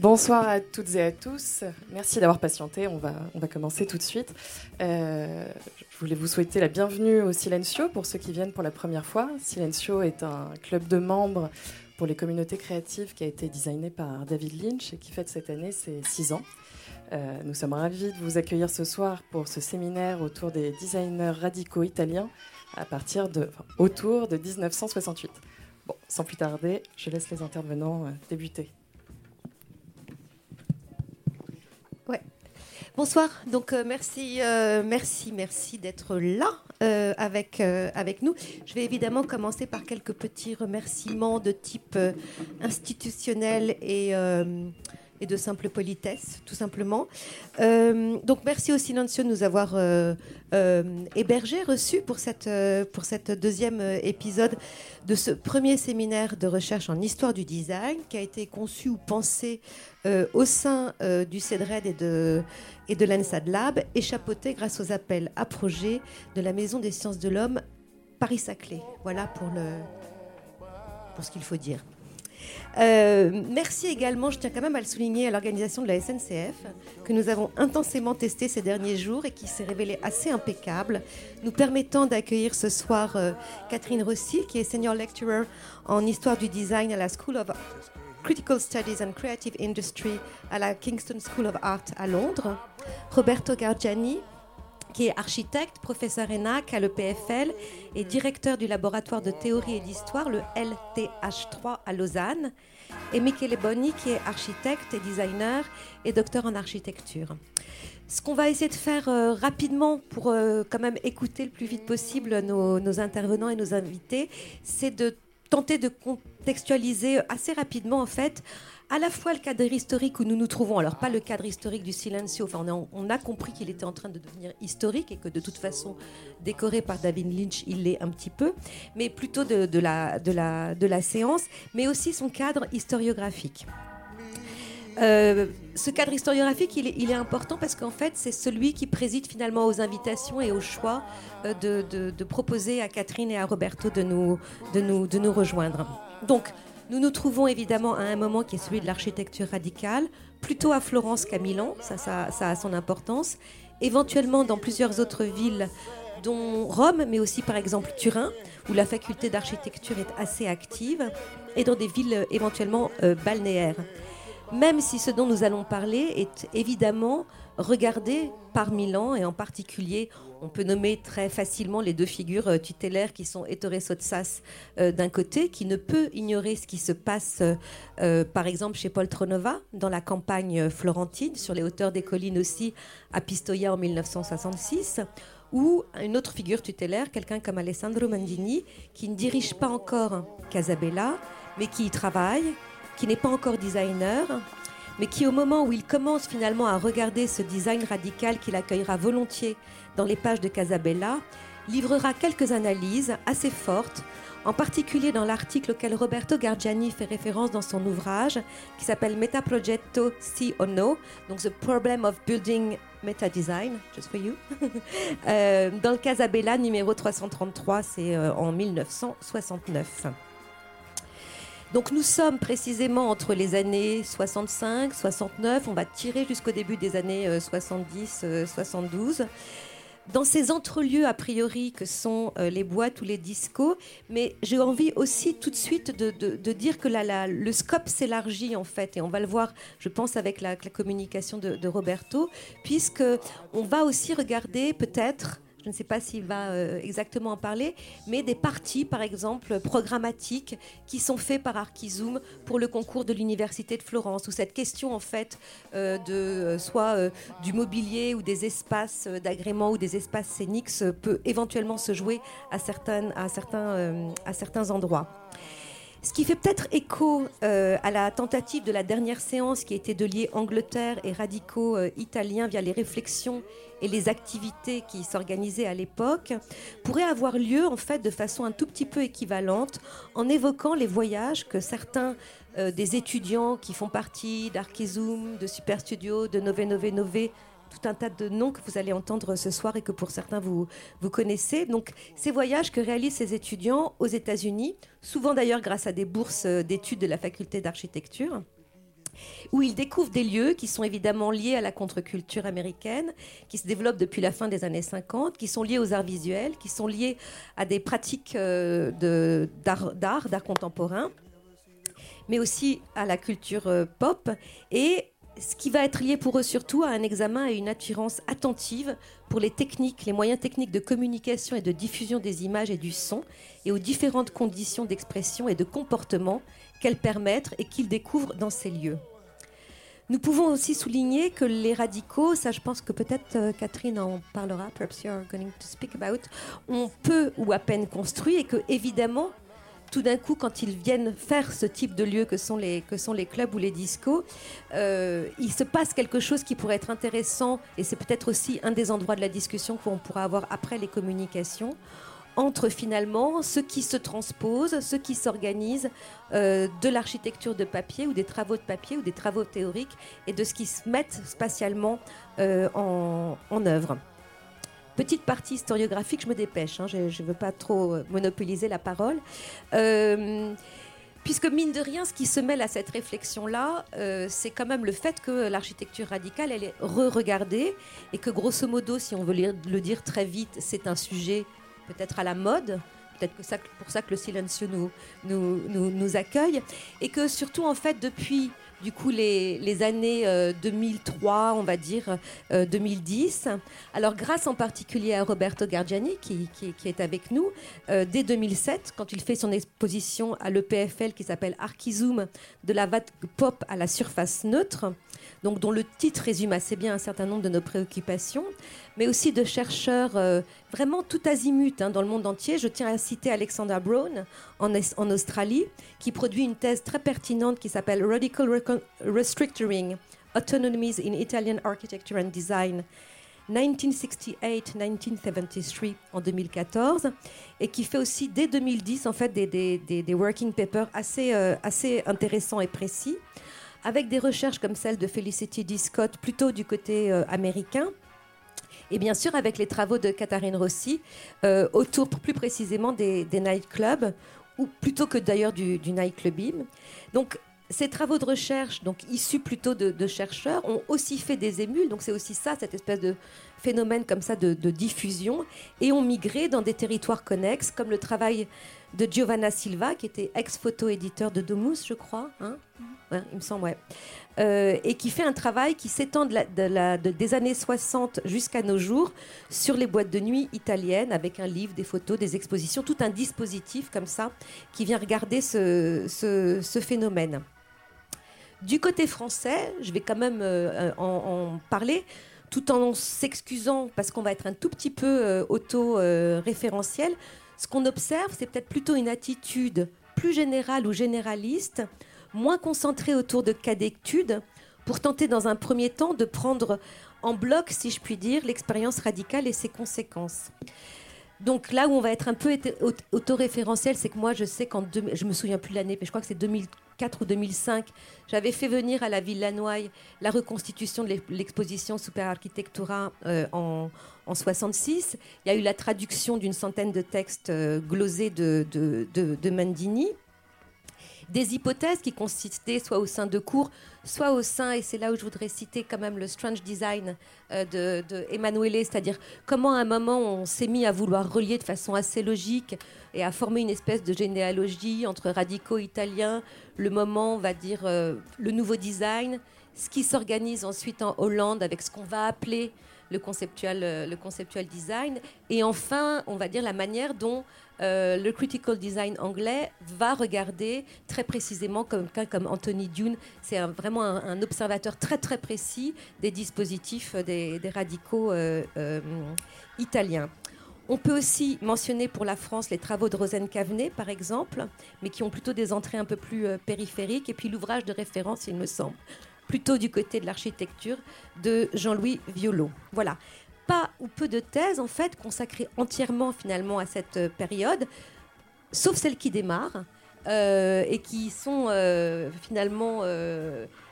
Bonsoir à toutes et à tous. Merci d'avoir patienté. On va, on va commencer tout de suite. Euh, je voulais vous souhaiter la bienvenue au Silencio pour ceux qui viennent pour la première fois. Silencio est un club de membres pour les communautés créatives qui a été designé par David Lynch et qui fête cette année ses six ans. Euh, nous sommes ravis de vous accueillir ce soir pour ce séminaire autour des designers radicaux italiens à partir de, autour de 1968. Bon, sans plus tarder, je laisse les intervenants euh, débuter. Bonsoir. Donc euh, merci, euh, merci, merci d'être là euh, avec avec nous. Je vais évidemment commencer par quelques petits remerciements de type institutionnel et et de simple politesse, tout simplement. Euh, donc merci au Silencio de nous avoir euh, euh, hébergés, reçus pour cette, pour cette deuxième épisode de ce premier séminaire de recherche en histoire du design qui a été conçu ou pensé au sein du CEDRED et de, et de l'ENSAD Lab et chapeauté grâce aux appels à projets de la Maison des sciences de l'homme Paris-Saclay. Voilà pour, le, pour ce qu'il faut dire. Euh, merci également, je tiens quand même à le souligner, à l'organisation de la SNCF, que nous avons intensément testé ces derniers jours et qui s'est révélée assez impeccable, nous permettant d'accueillir ce soir euh, Catherine Rossi, qui est senior lecturer en histoire du design à la School of Critical Studies and Creative Industry à la Kingston School of Art à Londres, Roberto Gargiani, qui est architecte, professeur ENAC à l'EPFL et directeur du laboratoire de théorie et d'histoire, le LTH3 à Lausanne, et Michele Boni, qui est architecte et designer et docteur en architecture. Ce qu'on va essayer de faire euh, rapidement pour euh, quand même écouter le plus vite possible nos, nos intervenants et nos invités, c'est de tenter de contextualiser assez rapidement en fait à la fois le cadre historique où nous nous trouvons, alors pas le cadre historique du Silencio, enfin on a, compris qu'il était en train de devenir historique et que de toute façon, décoré par David Lynch, il l'est un petit peu, mais plutôt de, la, de, la, de la séance, mais aussi son cadre historiographique. Euh, ce cadre historiographique, il est, important parce qu'en fait, c'est celui qui préside finalement aux invitations et au choix euh, de, de, de, proposer à Catherine et à Roberto de nous, de nous, de nous rejoindre. Donc, nous nous trouvons évidemment à un moment qui est celui de l'architecture radicale, plutôt à Florence qu'à Milan, ça, a son importance, éventuellement dans plusieurs autres villes dont Rome, mais aussi par exemple Turin, où la faculté d'architecture est assez active, et dans des villes éventuellement euh, balnéaires. Même si ce dont nous allons parler est évidemment regardé par Milan, et en particulier on peut nommer très facilement les deux figures euh, tutélaires qui sont Ettore Sotsas euh, d'un côté, qui ne peut ignorer ce qui se passe, euh, par exemple, chez Paul Tronova, dans la campagne florentine, sur les hauteurs des collines aussi, à Pistoia en 1966, ou une autre figure tutélaire, quelqu'un comme Alessandro Mandini, qui ne dirige pas encore Casabella, mais qui y travaille, qui n'est pas encore designer, mais qui au moment où il commence finalement à regarder ce design radical qu'il accueillera volontiers dans les pages de Casabella, livrera quelques analyses assez fortes, en particulier dans l'article auquel Roberto Gargiani fait référence dans son ouvrage, qui s'appelle Metaprogetto Si o No, donc The Problem of Building Meta Design, just for you, euh, dans le Casabella numéro 333, c'est euh, en 1969. Donc nous sommes précisément entre les années 65, 69, on va tirer jusqu'au début des années 70, euh, 72 dans ces entrelieux a priori que sont euh, les boîtes ou les discos, mais j'ai envie aussi tout de suite de, dire que le scope s'élargit en fait, et on va le voir, je pense, avec la, communication de, Roberto, puisque on va aussi regarder peut-être je ne sais pas s'il va euh, exactement en parler, mais des parties, par exemple, programmatiques qui sont faits par Archizoom pour le concours de l'Université de Florence, où cette question, en fait, euh, de euh, soit du mobilier ou des espaces d'agrément ou des espaces scéniques peut éventuellement se jouer à certains endroits. Ce qui fait peut-être écho à la tentative de la dernière séance qui était de lier Angleterre et radicaux italiens via les réflexions et les activités qui s'organisaient à l'époque pourraient avoir lieu en fait de façon un tout petit peu équivalente en évoquant les voyages que certains euh, des étudiants qui font partie d'Archizoom, de Super Studio, de Nové Nové Nové, tout un tas de noms que vous allez entendre ce soir et que pour certains vous, vous connaissez. Donc ces voyages que réalisent ces étudiants aux États-Unis, souvent d'ailleurs grâce à des bourses d'études de la faculté d'architecture où il découvre des lieux qui sont évidemment liés à la contre-culture américaine, qui se développent depuis la fin des années 50, qui sont liés aux arts visuels, qui sont liés à des pratiques euh, d'art, d'art contemporain, mais aussi à la culture euh, pop. Et ce qui va être lié pour eux surtout à un examen et une attirance attentive pour les techniques, les moyens techniques de communication et de diffusion des images et du son, et aux différentes conditions d'expression et de comportement qu'elles permettent et qu'ils découvrent dans ces lieux. Nous pouvons aussi souligner que les radicaux, ça je pense que peut-être euh, Catherine en parlera, perhaps you're going to speak about, ont peu ou à peine construit et que évidemment tout d'un coup, quand ils viennent faire ce type de lieu que sont les, clubs ou les discos, euh, il se passe quelque chose qui pourrait être intéressant, et c'est peut-être aussi un des endroits de la discussion qu'on pourra avoir après les communications, entre finalement ce qui se transpose, ce qui s'organise euh, de l'architecture de papier ou des travaux de papier ou des travaux théoriques et de ce qui se met spatialement euh, en œuvre. Petite partie historiographique, je me dépêche, hein, je ne veux pas trop euh, monopoliser la parole. Euh, puisque mine de rien, ce qui se mêle à cette réflexion-là, euh, c'est quand même le fait que l'architecture radicale, elle est re-regardée et que grosso modo, si on veut le dire très vite, c'est un sujet peut-être à la mode, peut-être que c'est pour ça que le silencieux nous, nous, nous, nous, accueille, et que surtout en fait depuis du coup les, années 2003, euh, on va dire 2010. Euh, Alors grâce en particulier à Roberto Gargiani qui, qui, est avec nous, euh, dès 2007, quand il fait son exposition à l'EPFL qui s'appelle Archizoom, de la vague pop à la surface neutre, donc dont le titre résume assez bien un certain nombre de nos préoccupations, mais aussi de chercheurs vraiment tout azimut hein, dans le monde entier. Je tiens à citer Alexander Brown en, Australie, qui produit une thèse très pertinente qui s'appelle Radical Restructuring Autonomies in Italian Architecture and Design 1968-1973 en 2014 et qui fait aussi dès 2010 en fait des, working papers assez, euh, assez intéressants et précis avec des recherches comme celle de Felicity D. Scott plutôt du côté euh, américain et bien sûr avec les travaux de Katharine Rossi euh, autour plus précisément des, nightclubs ou plutôt que d'ailleurs du, du nightclubisme. Donc ces travaux de recherche, donc issus plutôt de, chercheurs, ont aussi fait des émules. Donc c'est aussi ça, cette espèce de phénomène comme ça de, diffusion, et ont migré dans des territoires connexes, comme le travail de Giovanna Silva, qui était ex-photo-éditeur de Domus, je crois. Hein il me semble, ouais. Euh, et qui fait un travail qui s'étend des années 60 jusqu'à nos jours sur les boîtes de nuit italiennes, avec un livre, des photos, des expositions, tout un dispositif comme ça qui vient regarder ce phénomène. Du côté français, je vais quand même euh, en, parler, tout en s'excusant parce qu'on va être un tout petit peu euh, auto-référentiel. Ce qu'on observe, c'est peut-être plutôt une attitude plus générale ou généraliste, moins concentrée autour de cas d'études, pour tenter dans un premier temps de prendre en bloc, si je puis dire, l'expérience radicale et ses conséquences. Donc là où on va être un peu autoréférentiel, c'est que moi, je sais qu'en je me souviens plus l'année, mais je crois que c'est 2004 ou 2005, j'avais fait venir à la ville Lannoy la reconstitution de l'exposition Super Architectura euh, en, en 66. Il y a eu la traduction d'une centaine de textes euh, glosés de Mandini des hypothèses qui consistaient soit au sein de cours, soit au sein, et c'est là où je voudrais citer quand même le strange design euh, de, de c'est-à-dire comment à un moment on s'est mis à vouloir relier de façon assez logique et à former une espèce de généalogie entre radicaux italiens, le moment, on va dire, euh, le nouveau design, ce qui s'organise ensuite en Hollande avec ce qu'on va appeler le conceptual, euh, le design, et enfin, on va dire la manière dont euh, le critical design anglais va regarder très précisément comme comme Anthony Dune. C'est vraiment un, observateur très très précis des dispositifs des, radicaux euh, euh, italiens. On peut aussi mentionner pour la France les travaux de Rosen Cavenet, par exemple, mais qui ont plutôt des entrées un peu plus périphériques, et puis l'ouvrage de référence, il me semble, plutôt du côté de l'architecture, de Jean-Louis Violot. Voilà pas ou peu de thèses en fait consacrées entièrement finalement à cette euh, période, sauf celles qui démarrent euh, et qui sont euh, finalement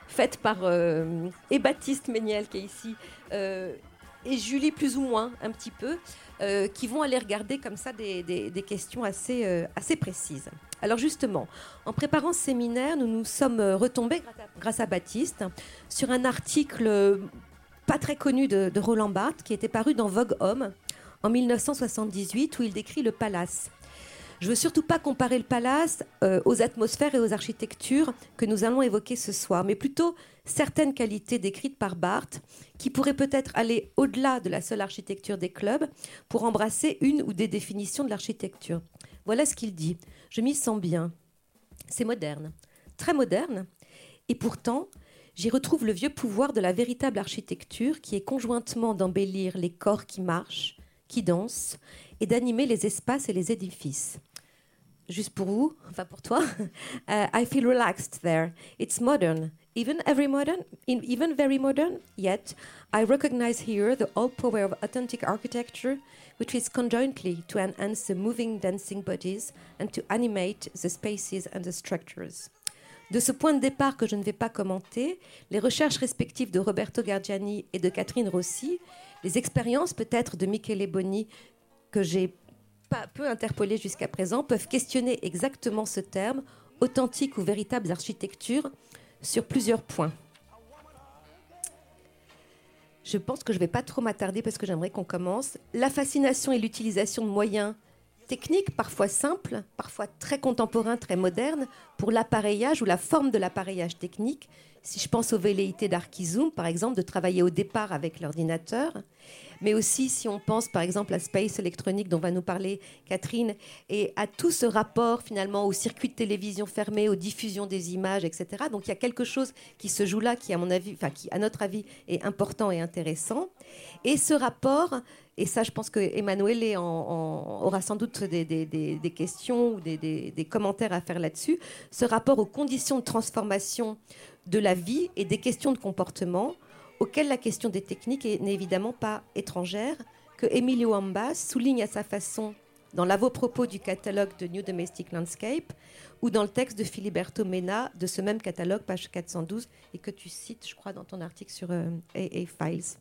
faites par et Baptiste Méniel qui est ici et Julie plus ou moins un petit peu, qui vont aller regarder comme ça des, des questions assez, assez précises. Alors justement, en préparant ce séminaire, nous nous sommes retombés, grâce à Baptiste, sur un article pas très connu de, Roland Barthes qui était paru dans Vogue Homme en 1978 où il décrit le palace. Je veux surtout pas comparer le palace euh, aux atmosphères et aux architectures que nous allons évoquer ce soir, mais plutôt certaines qualités décrites par Barthes qui pourraient peut-être aller au-delà de la seule architecture des clubs pour embrasser une ou des définitions de l'architecture. Voilà ce qu'il dit. Je m'y sens bien. C'est moderne, très moderne, et pourtant, j'y retrouve le vieux pouvoir de la véritable architecture qui est conjointement d'embellir les corps qui marchent, qui dansent, et d'animer les espaces et les édifices juste pour vous, enfin pour toi, uh, I feel relaxed there. It's modern, even every modern, even very modern. Yet, I recognize here the all power of authentic architecture, which is conjointly to enhance the moving, dancing bodies and to animate the spaces and the structures. De ce point de départ que je ne vais pas commenter, les recherches respectives de Roberto Gargiani et de Catherine Rossi, les expériences peut-être de Michele Boni que j'ai peu interpellés jusqu'à présent peuvent questionner exactement ce terme, authentique ou véritable architecture, sur plusieurs points. Je pense que je ne vais pas trop m'attarder parce que j'aimerais qu'on commence. La fascination et l'utilisation de moyens techniques, parfois simples, parfois très contemporains, très modernes, pour l'appareillage ou la forme de l'appareillage technique. Si je pense aux velléités d'Archizoom, par exemple, de travailler au départ avec l'ordinateur, mais aussi si on pense par exemple à Space électronique dont va nous parler Catherine, et à tout ce rapport finalement au circuit de télévision fermé, aux diffusions des images, etc. Donc il y a quelque chose qui se joue là, qui à mon avis, enfin qui à notre avis est important et intéressant. Et ce rapport, et ça je pense que Emmanuel aura sans doute des, questions ou des commentaires à faire là-dessus, ce rapport aux conditions de transformation de la vie et des questions de comportement auquel la question des techniques n'est évidemment pas étrangère, que Emilio Ambas souligne à sa façon dans l'avant-propos du catalogue de New Domestic Landscape ou dans le texte de Filiberto Mena de ce même catalogue, page 412, et que tu cites, je crois, dans ton article sur AA euh, Files.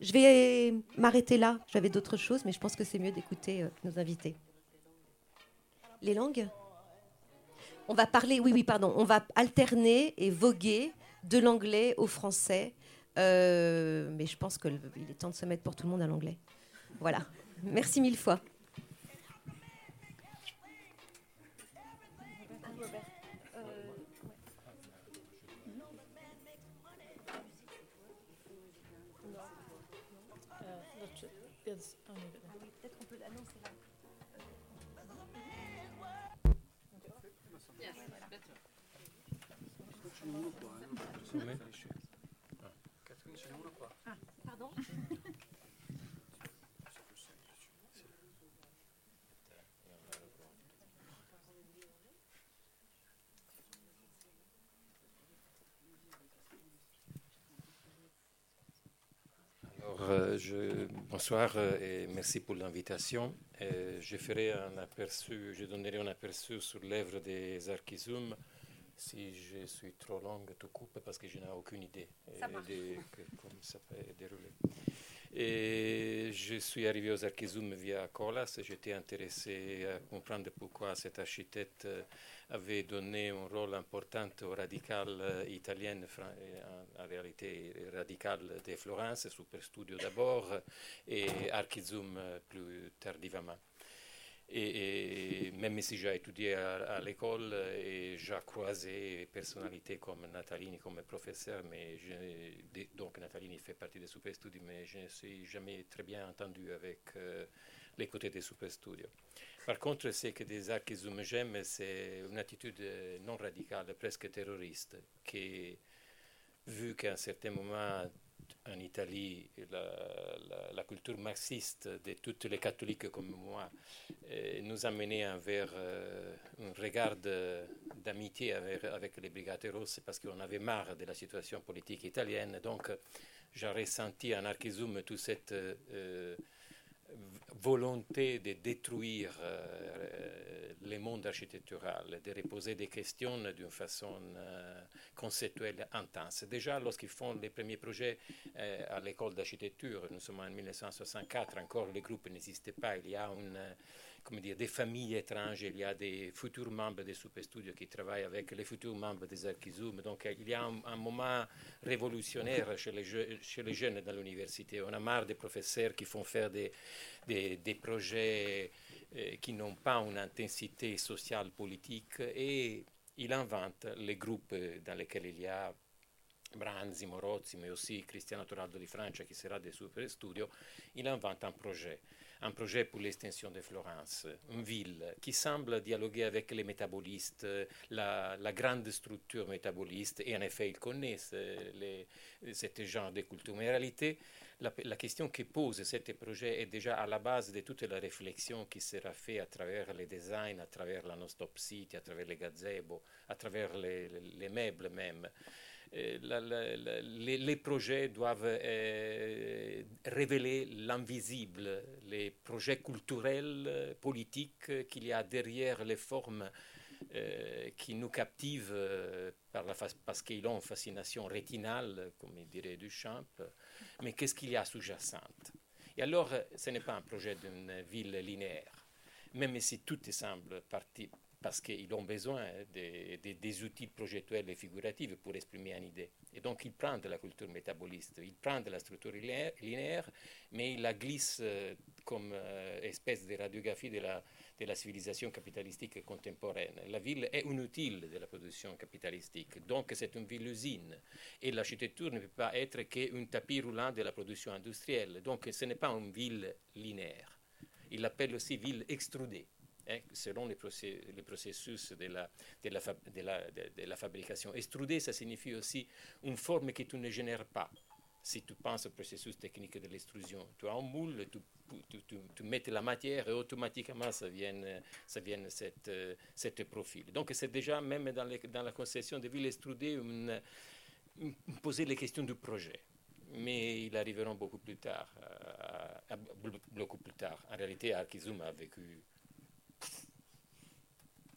Je vais m'arrêter là. J'avais d'autres choses, mais je pense que c'est mieux d'écouter euh, nos invités. Les langues? On va parler, oui, oui, pardon, on va alterner et voguer de l'anglais au français euh, mais je pense qu'il est temps de se mettre pour tout le monde à l'anglais. Voilà. Merci mille fois. Euh, je, bonsoir euh, et merci pour l'invitation. Euh, je ferai un aperçu, je donnerai un aperçu sur l'œuvre des Archizoom. Si je suis trop longue, tout coupe parce que je n'ai aucune idée de comment ça peut dérouler. Et je suis arrivé aux Archizoom via Colas. J'étais intéressé à comprendre pourquoi cet architecte avait donné un rôle important au radical euh, italien, en, réalité radical de Florence, Super Studio d'abord, et Archizum euh, plus tardivement. Et, même si j'ai étudié à, l'école et j'ai croisé des personnalités comme Natalini comme professeur, donc Natalini fait partie des Super Studios, mais je ne suis jamais très bien entendu avec euh, les côtés des Super Studios. Par contre, ce que des archizoom j'aime, c'est une attitude non radicale, presque terroriste, qui, vu qu'à un certain moment en Italie, la, culture marxiste de toutes les catholiques comme moi eh, nous a mené vers euh, un regard d'amitié avec, les Brigades Rosses parce qu'on avait marre de la situation politique italienne. Donc, j'ai ressenti en Archizoom toute cette euh, volonté de détruire euh, le monde architectural, de reposer des questions d'une façon euh, conceptuelle intense. Déjà, lorsqu'ils font les premiers projets euh, à l'école d'architecture, nous sommes en 1964, encore le groupe n'existait pas, il y a une comme dire, des familles étranges. Il y a des futurs membres des Super Studios qui travaillent avec les futurs membres des Archizoom. Donc il y a un, moment révolutionnaire chez les, jeunes dans l'université. On a marre des professeurs qui font faire des, projets euh, qui n'ont pas une intensité sociale politique et il invente les groupes dans lesquels il y a Branzi, Morozzi, mais aussi Cristiano Toraldo di Francia qui sera des super studios, il invente un projet, un projet pour l'extension de Florence, une ville qui semble dialoguer avec les métabolistes, la, grande structure métaboliste, et en effet il connaît les, ce genre de culture. Mais en réalité, la, question que pose ce projet est déjà à la base de toute la réflexion qui sera faite à travers les designs, à travers la non-stop city, à travers les gazebo, à travers les meubles même. Euh, les, projets doivent euh, révéler l'invisible, les projets culturels, politiques qu'il y a derrière les formes euh, qui nous captivent euh, par la parce qu'ils ont une fascination rétinale, comme dirait Duchamp, mais qu'est-ce qu'il y a sous-jacente? Et alors, ce n'est pas un projet d'une ville linéaire, même si tout semble partir parce qu'ils ont besoin des, outils projectuels et figuratifs pour exprimer une idée. Et donc, ils prennent de la culture métaboliste, ils prennent de la structure linéaire, mais ils la glissent euh, comme euh, espèce de radiographie de la, civilisation capitalistique contemporaine. La ville est inutile de la production capitalistique, donc c'est une ville-usine. Et l'architecture ne peut pas être qu'un tapis roulant de la production industrielle. Donc, ce n'est pas une ville linéaire. Il l'appelle aussi ville extrudée selon les, processus de la, fabrication. Extrudé, ça signifie aussi une forme que tu ne génères pas. Si tu penses au processus technique de l'extrusion, tu as un moule, tu, mets la matière et automatiquement ça vient, ça vient cette, profil. Donc c'est déjà, même dans, la conception de ville une, poser les questions du projet mais ils arriveront beaucoup plus tard, euh, beaucoup plus tard. En réalité, Archizum a vécu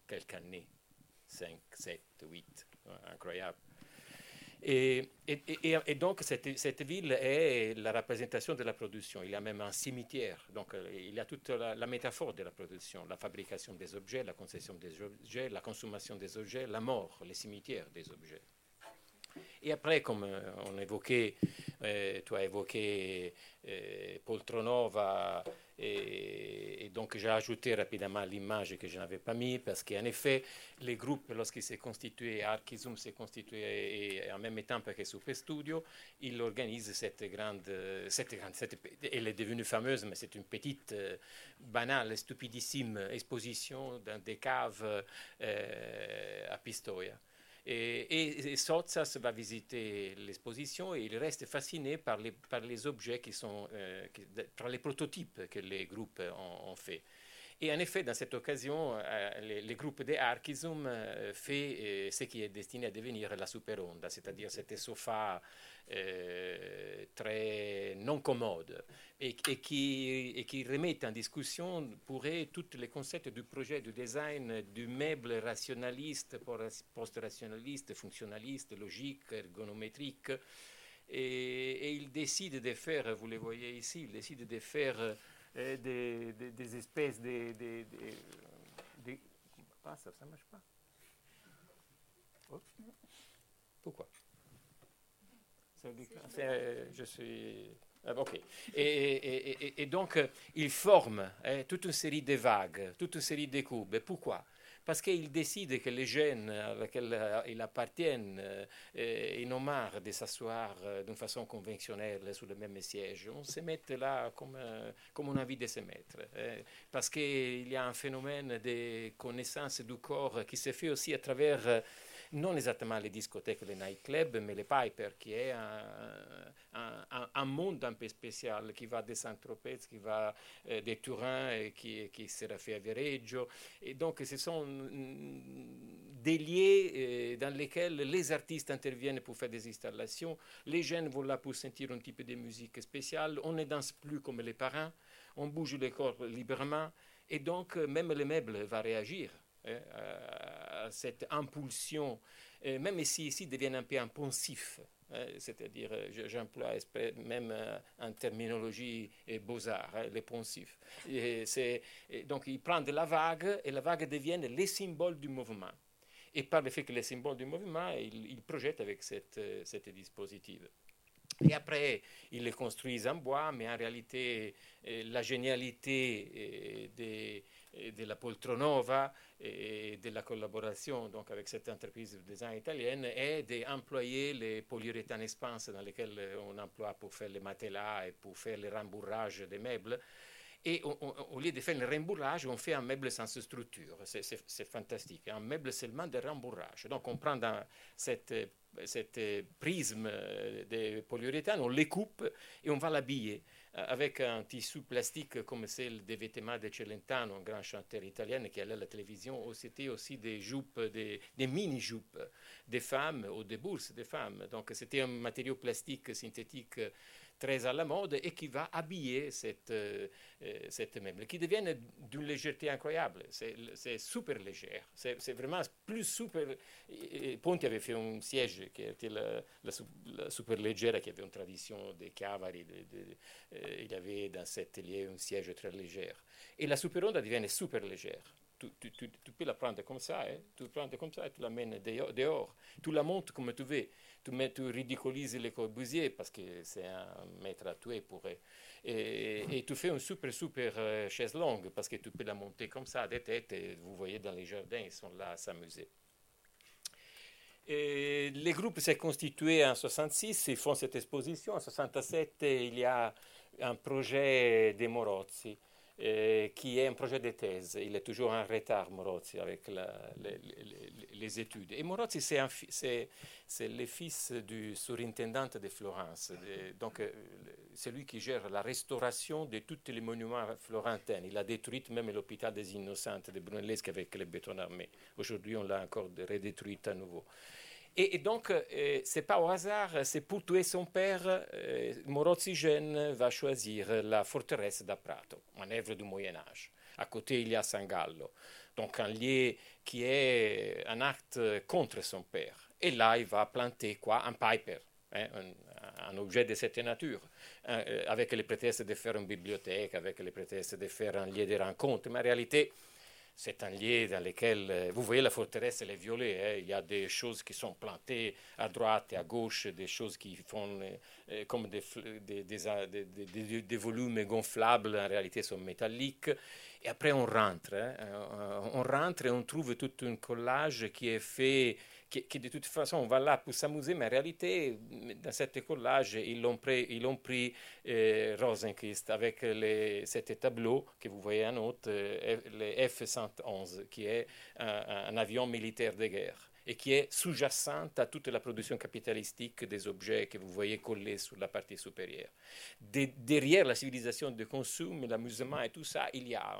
quelques années, 5, 7, 8, incroyable. Et, donc, cette, ville est la représentation de la production. Il y a même un cimetière. Donc, euh, il y a toute la, la, métaphore de la production, la fabrication des objets, la concession des objets, la consommation des objets, la mort, les cimetières des objets. Et après, comme euh, on évoquait, euh, tu as évoqué euh, Poltronova, et, donc j'ai ajouté rapidement l'image que je n'avais pas mis, parce qu'en effet, les groupes, lorsqu'ils s'est constitué, Archizum s'est constitué et, en même temps que Super Studio, il organise cette grande, cette grande cette, elle est devenue fameuse, mais c'est une petite, banale, stupidissime exposition dans des caves euh, à Pistoia. Et, et, Sotsas va visiter l'exposition et il reste fasciné par les, par les objets qui sont, euh, par les prototypes que les groupes ont, ont fait. Et en effet, dans cette occasion, euh, les, les, groupes de Archizum euh, fait euh, ce qui est destiné à devenir la super onda, c'est-à-dire cet sofa euh, très non commode et, qui, et qui remet en discussion pour eux tous les concepts du projet, du design, du meuble rationaliste, post-rationaliste, fonctionnaliste, logique, ergonométrique. Et, et, il décide de faire, vous le voyez ici, il décide de faire des, des, espèces de... ça ne marche pas? Pourquoi? Je suis... Ah, ok. Et, et, et, et, donc, il forme hein, toute une série de vagues, toute une série de courbes. Pourquoi? Parce qu'il décide que les jeunes à lesquels il appartient euh, ils ont marre de s'asseoir euh, d'une façon conventionnelle sur le même siège. On se met là comme, euh, comme on a envie de se mettre. Euh, parce qu'il y a un phénomène de connaissance du corps qui se fait aussi à travers non exactement les discothèques, les nightclubs, mais les Piper, qui est un, monde un peu spécial, qui va de Saint-Tropez, qui va euh, de Turin, et qui, qui sera fait à Viareggio. Et donc, ce sont des lieux euh, dans lesquels les artistes interviennent pour faire des installations. Les jeunes vont là pour sentir un type de musique spéciale. On ne danse plus comme les parents. On bouge le corps librement. Et donc, même le meuble va réagir à cette impulsion, même si ici deviennent un peu impulsifs Hein, c'est-à-dire, j'emploie même en terminologie et beaux-arts, hein, les poncifs. Et donc, il prend de la vague et la vague devient les symboles du mouvement. Et par le fait que les symboles du mouvement, il, il projette avec cette, cette dispositif. Et après, ils les construisent en bois, mais en réalité, la génialité des de la Poltronova et de la collaboration donc, avec cette entreprise de design italienne est d'employer les polyuréthanes expanse dans lesquels on emploie pour faire les matelas et pour faire le rembourrage des meubles. Et au lieu de faire le rembourrage, on fait un meuble sans structure. C'est fantastique. Un meuble seulement de rembourrage. Donc on prend dans cette, cette prisme de polyuréthane, on les coupe et on va l'habiller. Euh, avec un tissu plastique comme celle des vêtements de Celentano, un grand chanteur italien qui allait à la télévision, c'était aussi des jupes, des, mini-jupes des femmes ou des bourses des femmes. Donc c'était un matériau plastique synthétique très à la mode et qui va habiller cette, euh, euh, cette meuble, qui devient d'une légèreté incroyable. C'est super légère. C'est vraiment plus super. Ponti avait fait un siège qui était la, super légère, qui avait une tradition des cavalry. Euh, il avait dans cet atelier un siège très léger. Et la super onda devient super légère. Tu, tu, peux la prendre comme ça, hein? tu la prends comme ça tu la mènes dehors. Tu la montes comme tu veux tu, mets, ridiculises Le Corbusier parce que c'est un maître à tuer pour et, et, tu fais une super super euh, chaise longue parce que tu peux la monter comme ça des têtes vous voyez dans les jardins ils sont là à s'amuser. Le groupe s'est constitué en 66, ils font cette exposition. En 67, il y a un projet des Morozzi. Euh, qui est un projet de thèse. Il est toujours en retard, Morozzi, avec les, études. Et Morozzi, c'est le fils du surintendant de Florence, donc euh, c'est lui qui gère la restauration de tous les monuments florentins. Il a détruit même l'hôpital des Innocentes de Brunelleschi avec les béton armés. Aujourd'hui, on l'a encore redétruit à nouveau. Et, donc, euh, c'est pas au hasard, c'est pour tuer son père, euh, Morozzi jeune va choisir la forteresse d'Aprato, manœuvre du Moyen Âge. À côté, il y a San Gallo, donc un lieu qui est un acte contre son père. Et là, il va planter quoi? Un piper, hein, un, objet de cette nature, euh, avec les prétextes de faire une bibliothèque, avec les prétextes de faire un lieu de rencontre. Mais en réalité, c'est un lieu dans lequel, euh, vous voyez, la forteresse, elle est violée. Hein. Il y a des choses qui sont plantées à droite et à gauche, des choses qui font euh, euh, comme des, volumes gonflables, en réalité sont métalliques. Et après, on rentre. Hein. On rentre et on trouve tout un collage qui est fait qui, de toute façon, on va là pour s'amuser, mais en réalité, dans cet collage, ils l'ont pris, ils avec cet tableau que vous voyez en haut, euh, le F-111, qui est un avion militaire de guerre et qui est sous-jacente à toute la production capitalistique des objets que vous voyez collés sur la partie supérieure. derrière la civilisation de consomme, l'amusement et tout ça, il y a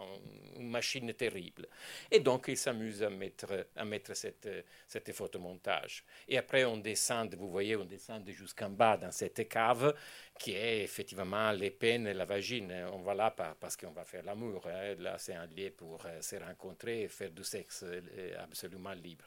une machine terrible. Et donc, il s'amuse à mettre, à mettre cette, cette photomontage. Et après, on descend, vous voyez, on descend jusqu'en bas dans cette cave qui est effectivement les peines et la vagine. On va là parce qu'on va faire l'amour. Hein. Là, c'est un lieu pour euh, se rencontrer et faire du sexe euh, absolument libre.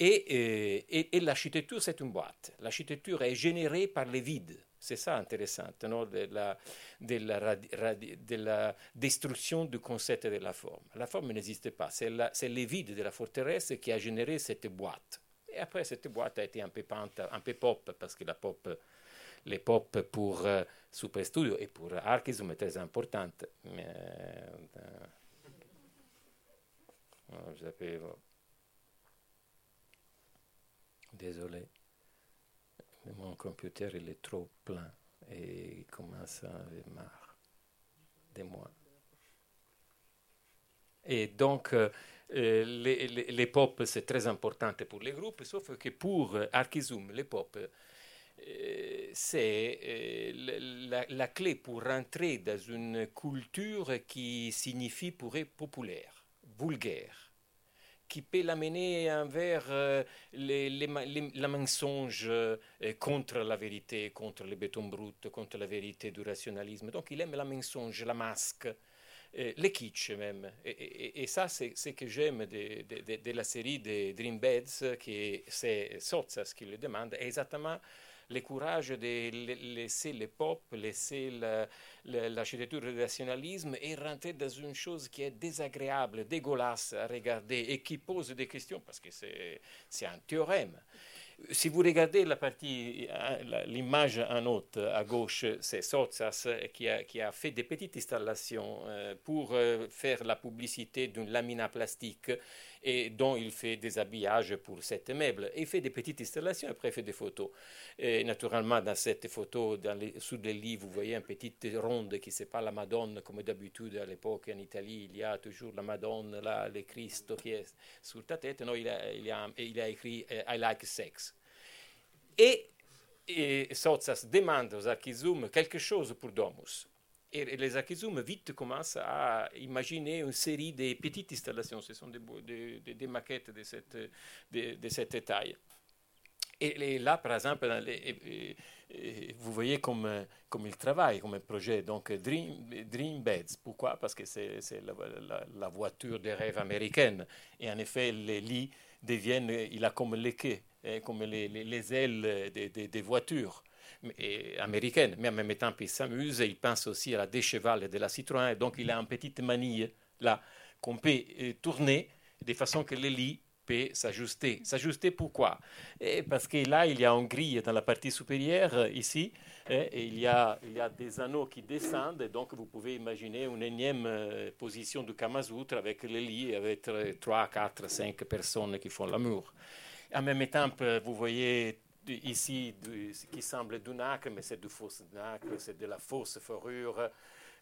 Euh, et, l'architecture, c'est une boîte. L'architecture est générée par les vides. C'est ça intéressant, non? de, la, de, la, de, la, destruction du concept de la forme. La forme n'existe pas. C'est les vides de la forteresse qui a généré cette boîte. Et après, cette boîte a été un peu pop, parce que la pop, les pop pour uh, Super et pour Archisum sont très importantes. Mais, euh, euh, désolé, mon computer il est trop plein et il commence à avoir marre de moi. Et donc, euh, les, les, pop, c'est très important pour les groupes, sauf que pour Archisum, les pop, euh, c'est euh, la, la, clé pour rentrer dans une culture qui signifie pour être populaire, vulgaire qui peut l'amener envers euh, les, les, la mensonge euh, contre la vérité, contre le béton brut, contre la vérité du rationalisme. Donc il aime la mensonge, la masque, euh, le kitsch même. Et, ça, c'est ce que j'aime de, de, de, la série de Dream Beds, qui c'est Sotsas qui le demande, exactement le courage de laisser les pop, laisser l'architecture du rationalisme et rentrer dans une chose qui est désagréable, dégueulasse à regarder et qui pose des questions parce que c'est un théorème. Si vous regardez la partie, l'image en haut à gauche, c'est Sotsas qui a, qui a, fait des petites installations euh, pour euh, faire la publicité d'une lamina plastique et dont il fait des habillages pour cette meuble. il fait des petites installations, après il fait des photos. Et naturellement, dans cette photo, sous les lits, vous voyez une petite ronde qui pas la Madone, comme d'habitude à l'époque en Italie, il y a toujours la Madone, là, le Christ qui est sur ta tête. Non, il a, il a, écrit euh, I like sex. Et, et Sotsas demande aux Archizoum quelque chose pour Domus. Et les Archizoum vite commencent à imaginer une série de petites installations. Ce sont des, maquettes de cette, taille. Et, là, par exemple, vous voyez comme, comme il travaille, comme un projet. Donc, Dream, Beds. Pourquoi? Parce que c'est la, voiture des rêves américaine. Et en effet, les lits deviennent, il a comme les quais, hein, comme les, les, les ailes des voitures américaine, mais en même temps, il s'amuse, il pense aussi à la décheval de la Citroën, donc il a une petite manille là qu'on peut euh, tourner de façon que le lit peut s'ajuster. S'ajuster pourquoi? Et Parce que là, il y a une grille dans la partie supérieure, euh, ici, hein, et il, y a, il y a des anneaux qui descendent, donc vous pouvez imaginer une énième euh, position du Kamasutra avec le lit, avec 3, 4, 5 personnes qui font l'amour. En même temps, vous voyez ici qui semble du nacre, mais c'est du faux nacre, c'est de la fausse fourrure.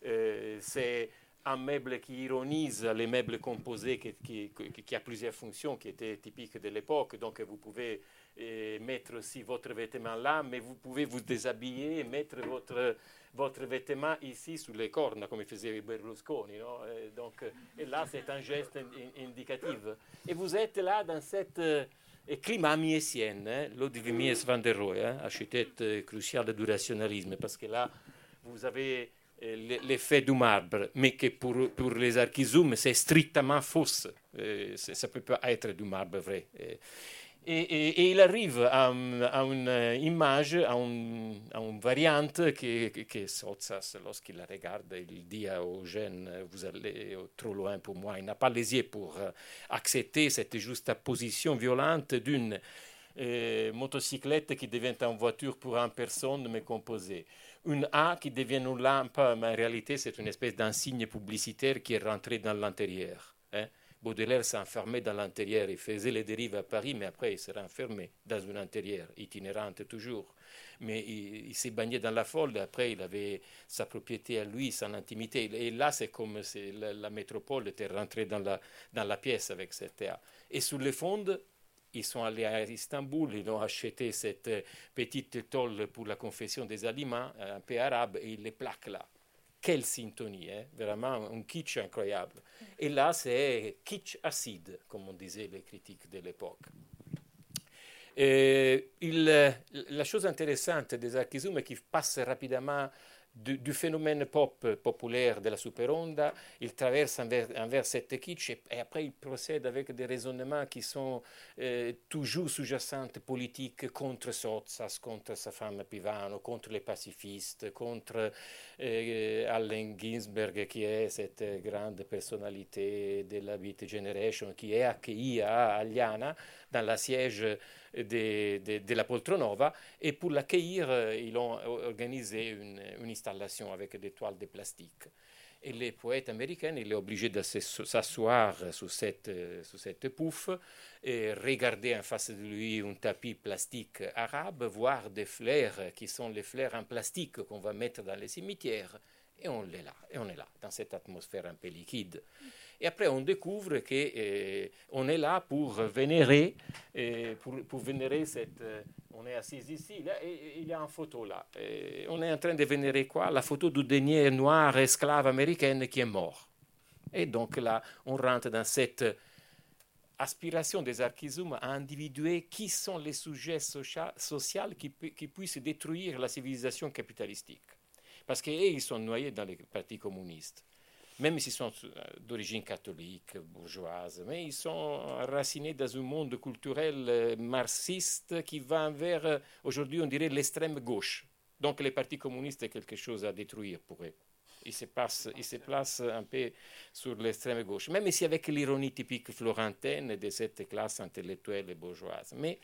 Euh, c'est un meuble qui ironise les meubles composés qui, qui, a plusieurs fonctions qui étaient typiques de l'époque. Donc vous pouvez euh, mettre aussi votre vêtement là, mais vous pouvez vous déshabiller et mettre votre, votre vêtement ici sous les cornes, comme faisait Berlusconi. Et donc, et là, c'est un geste indicatif. Et vous êtes là dans cette et climat miessienne, hein, Ludwig Mies van der Rohe, hein, architecte crucial du rationalisme, parce que là, vous avez euh, l'effet du marbre, mais que pour, les archizoum, c'est strictement fausse. Euh, ça ne peut pas être du marbre vrai. Et, il arrive à, à, une image, à, un, à une variante que, que, que lorsqu'il la regarde, il dit aux jeunes, vous allez trop loin pour moi. Il n'a pas les yeux pour accepter cette juste position violente d'une euh, motocyclette qui devient une voiture pour une personne, mais composée. Une A qui devient une lampe, mais en réalité, c'est une espèce d'insigne publicitaire qui est rentrée dans l'intérieur. Hein. Baudelaire enfermé dans l'intérieur. Il faisait les dérives à Paris, mais après il s'est enfermé dans une intérieur, itinérante toujours. Mais il, s'est baigné dans la folle. Après, il avait sa propriété à lui, son intimité. Et là, c'est comme si la, métropole était rentrée dans la, dans la pièce avec cette théâtre. Et sur le fond, ils sont allés à Istanbul, ils ont acheté cette petite tôle pour la confession des aliments, un peu arabe, et ils les plaquent là quelle syntonie, hein? vraiment un kitsch incroyable. Et là, c'est kitsch acide, comme on disait les critiques de l'époque. la chose intéressante des est qu'ils passent rapidement du, du, phénomène pop populaire de la superonda, il traverse envers, envers cette kitsch et, et, après il procède avec des raisonnements qui sont euh, toujours sous-jacents politiques contre Sotsas, contre sa femme Pivano, contre les pacifistes, contre euh, Allen Ginsberg qui est cette grande personnalité de la Beat Generation qui est accueillie à Aliana dans la siège de, de, de, la Poltronova. Et pour l'accueillir, euh, ils ont organisé une, installation avec des toiles de plastique. Et les poètes américains, il est obligé de s'asseoir sur cette, sur cette pouffe et regarder en face de lui un tapis plastique arabe, voir des fleurs qui sont les fleurs en plastique qu'on va mettre dans les cimetières. Et on est là, et on est là, dans cette atmosphère un peu liquide. Et après, on découvre qu'on eh, est là pour vénérer, eh, pour, vénérer cette. Euh, on est assis ici, et, il y a une photo là. On est en train de vénérer quoi? La photo du dernier noir esclave américain qui est mort. Et donc là, on rentre dans cette aspiration des archizoum à individuer qui sont les sujets sociaux qui, qui puissent détruire la civilisation capitalistique. Parce qu'ils sont noyés dans les partis communistes. Même s'ils sont d'origine catholique, bourgeoise, mais ils sont enracinés dans un monde culturel marxiste qui va vers, aujourd'hui on dirait, l'extrême gauche. Donc les partis communistes est quelque chose à détruire pour eux. Ils se, passent, ils se placent un peu sur l'extrême gauche, même si avec l'ironie typique florentaine de cette classe intellectuelle et bourgeoise. Mais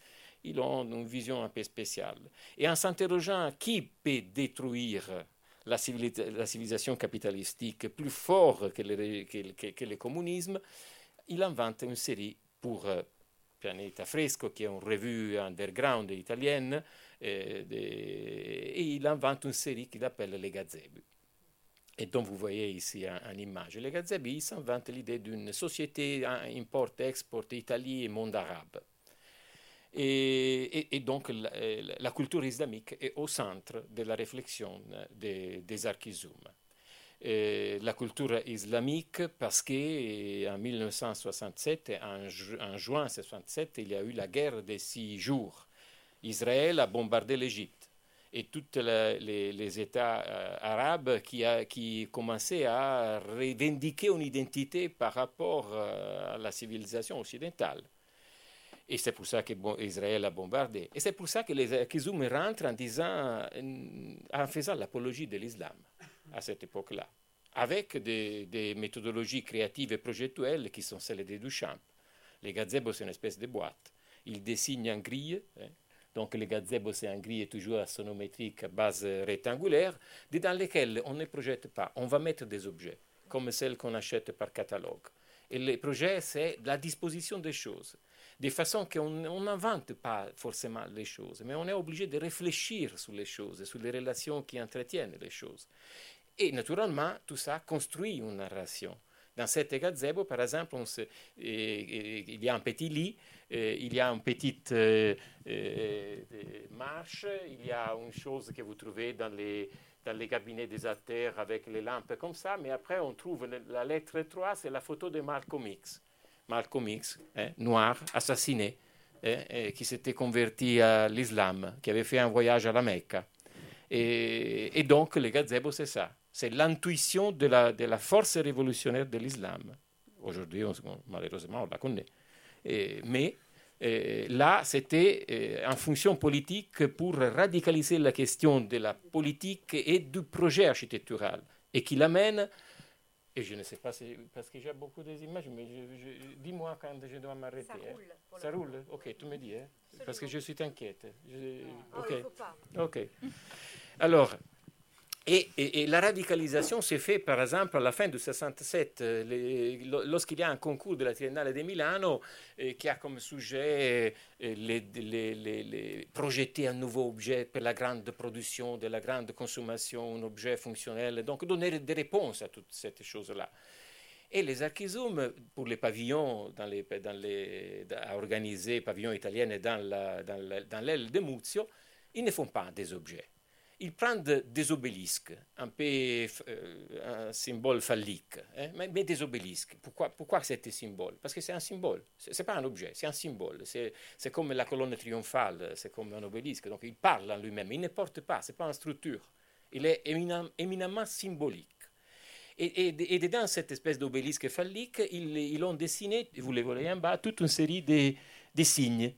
ils ont une vision un peu spéciale. Et en s'interrogeant qui peut détruire la, civilisation capitalistique plus fort que le, que, le communisme, il invente une série pour euh, Pianeta Fresco, qui est une revue underground italienne, euh, et il invente une série qu'il appelle les gazebes. Et donc vous voyez ici une image. Les gazebes, il s'invente l'idée d'une société import-export Italie et monde arabe. Et, donc la, culture islamique est au centre de la réflexion des, des la culture islamique parce qu'en 1967, en, juin 1967, il y a eu la guerre des six jours. Israël a bombardé l'Égypte. Et tous les, États euh, arabes qui commençaient à revendiquer une identité par rapport euh, à la civilisation occidentale. Et c'est pour ça qu'Israël a bombardé. Et c'est pour ça que les Akizoum rentrent en, disant, en faisant l'apologie de l'islam à cette époque-là, avec des, méthodologies créatives et projetuelles qui sont celles des Duchamp. Les gazebos, c'est une espèce de boîte. Ils dessinent en grille, hein, donc le gazebo c'est un grille toujours astronométrique à base rectangulaire, dans lesquels on ne projette pas, on va mettre des objets, comme celles qu'on achète par catalogue. Et le projet, c'est la disposition des choses, de façon qu'on n'invente pas forcément les choses, mais on est obligé de réfléchir sur les choses, sur les relations qui entretiennent les choses. Et naturellement, tout ça construit une narration. Dans cet gazebo, par exemple, il y a un petit lit euh, il y a une petite euh, euh, marche, il y a une chose que vous trouvez dans les, dans les cabinets des artères avec les lampes comme ça, mais après on trouve la lettre 3, c'est la photo de Malcolm X. Malcolm X, hein, noir, assassiné, hein, qui s'était converti à l'islam, qui avait fait un voyage à la Mecque. Et, donc le gazebo, c'est ça. C'est l'intuition de la, force révolutionnaire de l'islam. Aujourd'hui, malheureusement, on la connaît. mais là, c'était en fonction politique pour radicaliser la question de la politique et du projet architectural et qui l'amène, et je ne sais pas, si, parce que j'ai beaucoup d'images, mais dis-moi quand je dois m'arrêter. Ça roule. Ça roule Ok, tu me dis, hein, parce que je suis inquiète. Ah, ok. faut pas. Ok. Alors, et, la radicalisation s'est faite, par exemple, à la fin de 67, euh, lorsqu'il y a un concours de la Triennale de Milano euh, qui a comme sujet euh, projeter un nouveau objet pour la grande production, de la grande consommation, un objet fonctionnel, donc donner des réponses à toutes ces choses-là. Et les archizoum, pour les pavillons, à organiser pavillons italiens dans, dans l'aile de Muzio, ils ne font pas des objets ils prennent des obélisques, un peu un symbole phallique, hein, mais, des obélisques. Pourquoi, cet symbole? Parce que c'est un symbole, ce n'est pas un objet, c'est un symbole. C'est comme la colonne triomphale, c'est comme un obélisque. Donc il parle en lui-même, il ne porte pas, ce n'est pas une structure. Il est éminemment symbolique. Et, et, et, dans cette espèce d'obélisque phallique, ils, ont dessiné, vous les voyez en bas, toute une série de signes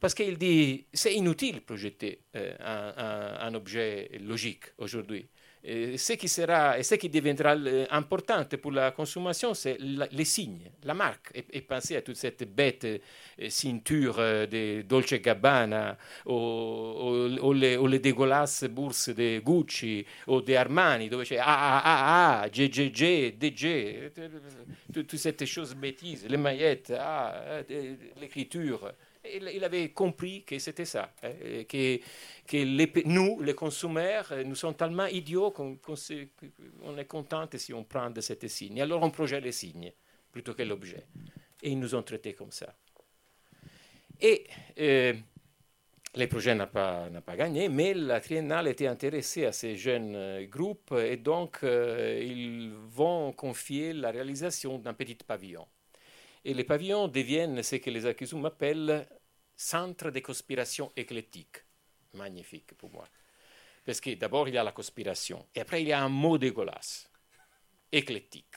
parce qu'il dit c'est inutile de projeter euh, un, objet logique aujourd'hui. ce qui sera et ce qui deviendra euh, important pour la consommation, c'est les signes, la marque. Et, pensez à toute cette bête euh, ceinture de Dolce Gabbana, ou, les, dégueulasses bourses de Gucci ou de Armani, dove c'è? AAA, GGG, DG, toutes ces choses bêtises, les maillettes, l'écriture il, avait compris que c'était ça, hein, que, que nous, les consommateurs, nous sommes tellement idiots qu'on est content si on prend de ces signes. Alors on projette les signes plutôt que l'objet. Et ils nous ont traités comme ça. Et euh, le projet n'a pas, pas gagné, mais la Triennale était intéressée à ces jeunes euh, groupes et donc euh, ils vont confier la réalisation d'un petit pavillon. Et les pavillons deviennent ce que les accusés appellent centre de conspiration éclectique. Magnifique pour moi. Parce que d'abord, il y a la conspiration. Et après, il y a un mot dégueulasse. Éclectique.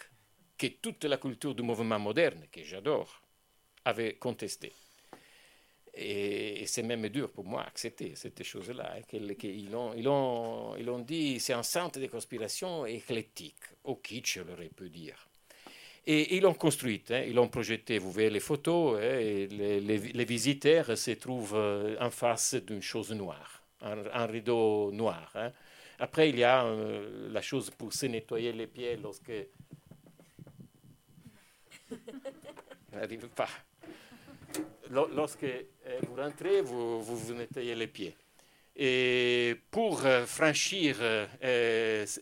que toute la culture du mouvement moderne, que j'adore, avait contesté. Et, c'est même dur pour moi d'accepter cette chose-là. Hein, qu'ils ils ont, ont dit c'est un centre de conspiration éclectique, au kitsch, on aurait pu dire. Et ils l'ont construite, hein, ils l'ont projetée. Vous voyez les photos, hein, et les, visiteurs se trouvent euh, en face d'une chose noire, un, rideau noir. Hein. Après, il y a euh, la chose pour se nettoyer les pieds lorsque. n'arrive pas. Lorsque euh, vous rentrez, vous, vous vous nettoyez les pieds. Et pour franchir,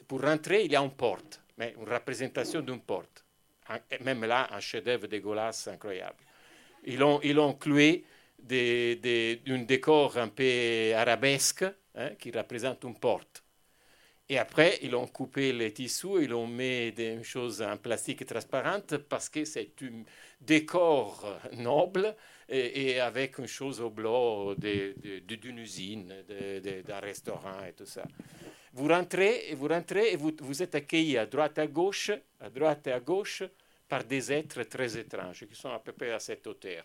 pour rentrer, il y a une porte, mais une représentation d'une porte même là, un chef-d'œuvre dégueulasse incroyable. Ils ont, ils ont cloué des, des, un décor un peu arabesque hein, qui représente une porte. Et après, ils ont coupé les tissus, ils ont mis des choses en plastique transparente parce que c'est un décor noble et, avec une chose au blanc d'une usine, d'un restaurant et tout ça. Vous rentrez, vous rentrez et vous, êtes accueilli à droite à gauche, à droite et à gauche, par des êtres très étranges qui sont à peu près à cette hauteur.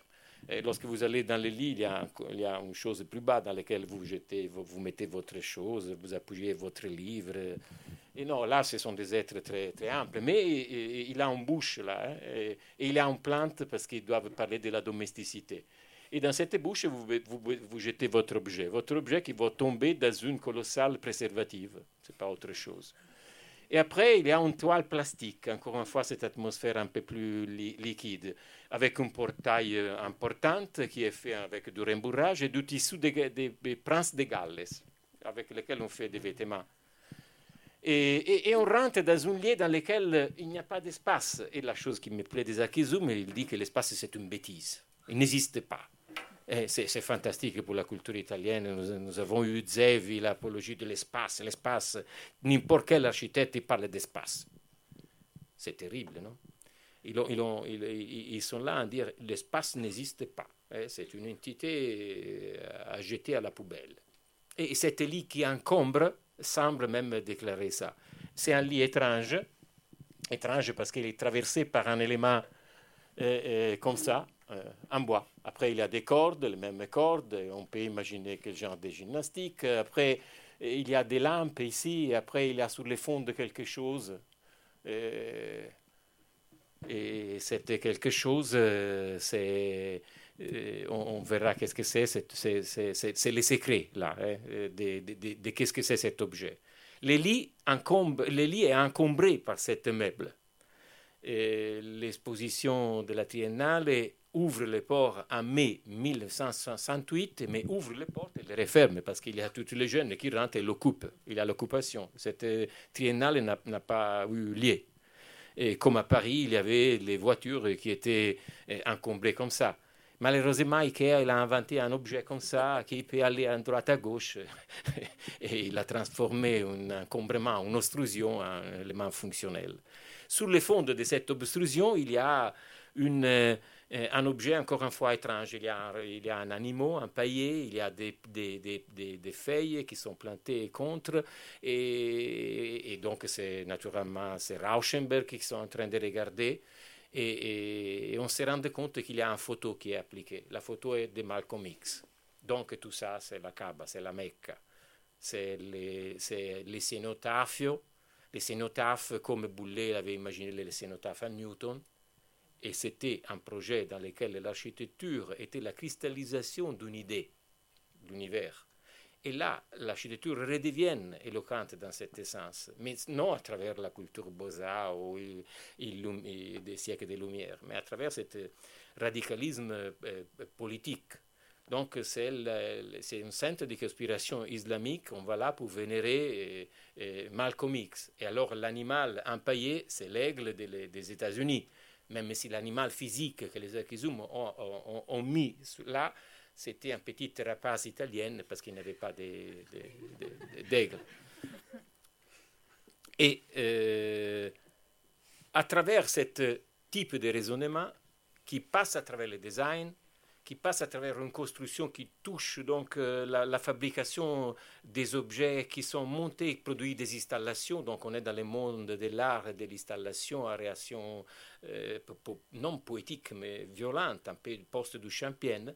Lorsque vous allez dans le lit, il y, a, une chose plus bas dans laquelle vous mettez votre chose, vous appuyez votre livre. Et non, là, ce sont des êtres très, très amples. Mais il a une bouche là, hein, et, il a une plante parce qu'ils doivent parler de la domesticité. Et dans cette bouche, vous, vous, jetez votre objet. Votre objet qui va tomber dans une colossale préservative. Ce n'est pas autre chose. Et après, il y a une toile plastique, encore une fois, cette atmosphère un peu plus liquide, avec un portail euh, important qui est fait avec du rembourrage et du tissu des princes de Galles, avec lequel on fait des vêtements. Et, on rentre dans un lieu dans lequel il n'y a pas d'espace. Et la chose qui me plaît des Akizum, il dit que l'espace, c'est une bêtise. Il n'existe pas. Eh, c'est fantastique pour la culture italienne. Nous, avons eu Zevi, l'apologie de l'espace. L'espace, n'importe quel architecte parle d'espace. C'est terrible, non? Ils, ont, ils, ils, sont là à dire l'espace n'existe pas. Eh, c'est une entité euh, à jeter à la poubelle. Et cet lit qui encombre semble même déclarer ça. C'est un lit étrange, étrange parce qu'il est traversé par un élément euh, euh, comme ça, en bois. Après, il y a des cordes, les mêmes cordes. On peut imaginer quel genre de gymnastique. Après, il y a des lampes ici. Après, il y a sur les fonds de quelque chose. Et, et c'était quelque chose, euh, c'est, euh, on, verra qu'est-ce que c'est. C'est les secrets, là, hein, de, de, qu'est-ce que c'est cet objet. Le lit, encombre, le est encombré par cet meuble. L'exposition de la Triennale ouvre les portes en mai 1968, mais ouvre les portes et les referme parce qu'il y a tous les jeunes qui rentrent et l'occupent. Il y a l'occupation. Cette triennale n'a pas eu lieu. Et comme à Paris, il y avait les voitures qui étaient eh, encombrées comme ça. Malheureusement, Ikea il a inventé un objet comme ça qui peut aller à droite à gauche et il a transformé un encombrement, une obstruction en élément fonctionnel. Sur le fond de cette obstruction, il y a une, euh, un objet encore une fois étrange. Il y a, il y a un animal, un paillet, il y a des, feuilles qui sont plantées contre, et, donc c'est naturellement c'est Rauschenberg qui sont en train de regarder. Et, on se rend compte qu'il y a une photo qui est appliquée. La photo est de Malcolm X. Donc tout ça, c'est la Kaaba, c'est la Mecca. C'est les, les cénotaphes, les cénotaphes comme Boulay avait imaginé les cénotaphes à Newton et c'était un projet dans lequel l'architecture était la cristallisation d'une idée, l'univers. Et là, l'architecture redevient éloquente dans cette essence, mais non à travers la culture beaux-arts ou des siècles des Lumières, mais à travers ce radicalisme euh, politique. Donc, c'est un centre de conspiration islamique, on va là pour vénérer euh, euh, Malcolm X. Et alors, l'animal empaillé, c'est l'aigle des États-Unis même si l'animal physique que les Akizum ont, mis là, c'était un petit rapace italien parce qu'il n'avait pas d'aigle. Et euh, à travers ce type de raisonnement qui passe à travers le design, qui passe à travers une construction qui touche donc euh, la, fabrication des objets qui sont montés et produits des installations. Donc on est dans le monde de l'art et de l'installation à réaction euh, non poétique mais violente, un peu poste du Champien.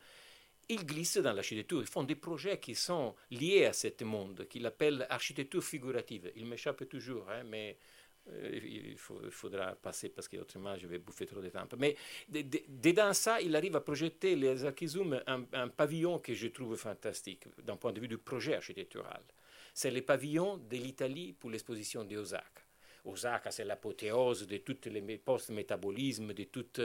Ils glissent dans l'architecture, ils font des projets qui sont liés à ce monde, qu'ils appellent architecture figurative. Il m'échappe toujours, hein, mais euh, il, faudra passer parce qu'autrement je vais bouffer trop de temps. Mais dedans ça, il arrive à projeter les un, pavillon que je trouve fantastique d'un point de vue du projet architectural. C'est le pavillon de l'Italie pour l'exposition de Osaka. C'est l'apothéose de tous les post-métabolismes, de toute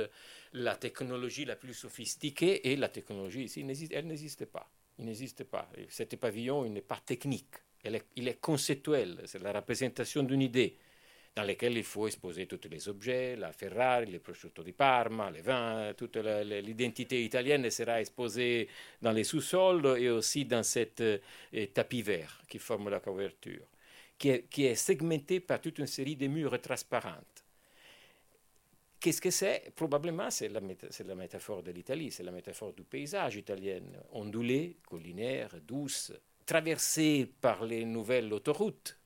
la technologie la plus sophistiquée, et la technologie ici, elle n'existe pas. Il n'existe pas. Cet pavillon, il n'est pas technique, il est conceptuel, c'est la représentation d'une idée dans lesquels il faut exposer tous les objets, la Ferrari, les prosciutto di Parma, les vins, toute l'identité italienne sera exposée dans les sous-sols et aussi dans cet euh, tapis vert qui forme la couverture, qui est, qui segmenté par toute une série de murs transparents. Qu'est-ce que c'est? Probablement, c'est la, la, métaphore de l'Italie, c'est la métaphore du paysage italien, ondulé, collinaire, douce, traversé par les nouvelles autoroutes.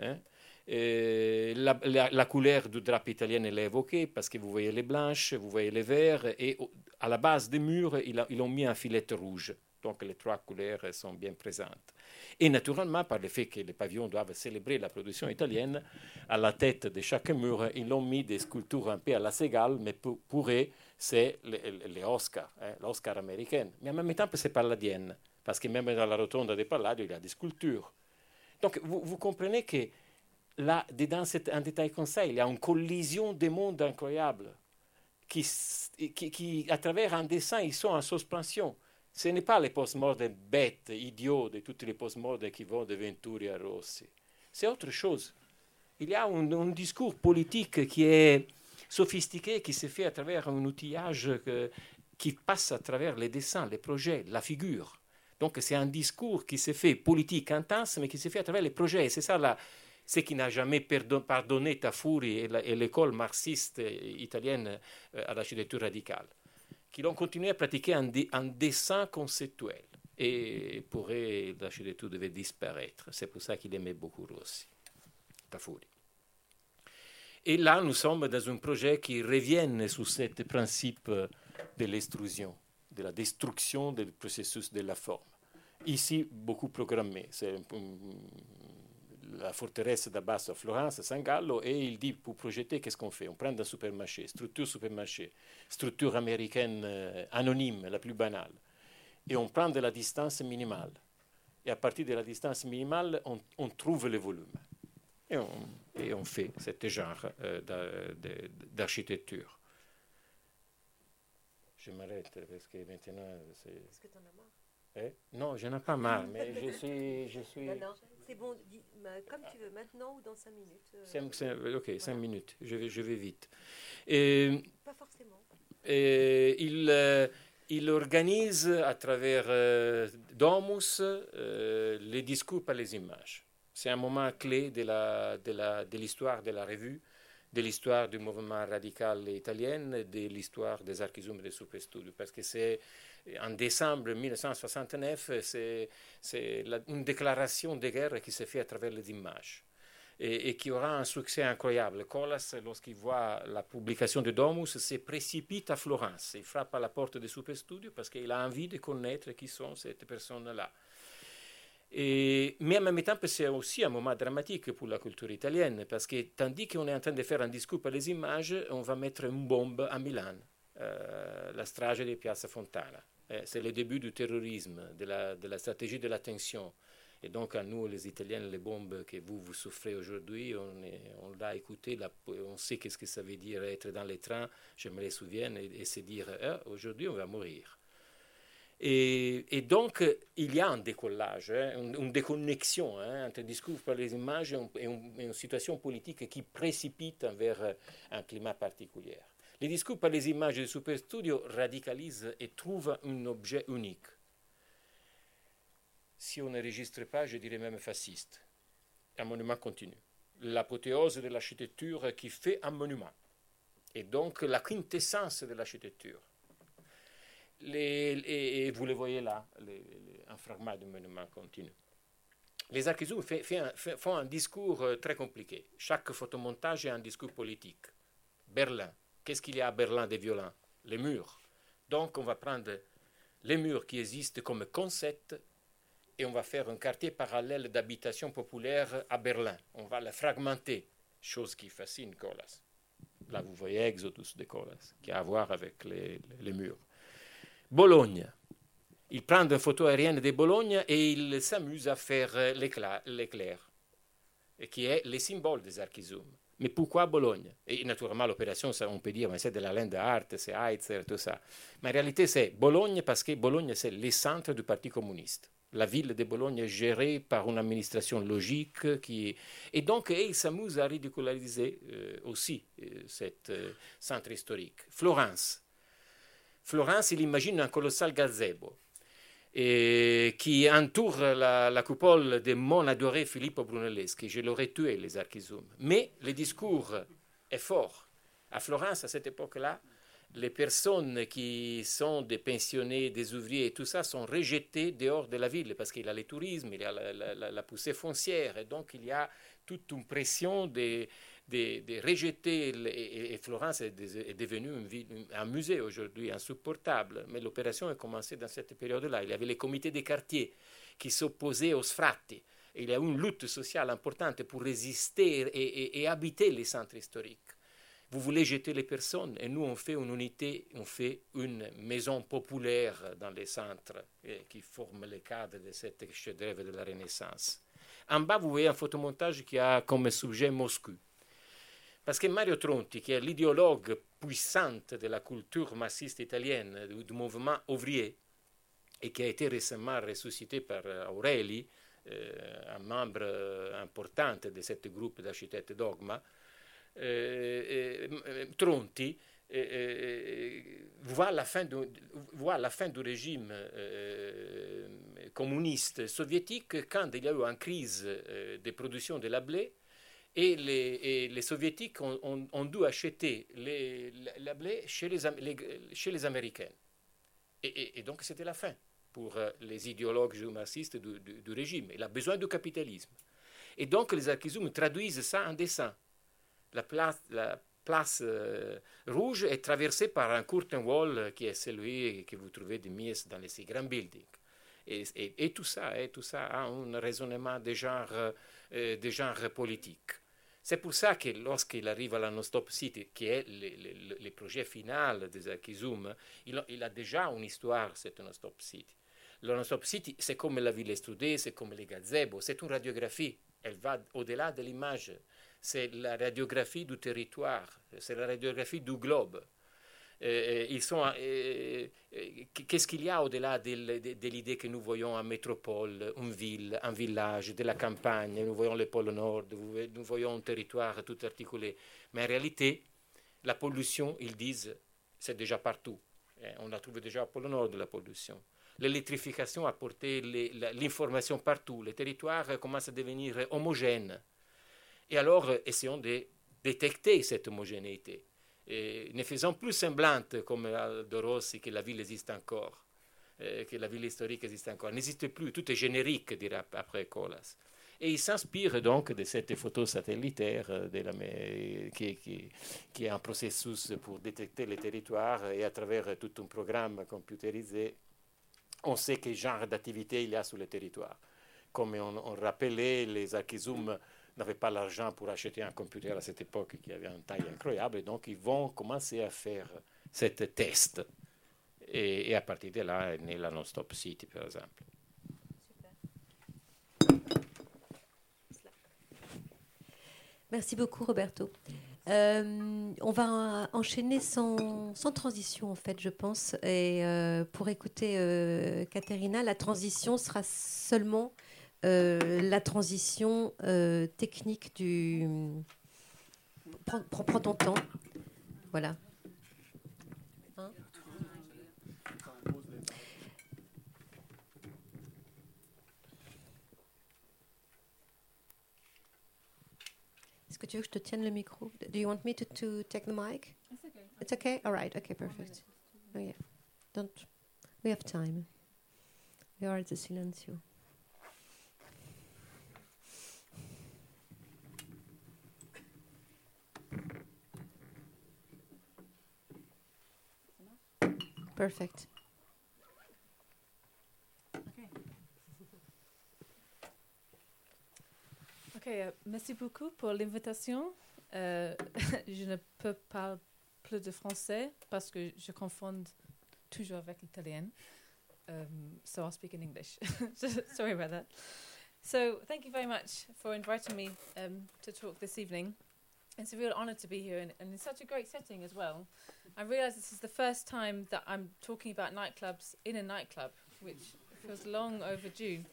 Hein? La, la, couleur du drap italien, elle est évoquée parce que vous voyez les blanches, vous voyez les verts, et à la base des murs, ils, ont mis un filet rouge. Donc les trois couleurs sont bien présentes. Et naturellement, par le fait que les pavillons doivent célébrer la production italienne, à la tête de chaque mur, ils ont mis des sculptures un peu à la Segal, mais pour, eux, c'est les, Oscars, hein, l'Oscar américain. Mais en même temps, c'est palladienne, parce que même dans la rotonde des Palladio, il y a des sculptures. Donc vous comprenez que là, dedans un détail comme ça, il y a une collision des mondes incroyables qui, qui, à travers un dessin, ils sont en suspension. Ce n'est pas les post-mortem bêtes, idiots de toutes les post-mortem qui vont de Venturi à Rossi. C'est autre chose. Il y a un, discours politique qui est sophistiqué, qui se fait à travers un outillage qui passe à travers les dessins, les projets, la figure. Donc c'est un discours qui se fait politique intense, mais qui se fait à travers les projets. C'est ça la, ce qui n'a jamais pardonné Tafuri et l'école marxiste italienne euh, à l'architecture radicale, qui l'ont continué à pratiquer un, dessin conceptuel. Et pour eux, l'architecture devait disparaître. C'est pour ça qu'il aimait beaucoup Rossi, Tafuri. Et là, nous sommes dans un projet qui revient sur ce principe de l'extrusion, de la destruction du processus de la forme. Ici, beaucoup programmé. C'est la forteresse d'Abbas à Florence, à San Gallo, et il dit pour projeter, qu'est-ce qu'on fait? On prend un supermarché, structure supermarché, structure américaine euh, anonyme, la plus banale, et on prend de la distance minimale. Et à partir de la distance minimale, on, trouve le volume. Et on, et on fait ce genre euh, d'architecture. Je m'arrête parce que maintenant. Est-ce que tu en as marre? Eh? Non, je n'en ai pas marre, mais je suis. Je suis... C'est bon, comme tu veux, maintenant ou dans cinq minutes euh, Ok, cinq minutes, je vais, je vais vite. Et, Pas forcément. Et il, euh, il organise à travers euh, Domus les discours par les images. C'est un moment clé de, la, de, la, de l'histoire de la revue, de l'histoire du mouvement radical italien, de l'histoire des archizomes et des superstudios, parce que c'est en décembre 1969, c'est une déclaration de guerre qui se fait à travers les images et, qui aura un succès incroyable. Colas, lorsqu'il voit la publication de Domus, se précipite à Florence. Il frappe à la porte des Superstudios parce qu'il a envie de connaître qui sont ces personnes-là. Mais en même temps, c'est aussi un moment dramatique pour la culture italienne, parce que tandis qu'on est en train de faire un discours par les images, on va mettre une bombe à Milan, euh, la strage de Piazza Fontana. Eh, c'est le début du terrorisme, de la, de la stratégie de l'attention. Et donc, à nous, les Italiens, les bombes que vous, vous souffrez aujourd'hui, on, l'a écouté, on sait qu'est-ce que ça veut dire être dans les trains, je me les souviens, et, se dire, eh, aujourd'hui, on va mourir. Et, et, donc, il y a un décollage, hein, une, déconnexion hein, entre discours par les images et, une, situation politique qui précipite vers un climat particulier. Les discours par les images du Super Studio radicalisent et trouvent un objet unique. Si on ne registre pas, je dirais même fasciste. Un monument continu. L'apothéose de l'architecture qui fait un monument. Et donc la quintessence de l'architecture. et, vous le voyez là, un fragment du monument continu. Les archisous font un discours euh, très compliqué. Chaque photomontage est un discours politique. Berlin. Qu'est-ce qu'il y a à Berlin de violents Les murs. Donc on va prendre les murs qui existent comme concept et on va faire un quartier parallèle d'habitation populaire à Berlin. On va le fragmenter, chose qui fascine Colas. Là, vous voyez Exodus de Colas, qui a à voir avec les, murs. Bologne. Il prend une photo aérienne de Bologne et il s'amuse à faire l'éclair, qui est le symbole des archizoum. Mais pourquoi Bologne? Et naturellement, l'opération, on peut dire, c'est de la land art, c'est Heitzer, tout ça. Mais en réalité, c'est Bologne parce que Bologne, c'est le centre du Parti communiste. La ville de Bologne est gérée par une administration logique qui et donc il s'amuse à ridiculariser euh, aussi euh, cet euh, centre historique. Florence, Florence, il imagine un colossal gazebo et qui entoure la, coupole de mon adoré Filippo Brunelleschi. Je l'aurais tué, les archizoum. Mais le discours est fort. À Florence, à cette époque-là, les personnes qui sont des pensionnés, des ouvriers et tout ça sont rejetées dehors de la ville parce qu'il y a le tourisme, il y a la, poussée foncière et donc il y a toute une pression des de, rejeter, et, Florence est, devenue un musée aujourd'hui insupportable, mais l'opération a commencé dans cette période-là. Il y avait les comités des quartiers qui s'opposaient aux sfratti. Il y a eu une lutte sociale importante pour résister et, habiter les centres historiques. Vous voulez jeter les personnes et nous on fait une unité, on fait une maison populaire dans les centres eh, qui forment le cadre de cette chef-d'œuvre de la Renaissance. En bas, vous voyez un photomontage qui a comme sujet Moscou. Parce que Mario Tronti, qui est l'idéologue puissant de la culture marxiste italienne, du, mouvement ouvrier, et qui a été récemment ressuscité par euh, Aureli, euh, un membre euh, important de ce groupe d'architectes dogma, Tronti voit la, fin du, voit la fin du régime communiste soviétique quand il y a eu une crise de production de la blé et les, soviétiques ont, dû acheter la blé chez les, les Américains. Et, donc c'était la fin pour euh, les idéologues marxistes du, régime. Il a besoin du capitalisme. Et donc les archizoum traduisent ça en dessin. La place, la place euh, rouge est traversée par un curtain wall qui est celui que vous trouvez de Mies dans les six grands buildings. Et, tout ça, tout ça a un raisonnement de genre, euh, de genre politique. C'est pour ça que lorsqu'il arrive à la Non-Stop City, qui est le, projet final des Archizoom, il, a déjà une histoire, cette Non-Stop City. La Non-Stop City, c'est comme la ville Estudée, c'est comme les gazebo, c'est une radiographie. Elle va au-delà de l'image. C'est la radiographie du territoire, c'est la radiographie du globe. Euh, euh, euh, qu'est-ce qu'il y a au-delà de, l'idée que nous voyons en métropole, une ville, un village, de la campagne, nous voyons le pôle Nord, nous voyons un territoire tout articulé. Mais en réalité, la pollution, ils disent, c'est déjà partout. On a trouvé déjà au pôle Nord de la pollution. L'électrification a porté l'information partout. Le territoire commence à devenir homogène. Et alors, essayons de détecter cette homogénéité ne faisant plus semblante comme de Rossi que la ville existe encore, que la ville historique existe encore. N'existe plus, tout est générique, dira après Colas. Et il s'inspire donc de cette photo satellitaire la, qui, est un processus pour détecter les territoires et à travers tout un programme computérisé, on sait quel genre d'activité il y a sur le territoire. Comme on, rappelait, les archizoom n'avaient pas l'argent pour acheter un computer à cette époque qui avait une taille incroyable, et donc ils vont commencer à faire cette test. Et, à partir de là est née la Non-Stop City, par exemple. Merci beaucoup, Roberto. Euh, on va enchaîner sans, transition, en fait, je pense. Et euh, pour écouter euh, Caterina, la transition sera seulement la transition euh, technique du. Prends, prends, ton temps. Voilà. Hein Est-ce que tu veux que je te tienne le micro? Do you want me to, to take the mic? It's okay. It's okay? All right. Okay. Perfect. Oh yeah. Don't We have time. We are at the Silencio. Perfect. Ok, euh, merci beaucoup pour l'invitation. Euh, je ne peux pas plus de français parce que je confonds toujours avec l'italien. Um, so I'll speak in English. Sorry about that. So, thank you very much for inviting me um, to talk this evening. It's a real honour to be here and, and in such a great setting as well. I realise this is the first time that I'm talking about nightclubs in a nightclub, which feels long overdue.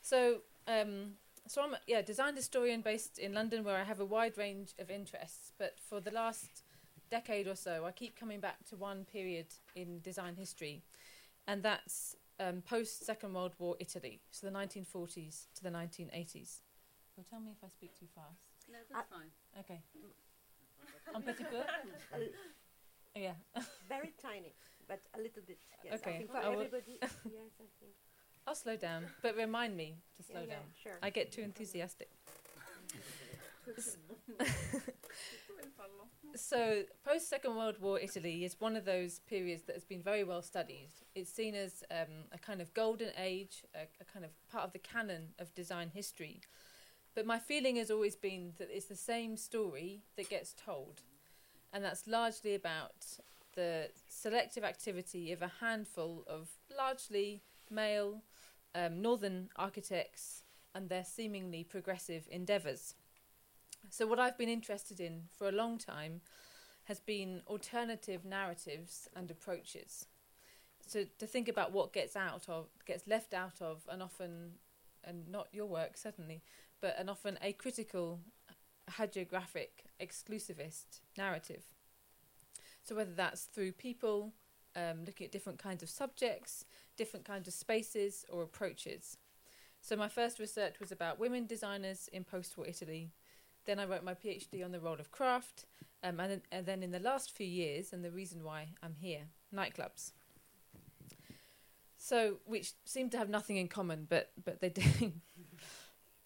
So, um, so I'm yeah design historian based in London, where I have a wide range of interests. But for the last decade or so, I keep coming back to one period in design history, and that's um, post Second World War Italy, so the 1940s to the 1980s. Well, tell me if I speak too fast. No, that's fine. Okay. Un petit peu. Yeah. Very tiny, but a little bit. Yes, Okay, I think for I will- everybody. yes, I think. I'll slow down, but remind me to slow yeah, yeah, down. sure. I get too enthusiastic. So, post Second World War Italy is one of those periods that has been very well studied. It's seen as um, a kind of golden age, a, a kind of part of the canon of design history. But my feeling has always been that it's the same story that gets told, and that's largely about the selective activity of a handful of largely male um, northern architects and their seemingly progressive endeavours. So, what I've been interested in for a long time has been alternative narratives and approaches. So, to think about what gets out of, gets left out of, and often, and not your work certainly, but an often acritical, hagiographic, exclusivist narrative. So, whether that's through people, um, looking at different kinds of subjects, different kinds of spaces or approaches. So, my first research was about women designers in post war Italy. Then I wrote my PhD on the role of craft, um, and, then, and then in the last few years, and the reason why I'm here, nightclubs. So, which seem to have nothing in common, but but they do.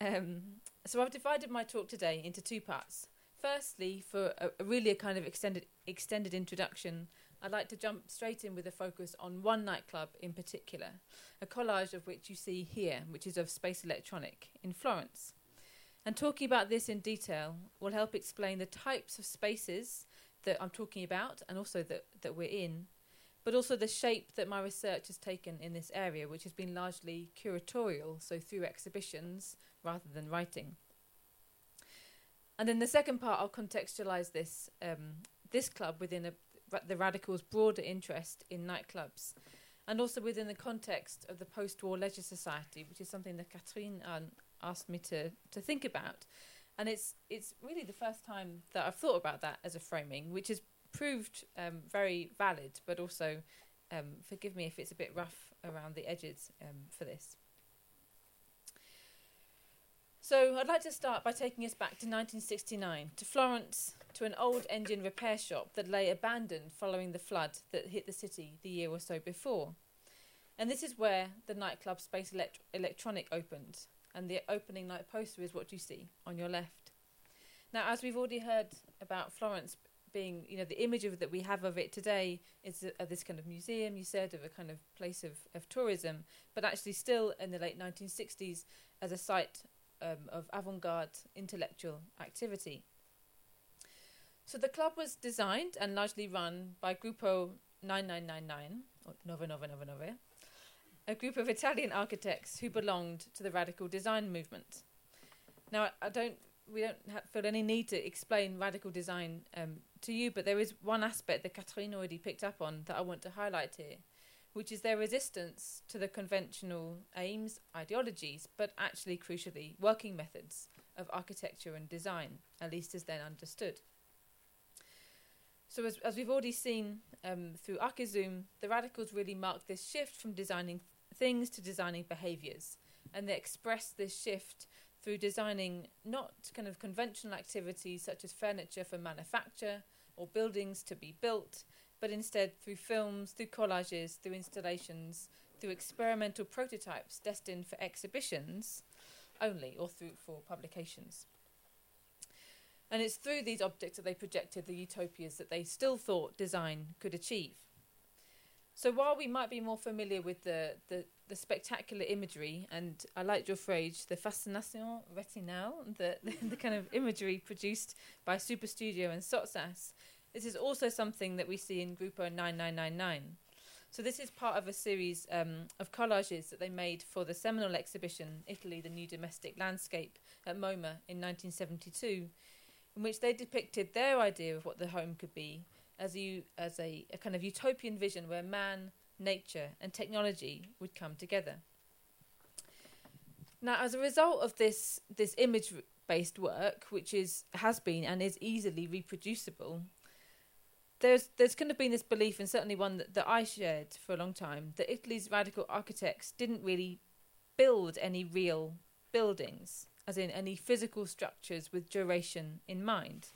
um, so I've divided my talk today into two parts. Firstly, for a, a really a kind of extended extended introduction, I'd like to jump straight in with a focus on one nightclub in particular, a collage of which you see here, which is of Space Electronic in Florence. And talking about this in detail will help explain the types of spaces that I'm talking about and also that, that we're in, but also the shape that my research has taken in this area, which has been largely curatorial, so through exhibitions rather than writing. And in the second part, I'll contextualize this um, this club within a, the radicals' broader interest in nightclubs, and also within the context of the post-war leisure society, which is something that Catherine um, asked me to to think about. And it's it's really the first time that I've thought about that as a framing, which has proved um, very valid, but also um, forgive me if it's a bit rough around the edges um, for this. So I'd like to start by taking us back to 1969, to Florence, to an old engine repair shop that lay abandoned following the flood that hit the city the year or so before. And this is where the nightclub Space Elect- Electronic opened, and the opening night poster is what you see on your left. Now, as we've already heard about Florence being, you know, the image of that we have of it today is a, of this kind of museum, you said, of a kind of place of, of tourism, but actually still in the late 1960s as a site um, of avant garde intellectual activity. So the club was designed and largely run by Gruppo 9999, or 9999, a group of Italian architects who belonged to the radical design movement. Now, I, don't, we don't feel any need to explain radical design um, to you, but there is one aspect that Catherine already picked up on that I want to highlight here, which is their resistance to the conventional aims, ideologies, but actually, crucially, working methods of architecture and design, at least as then understood. So, as, as we've already seen um, through Archizoom, the radicals really marked this shift from designing things to designing behaviours, and they express this shift through designing not kind of conventional activities such as furniture for manufacture or buildings to be built, but instead through films, through collages, through installations, through experimental prototypes destined for exhibitions only or through for publications. And it's through these objects that they projected the utopias that they still thought design could achieve. So while we might be more familiar with the, the, the spectacular imagery, and I liked your phrase, the fascination retinale, the, the, the kind of imagery produced by Superstudio and Sottsass, this is also something that we see in Gruppo 9999. So this is part of a series um, of collages that they made for the seminal exhibition, Italy, the New Domestic Landscape, at MoMA in 1972, in which they depicted their idea of what the home could be as you as a, a kind of utopian vision where man, nature, and technology would come together. Now, as a result of this this image based work, which is has been and is easily reproducible, there's there's kind of been this belief, and certainly one that, that I shared for a long time, that Italy's radical architects didn't really build any real buildings, as in any physical structures with duration in mind.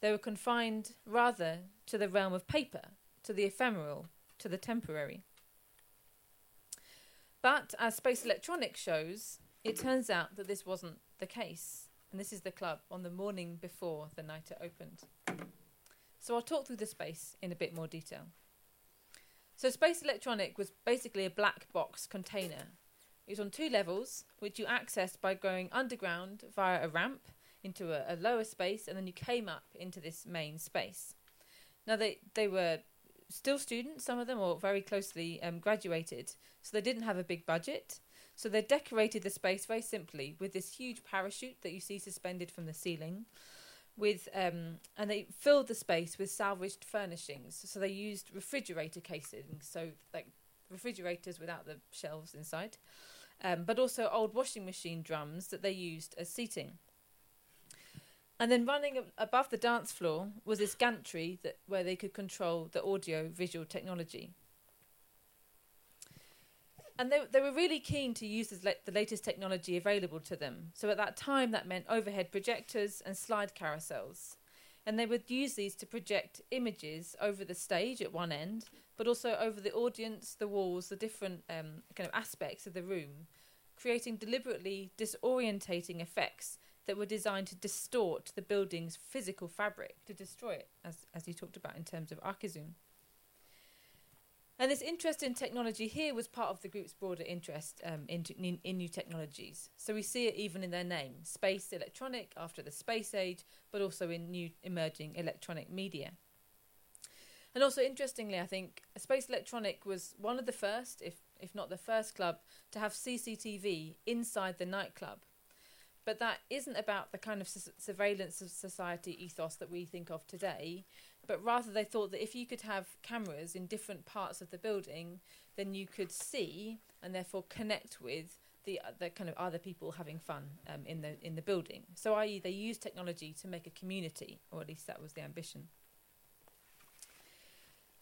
They were confined rather to the realm of paper, to the ephemeral, to the temporary. But as Space Electronics shows, it turns out that this wasn't the case. And this is the club on the morning before the night it opened. So I'll talk through the space in a bit more detail. So Space Electronic was basically a black box container. It was on two levels, which you accessed by going underground via a ramp into a, a lower space, and then you came up into this main space. Now they they were still students, some of them, or very closely um, graduated, so they didn't have a big budget. So they decorated the space very simply with this huge parachute that you see suspended from the ceiling, with um, and they filled the space with salvaged furnishings. So they used refrigerator casings, so like refrigerators without the shelves inside, um, but also old washing machine drums that they used as seating. And then running above the dance floor was this gantry that where they could control the audio visual technology. And they they were really keen to use the, latest technology available to them. So at that time, that meant overhead projectors and slide carousels, and they would use these to project images over the stage at one end, but also over the audience, the walls, the different um, kind of aspects of the room, creating deliberately disorientating effects that were designed to distort the building's physical fabric, to destroy it, as, as you talked about in terms of Archizoom. And this interest in technology here was part of the group's broader interest um, in, in, in, new technologies. So we see it even in their name space electronic after the space age, but also in new emerging electronic media. And also, interestingly, I think Space Electronic was one of the first, if, if not the first club, to have CCTV inside the nightclub but that isn't about the kind of su- surveillance of society ethos that we think of today but rather they thought that if you could have cameras in different parts of the building then you could see and therefore connect with the the kind of other people having fun um, in the in the building so i.e. they used technology to make a community or at least that was the ambition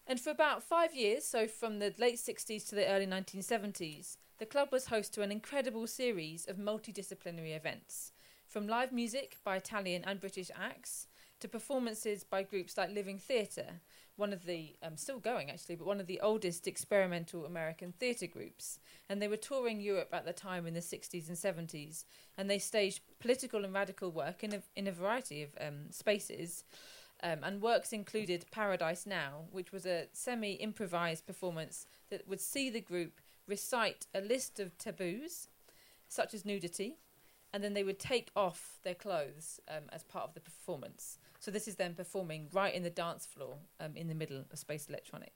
and for about five years, so from the late 60s to the early 1970s, the club was host to an incredible series of multidisciplinary events, from live music by Italian and British acts to performances by groups like Living Theatre, one of the, um, still going actually, but one of the oldest experimental American theatre groups. And they were touring Europe at the time in the 60s and 70s, and they staged political and radical work in a, in a variety of um, spaces. Um, and works included Paradise Now, which was a semi improvised performance that would see the group recite a list of taboos, such as nudity, and then they would take off their clothes um, as part of the performance. So this is them performing right in the dance floor um, in the middle of Space Electronic.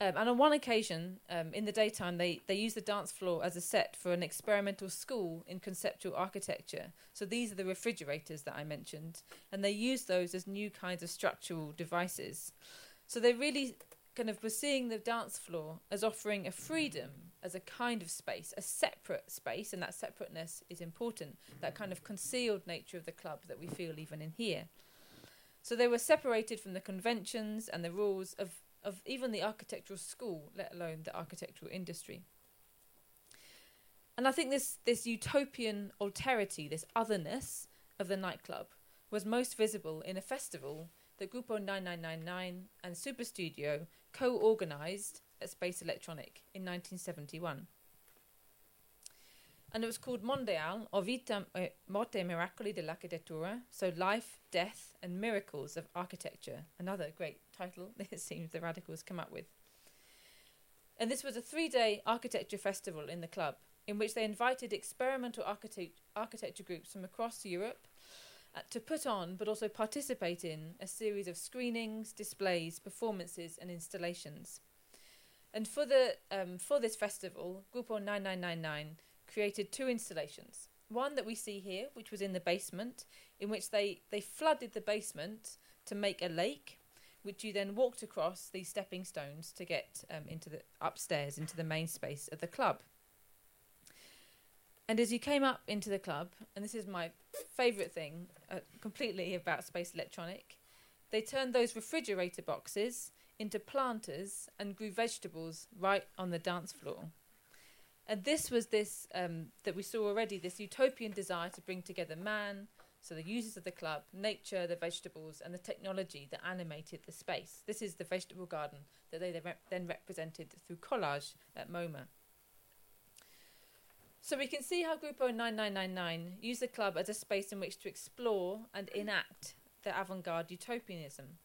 Um, and on one occasion, um, in the daytime, they, they used the dance floor as a set for an experimental school in conceptual architecture. So these are the refrigerators that I mentioned, and they used those as new kinds of structural devices. So they really kind of were seeing the dance floor as offering a freedom as a kind of space, a separate space, and that separateness is important, that kind of concealed nature of the club that we feel even in here. So they were separated from the conventions and the rules of, of even the architectural school, let alone the architectural industry. And I think this, this utopian alterity, this otherness of the nightclub, was most visible in a festival that Grupo 9999 and Super Studio co organised at Space Electronic in 1971. And it was called Mondial o Vita eh, Morte Miracoli dell'Architettura, so Life, Death, and Miracles of Architecture. Another great title, it seems the radicals come up with. And this was a three day architecture festival in the club, in which they invited experimental architect- architecture groups from across Europe uh, to put on, but also participate in, a series of screenings, displays, performances, and installations. And for, the, um, for this festival, Grupo 9999 created two installations. One that we see here, which was in the basement, in which they, they flooded the basement to make a lake, which you then walked across these stepping stones to get um, into the upstairs into the main space of the club. And as you came up into the club, and this is my favourite thing uh, completely about Space Electronic, they turned those refrigerator boxes into planters and grew vegetables right on the dance floor. And this was this um, that we saw already this utopian desire to bring together man, so the users of the club, nature, the vegetables, and the technology that animated the space. This is the vegetable garden that they then represented through collage at MoMA. So we can see how Grupo 9999 used the club as a space in which to explore and enact their avant-garde utopianism.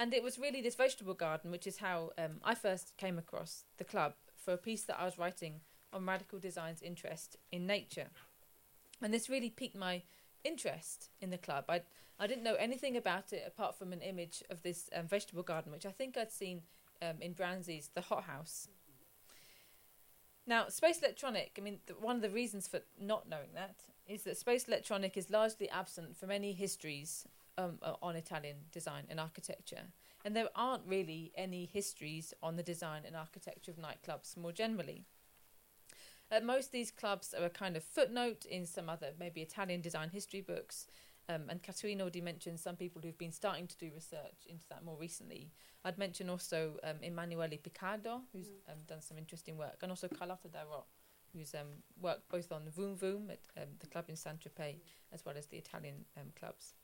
And it was really this vegetable garden, which is how um, I first came across the club for a piece that I was writing on radical design's interest in nature. And this really piqued my interest in the club. I I didn't know anything about it apart from an image of this um, vegetable garden, which I think I'd seen um, in Branzy's The Hot House. Now, Space Electronic, I mean, one of the reasons for not knowing that is that Space Electronic is largely absent from any histories um, on Italian design and architecture. And there aren't really any histories on the design and architecture of nightclubs more generally. At most, these clubs are a kind of footnote in some other, maybe Italian design history books. Um, and Catherine already mentioned some people who've been starting to do research into that more recently. I'd mention also um, Emanuele Picardo, who's mm. um, done some interesting work, and also Carlotta Darrot, who's um, worked both on Vroom Vroom at um, the club in Saint Tropez, as well as the Italian um, clubs.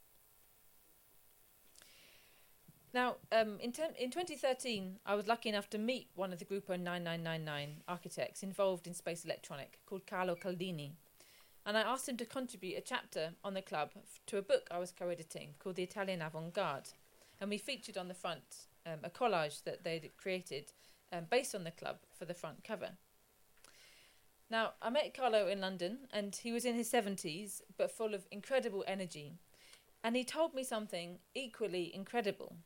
Now, um, in, in 2013, I was lucky enough to meet one of the Grupo 9999 architects involved in Space Electronic called Carlo Caldini. And I asked him to contribute a chapter on the club to a book I was co editing called The Italian Avant Garde. And we featured on the front um, a collage that they'd created um, based on the club for the front cover. Now, I met Carlo in London, and he was in his 70s, but full of incredible energy. And he told me something equally incredible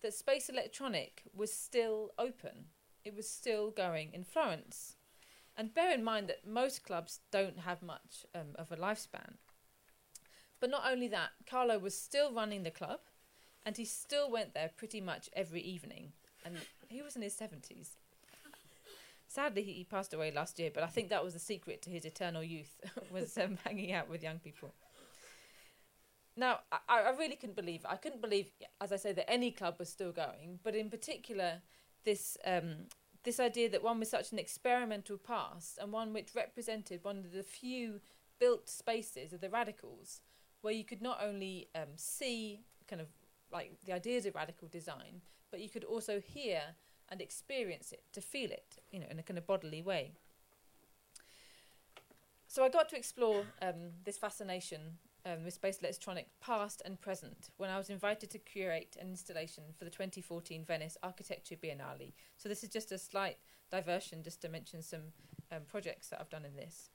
that Space Electronic was still open. It was still going in Florence. And bear in mind that most clubs don't have much um, of a lifespan. But not only that, Carlo was still running the club and he still went there pretty much every evening. And he was in his 70s. Sadly, he passed away last year, but I think that was the secret to his eternal youth, was um, hanging out with young people. Now, I, I really couldn't believe. I couldn't believe, as I say, that any club was still going. But in particular, this um, this idea that one with such an experimental past and one which represented one of the few built spaces of the radicals, where you could not only um, see kind of like the ideas of radical design, but you could also hear and experience it, to feel it, you know, in a kind of bodily way. So I got to explore um, this fascination um, with Space Electronic past and present when I was invited to curate an installation for the 2014 Venice Architecture Biennale. So this is just a slight diversion just to mention some um, projects that I've done in this.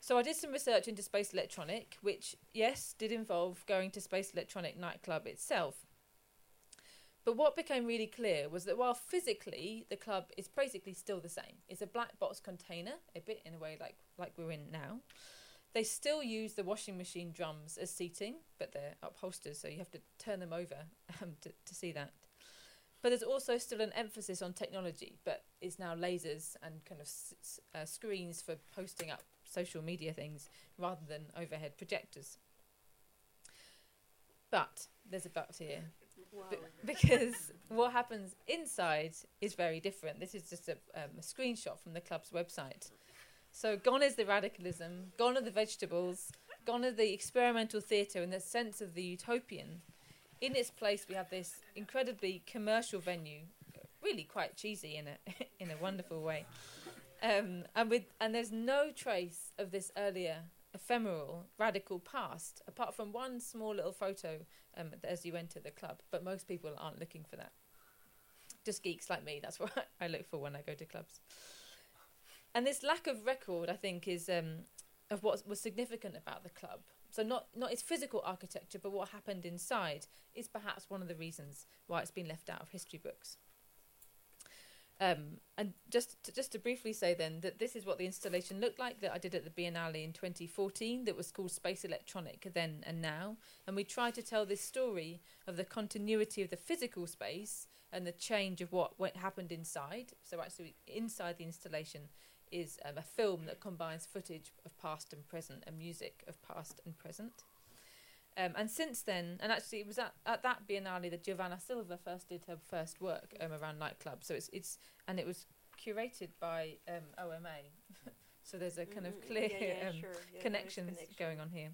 So I did some research into Space Electronic, which, yes, did involve going to Space Electronic nightclub itself. But what became really clear was that while physically the club is basically still the same, it's a black box container, a bit in a way like, like we're in now. They still use the washing machine drums as seating, but they're upholstered, so you have to turn them over um, to, to see that. But there's also still an emphasis on technology, but it's now lasers and kind of s- uh, screens for posting up social media things rather than overhead projectors. But there's a but here. B- because what happens inside is very different. This is just a, um, a screenshot from the club's website. So gone is the radicalism, gone are the vegetables, gone are the experimental theatre and the sense of the utopian. in its place, we have this incredibly commercial venue, really quite cheesy in a in a wonderful way. Um, and with and there's no trace of this earlier ephemeral radical past, apart from one small little photo um, as you enter the club. But most people aren't looking for that. Just geeks like me. That's what I look for when I go to clubs. And this lack of record, I think, is um, of what was significant about the club. So not not its physical architecture, but what happened inside is perhaps one of the reasons why it's been left out of history books. Um, and just to, just to briefly say then that this is what the installation looked like that I did at the Biennale in 2014 that was called Space Electronic then and now and we tried to tell this story of the continuity of the physical space and the change of what, what happened inside so actually inside the installation is um, a film that combines footage of past and present and music of past and present um, and since then, and actually, it was at, at that Biennale that Giovanna Silva first did her first work um, around nightclubs. So it's it's and it was curated by um, OMA. so there's a kind of Mm, clear yeah, yeah, um, sure. Yeah, connections connection. going on here.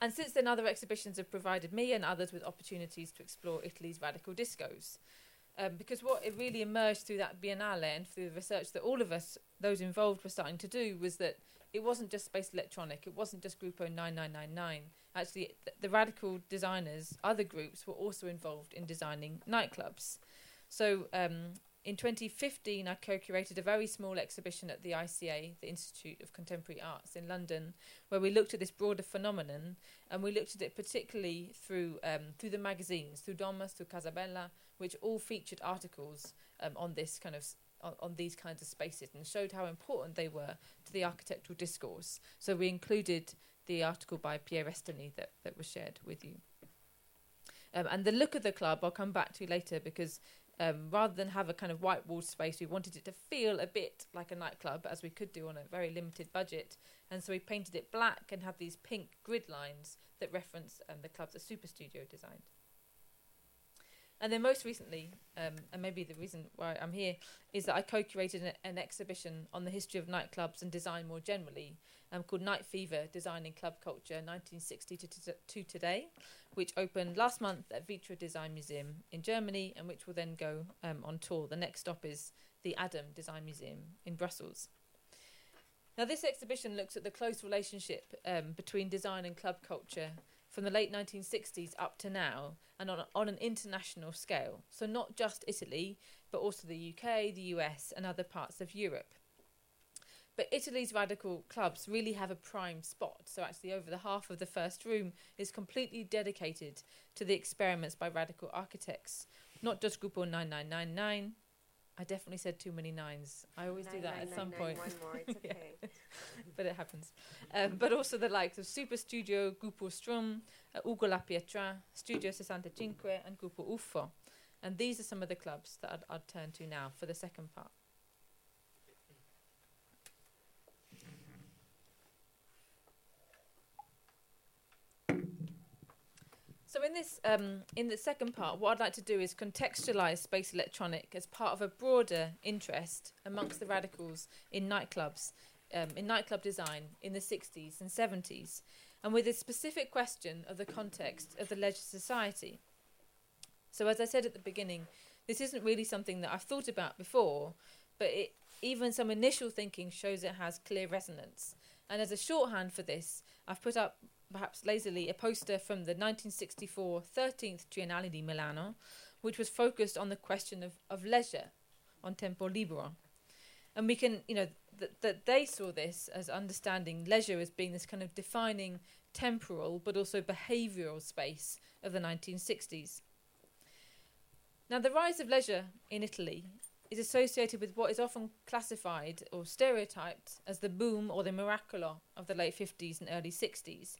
And since then, other exhibitions have provided me and others with opportunities to explore Italy's radical discos. Um, because what it really emerged through that Biennale and through the research that all of us, those involved, were starting to do was that it wasn't just Space Electronic, it wasn't just Grupo 9999. Actually, th- the radical designers, other groups, were also involved in designing nightclubs. So um, in 2015, I co curated a very small exhibition at the ICA, the Institute of Contemporary Arts in London, where we looked at this broader phenomenon and we looked at it particularly through, um, through the magazines, through Domus, through Casabella, which all featured articles um, on this kind of. On, on these kinds of spaces and showed how important they were to the architectural discourse. So we included the article by Pierre Estany that, that was shared with you. Um, and the look of the club, I'll come back to later because um, rather than have a kind of white walled space, we wanted it to feel a bit like a nightclub, as we could do on a very limited budget. And so we painted it black and had these pink grid lines that reference um, the clubs that Super Studio designed. And then most recently, um, and maybe the reason why I'm here, is that I co-curated an, an exhibition on the history of nightclubs and design more generally, um, called Night Fever: Designing Club Culture 1960 to, to, to today, which opened last month at Vitra Design Museum in Germany, and which will then go um, on tour. The next stop is the Adam Design Museum in Brussels. Now, this exhibition looks at the close relationship um, between design and club culture from the late 1960s up to now, and on, on an international scale. So, not just Italy, but also the UK, the US, and other parts of Europe. But Italy's radical clubs really have a prime spot. So, actually, over the half of the first room is completely dedicated to the experiments by radical architects, not just Gruppo 9999. I definitely said too many nines. I always do that at some point. One more, it's okay. but it happens. Um, but also the likes of Super Studio, Gruppo Strum, uh, Ugo La Pietra, Studio 65, and Gruppo UFO. And these are some of the clubs that I'd, I'd turn to now for the second part. So in this, um, in the second part, what I'd like to do is contextualise space electronic as part of a broader interest amongst the radicals in nightclubs, um, in nightclub design in the 60s and 70s, and with a specific question of the context of the leisure society. So as I said at the beginning, this isn't really something that I've thought about before, but it, even some initial thinking shows it has clear resonance. And as a shorthand for this, I've put up perhaps lazily, a poster from the 1964 13th Triennale di Milano, which was focused on the question of, of leisure, on tempo libero. And we can, you know, that that they saw this as understanding leisure as being this kind of defining temporal but also behavioural space of the 1960s. Now, the rise of leisure in Italy is associated with what is often classified or stereotyped as the boom or the miracolo of the late 50s and early 60s.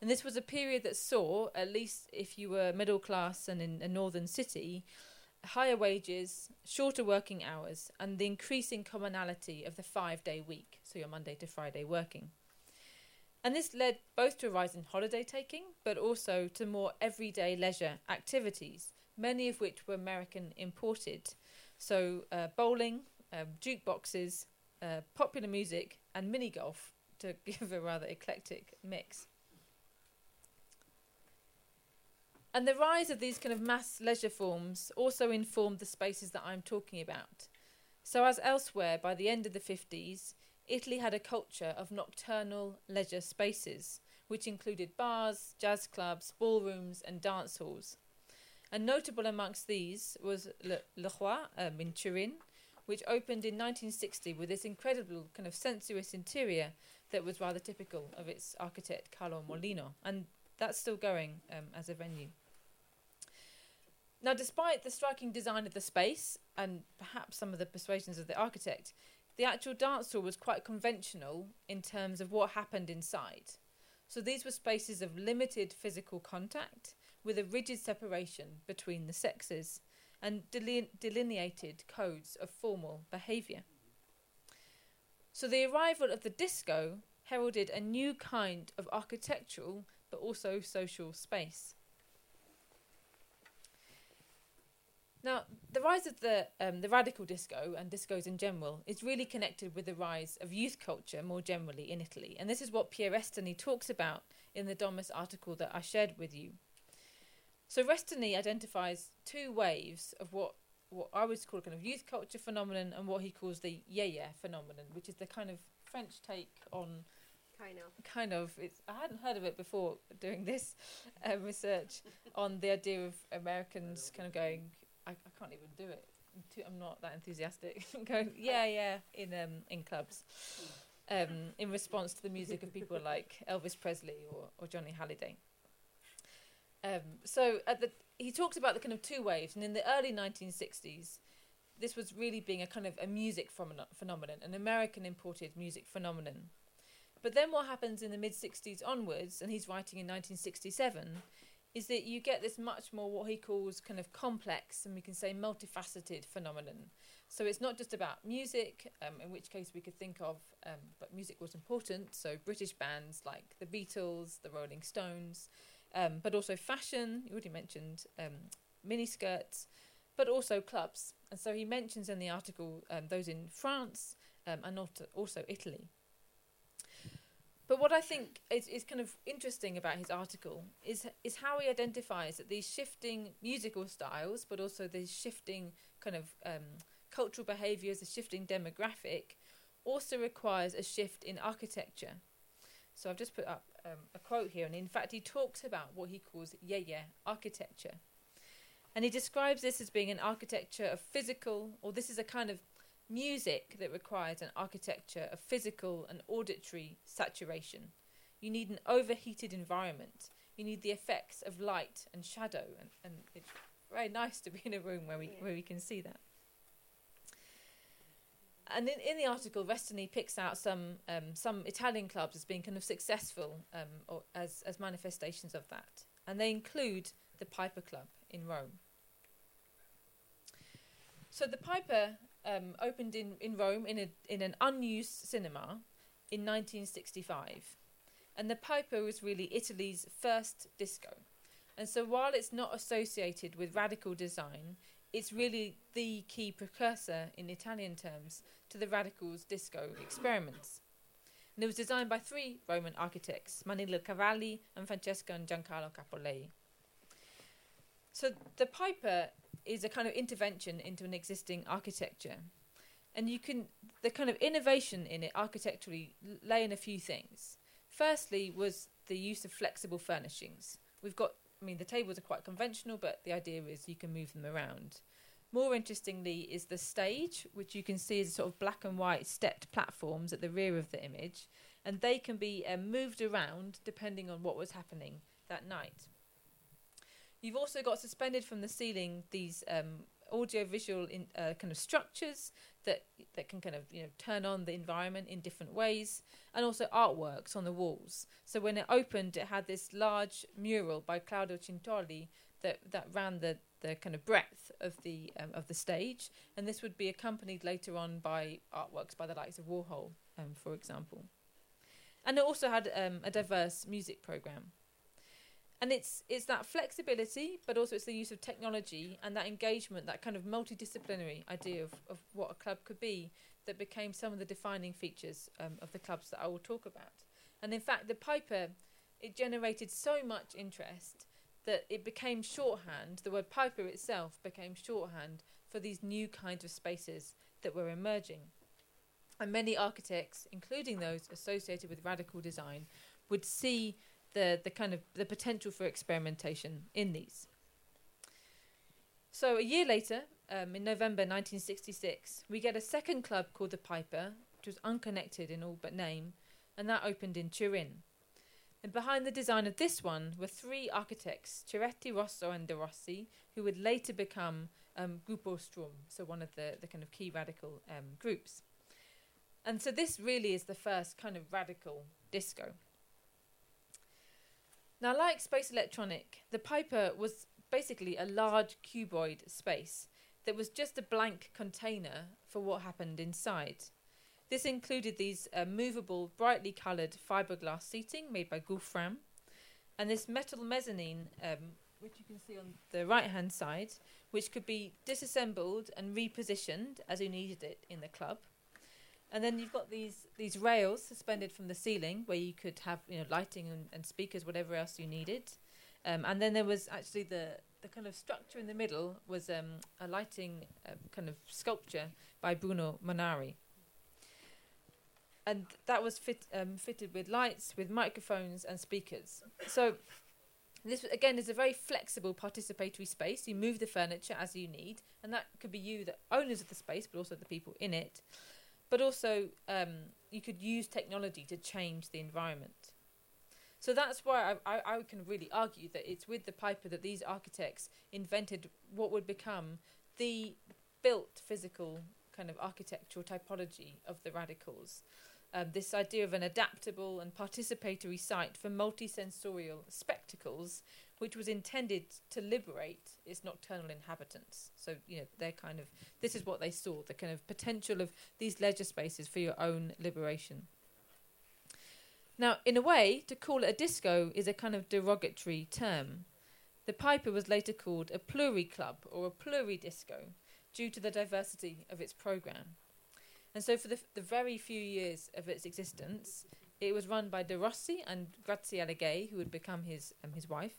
And this was a period that saw, at least if you were middle class and in a northern city, higher wages, shorter working hours, and the increasing commonality of the five day week, so your Monday to Friday working. And this led both to a rise in holiday taking, but also to more everyday leisure activities, many of which were American imported. So, uh, bowling, um, jukeboxes, uh, popular music, and mini golf to give a rather eclectic mix. And the rise of these kind of mass leisure forms also informed the spaces that I'm talking about. So, as elsewhere, by the end of the 50s, Italy had a culture of nocturnal leisure spaces, which included bars, jazz clubs, ballrooms, and dance halls. And notable amongst these was Le, Le Roi um, in Turin, which opened in 1960 with this incredible kind of sensuous interior that was rather typical of its architect Carlo Molino, and that's still going um, as a venue. Now, despite the striking design of the space and perhaps some of the persuasions of the architect, the actual dance hall was quite conventional in terms of what happened inside. So these were spaces of limited physical contact with a rigid separation between the sexes and deline- delineated codes of formal behaviour. So the arrival of the disco heralded a new kind of architectural but also social space. Now, the rise of the um, the radical disco and discos in general is really connected with the rise of youth culture more generally in Italy, and this is what Pierre Restany talks about in the Domus article that I shared with you. So Restany identifies two waves of what what I would call a kind of youth culture phenomenon and what he calls the yeah yeah phenomenon, which is the kind of French take on Kind of. kind of it's I hadn't heard of it before doing this uh, research on the idea of Americans kind of going I, I can't even do it. I'm, too, I'm not that enthusiastic. Going yeah yeah in um in clubs um in response to the music of people like Elvis Presley or, or Johnny Halliday um so the he talks about the kind of two waves and in the early 1960s this was really being a kind of a music phenomenon, phenomenon an American imported music phenomenon but then what happens in the mid 60s onwards, and he's writing in 1967, is that you get this much more what he calls kind of complex and we can say multifaceted phenomenon. So it's not just about music, um, in which case we could think of, um, but music was important. So British bands like the Beatles, the Rolling Stones, um, but also fashion. You already mentioned um, miniskirts, but also clubs. And so he mentions in the article um, those in France um, and not also Italy. But what I think is, is kind of interesting about his article is is how he identifies that these shifting musical styles, but also these shifting kind of um, cultural behaviours, a shifting demographic, also requires a shift in architecture. So I've just put up um, a quote here, and in fact he talks about what he calls yeah yeah architecture, and he describes this as being an architecture of physical, or this is a kind of music that requires an architecture of physical and auditory saturation. You need an overheated environment. You need the effects of light and shadow, and, and it's very nice to be in a room where we where we can see that. And in, in the article, Restany picks out some um, some Italian clubs as being kind of successful um, or as as manifestations of that, and they include the Piper Club in Rome. So the Piper um, opened in, in Rome in, a, in an unused cinema in 1965. And the Piper was really Italy's first disco. And so while it's not associated with radical design, it's really the key precursor in Italian terms to the radicals disco experiments. And it was designed by three Roman architects, Manillo Cavalli and Francesco and Giancarlo Capolei. So the Piper is a kind of intervention into an existing architecture. And you can, the kind of innovation in it architecturally lay in a few things. Firstly, was the use of flexible furnishings. We've got, I mean, the tables are quite conventional, but the idea is you can move them around. More interestingly, is the stage, which you can see as sort of black and white stepped platforms at the rear of the image, and they can be um, moved around depending on what was happening that night. You've also got suspended from the ceiling these um, audio-visual in, uh, kind of structures that that can kind of you know turn on the environment in different ways, and also artworks on the walls. So when it opened, it had this large mural by Claudio Cintoli that that ran the the kind of breadth of the um, of the stage, and this would be accompanied later on by artworks by the likes of Warhol, um, for example. And it also had um, a diverse music program. And it's it's that flexibility but also it's the use of technology and that engagement that kind of multidisciplinary idea of, of what a club could be that became some of the defining features um, of the clubs that I will talk about. And in fact the Piper it generated so much interest that it became shorthand, the word Piper itself became shorthand for these new kinds of spaces that were emerging. And many architects, including those associated with radical design, would see the, the kind of the potential for experimentation in these. So a year later, um, in November 1966, we get a second club called the Piper, which was unconnected in all but name, and that opened in Turin. And behind the design of this one were three architects, Cerretti, Rosso, and De Rossi, who would later become um, Gruppo Strum, so one of the, the kind of key radical um, groups. And so this really is the first kind of radical disco. Now, like Space Electronic, the Piper was basically a large cuboid space that was just a blank container for what happened inside. This included these uh, movable, brightly coloured fiberglass seating made by Gouffran, and this metal mezzanine, um, which you can see on the right hand side, which could be disassembled and repositioned as you needed it in the club. And then you've got these these rails suspended from the ceiling where you could have you know lighting and, and speakers, whatever else you needed. Um, and then there was actually the the kind of structure in the middle was um, a lighting uh, kind of sculpture by Bruno Munari. And that was fit, um, fitted with lights, with microphones and speakers. So this again is a very flexible participatory space. You move the furniture as you need, and that could be you, the owners of the space, but also the people in it. But also, um, you could use technology to change the environment. So that's why I, I, I can really argue that it's with the Piper that these architects invented what would become the built physical kind of architectural typology of the radicals. Um, this idea of an adaptable and participatory site for multisensorial spectacles, which was intended to liberate its nocturnal inhabitants. So, you know, they're kind of, this is what they saw the kind of potential of these leisure spaces for your own liberation. Now, in a way, to call it a disco is a kind of derogatory term. The Piper was later called a pluri-club or a pluri-disco due to the diversity of its program. And so, for the, the very few years of its existence, it was run by De Rossi and Graziella Gay, who would become his um, his wife.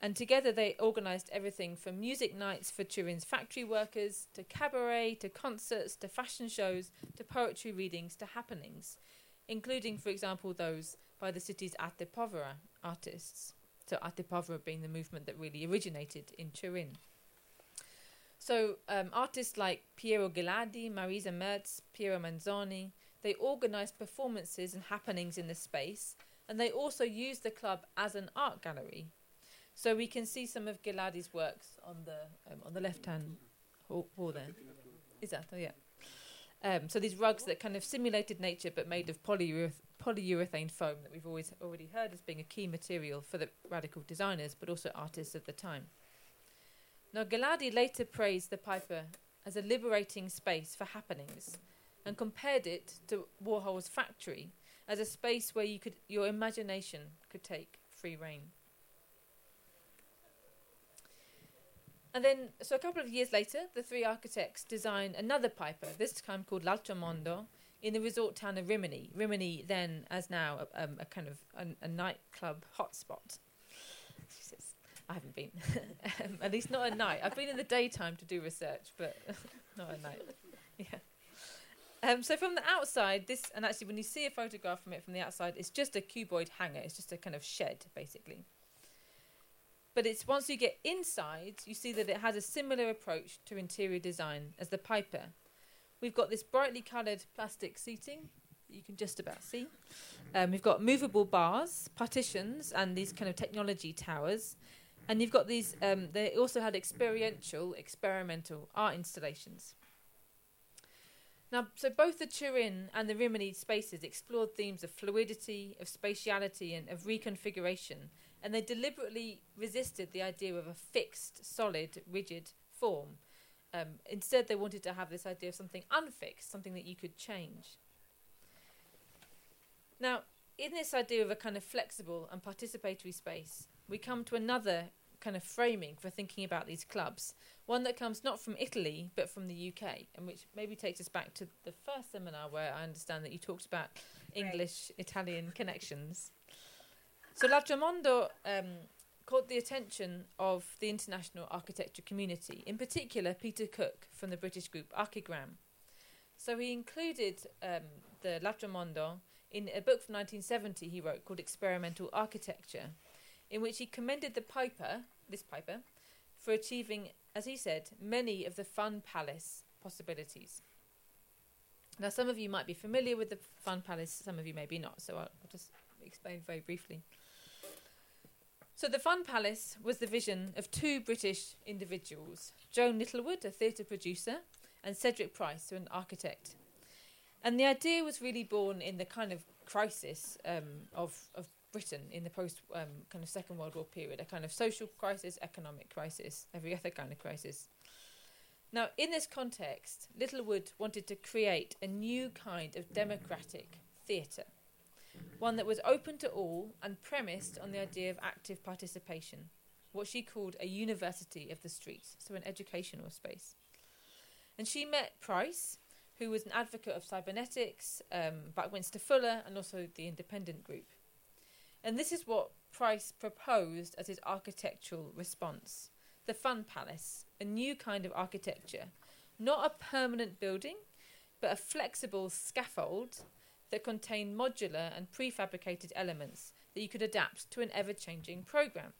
And together, they organised everything from music nights for Turin's factory workers to cabaret to concerts to fashion shows to poetry readings to happenings including, for example, those by the city's Arte Povera artists. So, Arte Povera being the movement that really originated in Turin. So, um, artists like Piero Ghilardi, Marisa Mertz, Piero Manzoni, they organised performances and happenings in the space, and they also used the club as an art gallery. So we can see some of Ghilardi's works on the um, on the left hand wall there. Is that? Oh, yeah. Um, so these rugs that kind of simulated nature but made of polyureth- polyurethane foam that we've always already heard as being a key material for the radical designers but also artists of the time. Now Ghilardi later praised the Piper as a liberating space for happenings and compared it to Warhol's factory as a space where you could your imagination could take free reign. And then, so a couple of years later, the three architects designed another Piper, this time called L'Altro Mondo, in the resort town of Rimini. Rimini, then, as now, a, um, a kind of a, a nightclub hotspot. I haven't been, um, at least not at night. I've been in the daytime to do research, but not at night. Yeah. Um, so from the outside, this, and actually when you see a photograph from it from the outside, it's just a cuboid hangar. It's just a kind of shed, basically. But it's once you get inside, you see that it has a similar approach to interior design as the Piper. We've got this brightly coloured plastic seating that you can just about see. Um, we've got movable bars, partitions, and these kind of technology towers. And you've got these, um, they also had experiential, experimental art installations. Now, so both the Turin and the Rimini spaces explored themes of fluidity, of spatiality, and of reconfiguration and they deliberately resisted the idea of a fixed, solid, rigid form. Um, instead, they wanted to have this idea of something unfixed, something that you could change. Now, in this idea of a kind of flexible and participatory space, we come to another kind of framing for thinking about these clubs. One that comes not from Italy, but from the UK, and which maybe takes us back to the first seminar where I understand that you talked about English Italian connections. So L'Altro Mondo um, caught the attention of the international architecture community, in particular Peter Cook from the British group Archigram. So he included um, the L'altro mondo in a book from 1970 he wrote called Experimental Architecture, in which he commended the Piper, this Piper, for achieving, as he said, many of the fun palace possibilities. Now, some of you might be familiar with the Fun Palace, some of you maybe not, so I'll, I'll just explain very briefly. So, the Fun Palace was the vision of two British individuals Joan Littlewood, a theatre producer, and Cedric Price, an architect. And the idea was really born in the kind of crisis um, of, of Britain in the post um, kind of Second World War period a kind of social crisis, economic crisis, every other kind of crisis. Now, in this context, Littlewood wanted to create a new kind of democratic theatre, one that was open to all and premised on the idea of active participation, what she called a university of the streets, so an educational space. And she met Price, who was an advocate of cybernetics, um, Buckminster Fuller, and also the independent group. And this is what Price proposed as his architectural response the Fun Palace, a new kind of architecture, not a permanent building, but a flexible scaffold that contained modular and prefabricated elements that you could adapt to an ever changing program.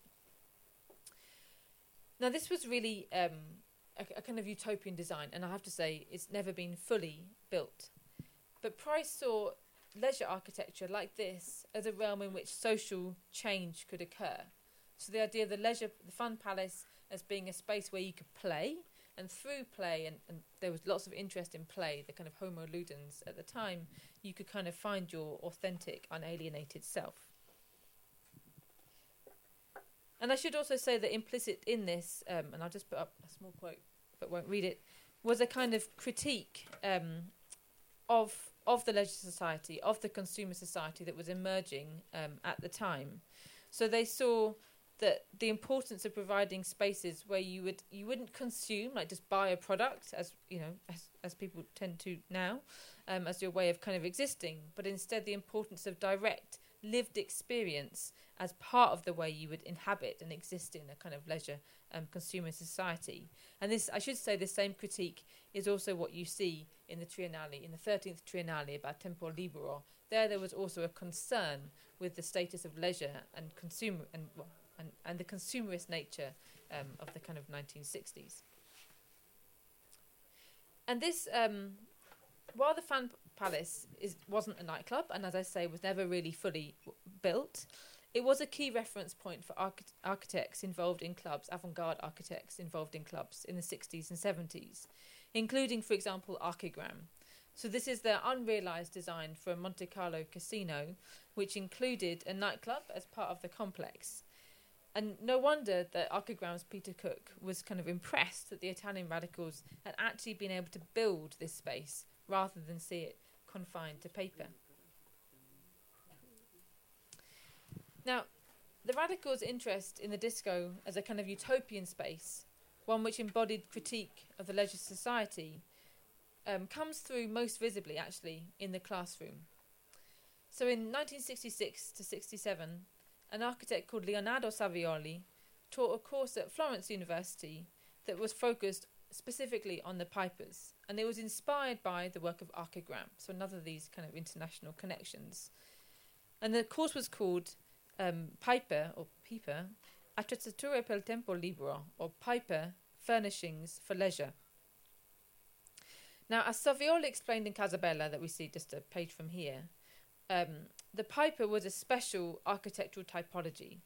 Now, this was really um, a, a, kind of utopian design, and I have to say, it's never been fully built. But Price saw leisure architecture like this as a realm in which social change could occur. So, the idea of the leisure, the fun palace, as being a space where you could play, and through play, and, and there was lots of interest in play, the kind of Homo ludens at the time, you could kind of find your authentic, unalienated self. And I should also say that implicit in this, um, and I'll just put up a small quote, but won't read it, was a kind of critique um, of of the leisure society, of the consumer society that was emerging um, at the time. So they saw that the importance of providing spaces where you would you wouldn't consume like just buy a product as you know as as people tend to now um, as your way of kind of existing but instead the importance of direct lived experience as part of the way you would inhabit and exist in a kind of leisure um, consumer society and this I should say the same critique is also what you see in the Triennale in the 13th Triennale about tempo libero there there was also a concern with the status of leisure and consumer and and, and the consumerist nature um, of the kind of 1960s. And this, um, while the Fan Palace is, wasn't a nightclub, and as I say, was never really fully built, it was a key reference point for archi- architects involved in clubs, avant garde architects involved in clubs in the 60s and 70s, including, for example, Archigram. So, this is their unrealised design for a Monte Carlo casino, which included a nightclub as part of the complex and no wonder that Archigram's Peter Cook was kind of impressed that the Italian radicals had actually been able to build this space rather than see it confined to paper. Now, the radicals' interest in the disco as a kind of utopian space, one which embodied critique of the leisure society, um, comes through most visibly actually in the classroom. So in 1966 to 67, an architect called Leonardo Savioli taught a course at Florence University that was focused specifically on the pipers, and it was inspired by the work of Archigram, so another of these kind of international connections. And the course was called um, Piper or Piper Attrezzature per tempo libero, or Piper Furnishings for Leisure. Now, as Savioli explained in Casabella, that we see just a page from here, um, the Piper was a special architectural typology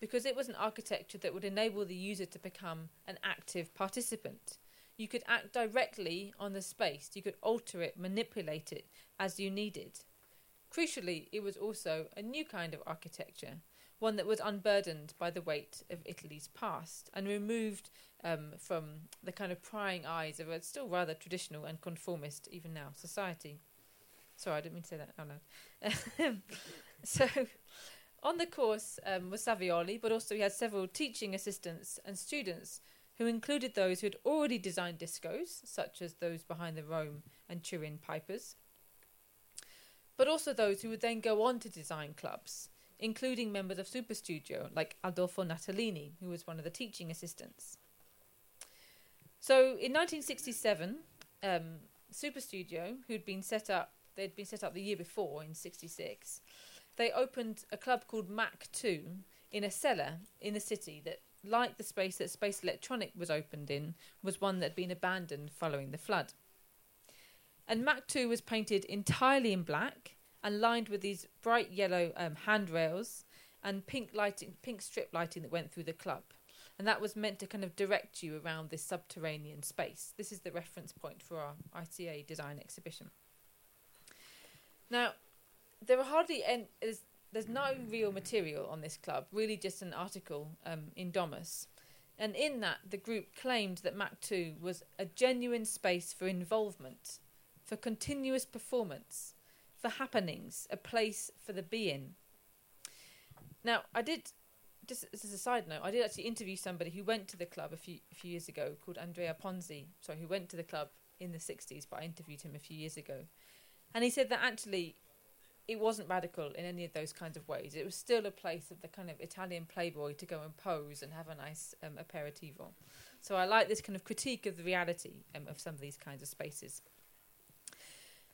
because it was an architecture that would enable the user to become an active participant. You could act directly on the space, you could alter it, manipulate it as you needed. Crucially, it was also a new kind of architecture, one that was unburdened by the weight of Italy's past and removed um, from the kind of prying eyes of a still rather traditional and conformist, even now, society. Sorry, I didn't mean to say that out loud. so, on the course um, was Savioli, but also he had several teaching assistants and students who included those who had already designed discos, such as those behind the Rome and Turin Pipers, but also those who would then go on to design clubs, including members of Superstudio like Adolfo Natalini, who was one of the teaching assistants. So in 1967, um, Superstudio, who'd been set up, they'd been set up the year before in 66, they opened a club called Mac 2 in a cellar in the city that, like the space that Space Electronic was opened in, was one that had been abandoned following the flood. And Mac 2 was painted entirely in black and lined with these bright yellow um, handrails and pink lighting, pink strip lighting that went through the club. And that was meant to kind of direct you around this subterranean space. This is the reference point for our ICA design exhibition. Now, there are hardly any, there's, no real material on this club, really just an article um, in Domus. And in that, the group claimed that Mac 2 was a genuine space for involvement, for continuous performance, for happenings, a place for the being. Now, I did, just as a side note, I did actually interview somebody who went to the club a few, a few years ago called Andrea Ponzi. Sorry, who went to the club in the 60s, but I interviewed him a few years ago. And he said that actually it wasn't radical in any of those kinds of ways. It was still a place of the kind of Italian playboy to go and pose and have a nice um, aperitivo. So I like this kind of critique of the reality um, of some of these kinds of spaces.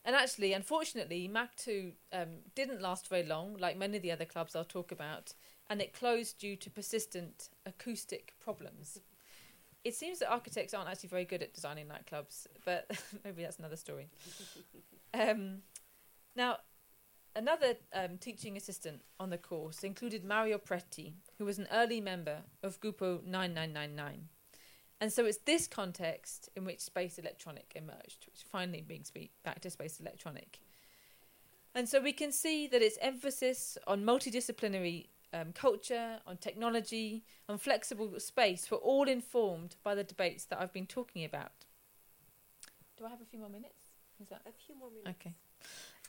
And actually, unfortunately, Mac 2 um, didn't last very long, like many of the other clubs I'll talk about, and it closed due to persistent acoustic problems. It seems that architects aren't actually very good at designing nightclubs, but maybe that's another story. Um, now, another um, teaching assistant on the course included Mario Preti, who was an early member of Gruppo 9999. And so it's this context in which Space Electronic emerged, which finally brings me back to Space Electronic. And so we can see that its emphasis on multidisciplinary um, culture, on technology, on flexible space were all informed by the debates that I've been talking about. Do I have a few more minutes? Is that A few more minutes. okay?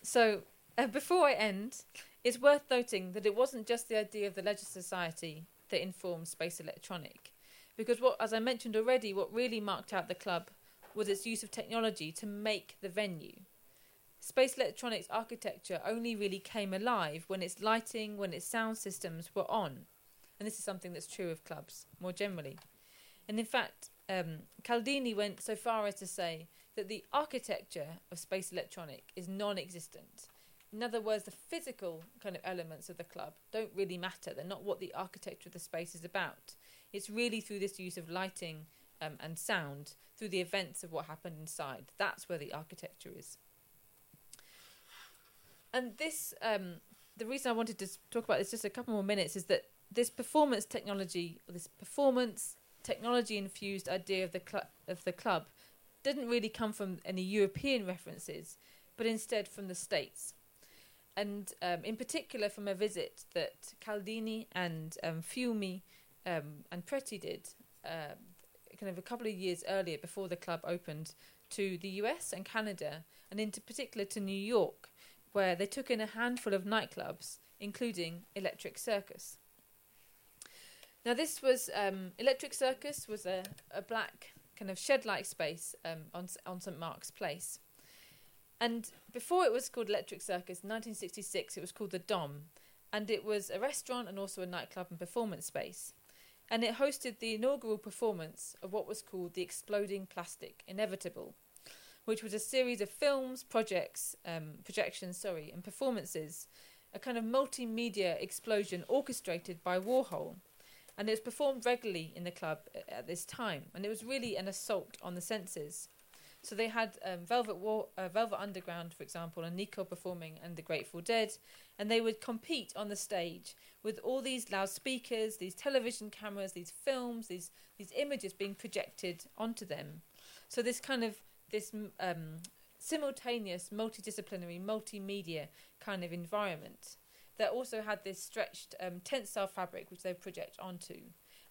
So uh, before I end, it's worth noting that it wasn't just the idea of the Leisure Society that informed Space Electronic, because what, as I mentioned already, what really marked out the club was its use of technology to make the venue. Space Electronics architecture only really came alive when its lighting, when its sound systems were on. And this is something that's true of clubs more generally. And in fact, um, Caldini went so far as to say that the architecture of Space Electronic is non existent. In other words, the physical kind of elements of the club don't really matter. They're not what the architecture of the space is about. It's really through this use of lighting um, and sound, through the events of what happened inside. That's where the architecture is. And this, um, the reason I wanted to talk about this just a couple more minutes is that this performance technology, this performance technology infused idea of the cl- of the club, didn't really come from any European references, but instead from the States. And um, in particular, from a visit that Caldini and um, Fiumi um, and Preti did, um kind of a couple of years earlier, before the club opened, to the US and Canada, and in particular to New York, where they took in a handful of nightclubs, including Electric Circus. Now, this was um, Electric Circus was a, a black kind of shed-like space um, on on St Mark's Place, and before it was called Electric Circus, in 1966 it was called the Dom, and it was a restaurant and also a nightclub and performance space, and it hosted the inaugural performance of what was called the Exploding Plastic Inevitable, which was a series of films, projects, um, projections, sorry, and performances, a kind of multimedia explosion orchestrated by Warhol. And it was performed regularly in the club at this time, and it was really an assault on the senses. So they had um, Velvet War, uh, Velvet Underground, for example, and Nico performing, and the Grateful Dead, and they would compete on the stage with all these loudspeakers, these television cameras, these films, these these images being projected onto them. So this kind of this um, simultaneous, multidisciplinary, multimedia kind of environment that also had this stretched um, tensile fabric which they project onto.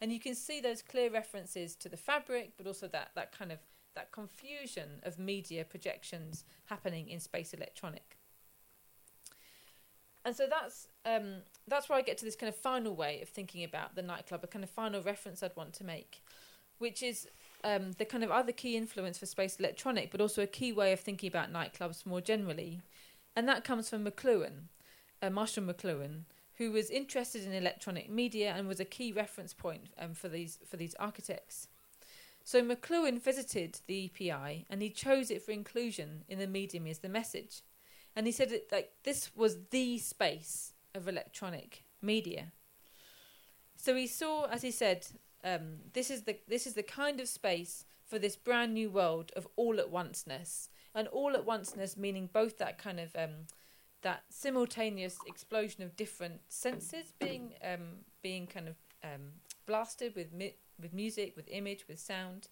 And you can see those clear references to the fabric, but also that, that kind of that confusion of media projections happening in space electronic. And so that's um, that's where I get to this kind of final way of thinking about the nightclub, a kind of final reference I'd want to make, which is um, the kind of other key influence for space electronic, but also a key way of thinking about nightclubs more generally, and that comes from McLuhan, uh, Marshall McLuhan, who was interested in electronic media and was a key reference point um, for these for these architects. So McLuhan visited the EPI and he chose it for inclusion in the medium as the message. And he said that like this was the space of electronic media. So he saw, as he said, um, this is the this is the kind of space for this brand new world of all at onceness, and all at onceness meaning both that kind of um, that simultaneous explosion of different senses being um, being kind of um, blasted with mi- with music, with image, with sound,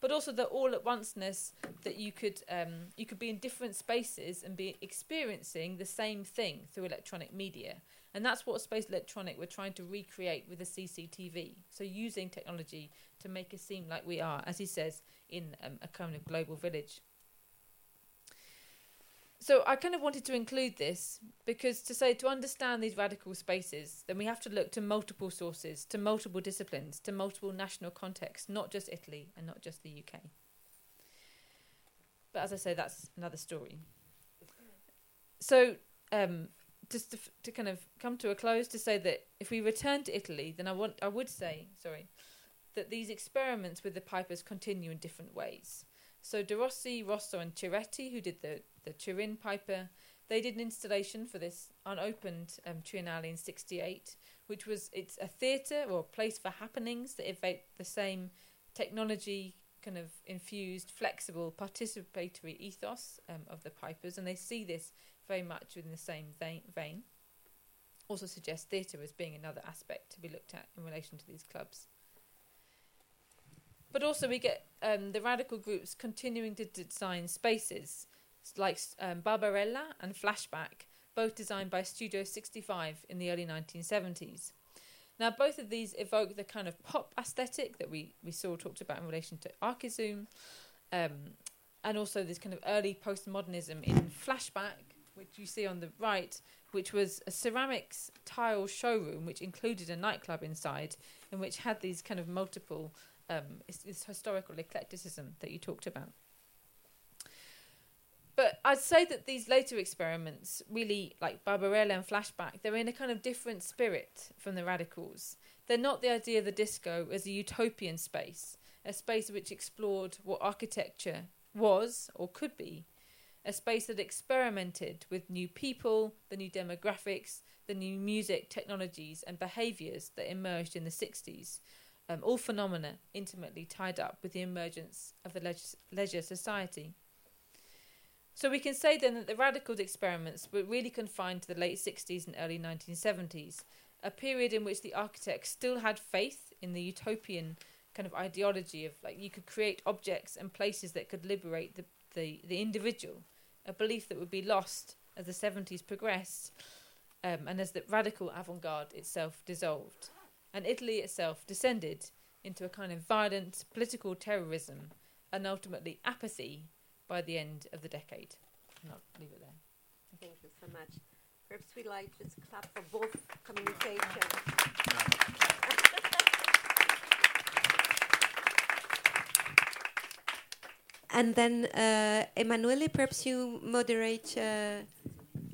but also the all at onceness that you could um, you could be in different spaces and be experiencing the same thing through electronic media. And that's what Space Electronic we're trying to recreate with the CCTV. So using technology to make it seem like we are, as he says, in um, a kind of global village. So I kind of wanted to include this because to say to understand these radical spaces, then we have to look to multiple sources, to multiple disciplines, to multiple national contexts, not just Italy and not just the UK. But as I say, that's another story. So um, just to, to kind of come to a close to say that if we return to Italy, then I want I would say sorry that these experiments with the pipers continue in different ways. So De Rossi, Rosso, and Chiretti, who did the the Turin piper, they did an installation for this unopened um, Triennale in '68, which was it's a theatre or a place for happenings that evoke the same technology kind of infused, flexible, participatory ethos um, of the pipers, and they see this very much within the same vein. Also suggests theatre as being another aspect to be looked at in relation to these clubs. But also, we get um, the radical groups continuing to design spaces like um, Barbarella and Flashback, both designed by Studio 65 in the early 1970s. Now, both of these evoke the kind of pop aesthetic that we, we saw talked about in relation to Archizoom, um, and also this kind of early postmodernism in Flashback, which you see on the right, which was a ceramics tile showroom which included a nightclub inside and which had these kind of multiple um, this historical eclecticism that you talked about. But I'd say that these later experiments, really like Barbarella and Flashback, they're in a kind of different spirit from the radicals. They're not the idea of the disco as a utopian space, a space which explored what architecture was or could be, a space that experimented with new people, the new demographics, the new music, technologies, and behaviours that emerged in the 60s. Um, all phenomena intimately tied up with the emergence of the leisure society. So we can say then that the radicals experiments were really confined to the late 60s and early 1970s, a period in which the architects still had faith in the utopian kind of ideology of like you could create objects and places that could liberate the, the, the individual a belief that would be lost as the 70s progressed um, and as the radical avant garde itself dissolved. And Italy itself descended into a kind of violent political terrorism and ultimately apathy by the end of the decade. And I'll leave it there. Thank you so much. Perhaps we'd like just clap for both communications. And then, uh, Emanuele, perhaps you moderate. Uh,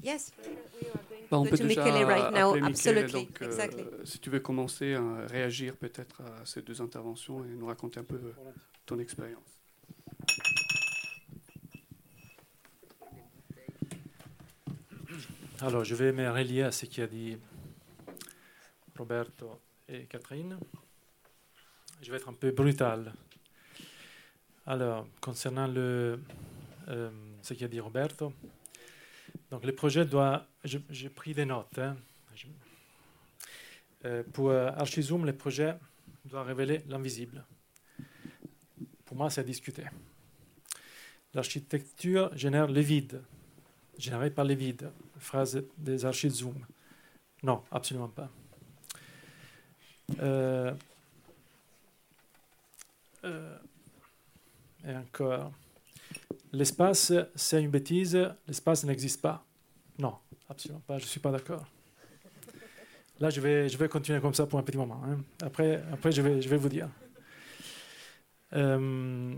yes, we are going bah, on to peut déjà right now? Michele, Absolutely, donc, euh, exactly. si tu veux commencer à réagir peut-être à ces deux interventions et nous raconter un peu ton expérience. Alors, je vais me relier à ce qu'a dit Roberto et Catherine. Je vais être un peu brutal alors, concernant le, euh, ce qu'a dit Roberto, donc le projet doit. J'ai pris des notes. Hein. Euh, pour euh, Archizoom, le projet doit révéler l'invisible. Pour moi, c'est à discuter. L'architecture génère le vide, généré par le vide. Phrase des Archizoom. Non, absolument pas. Euh, et encore. L'espace, c'est une bêtise. L'espace n'existe pas. Non, absolument pas. Je ne suis pas d'accord. Là, je vais, je vais continuer comme ça pour un petit moment. Hein. Après, après je, vais, je vais vous dire. Euh,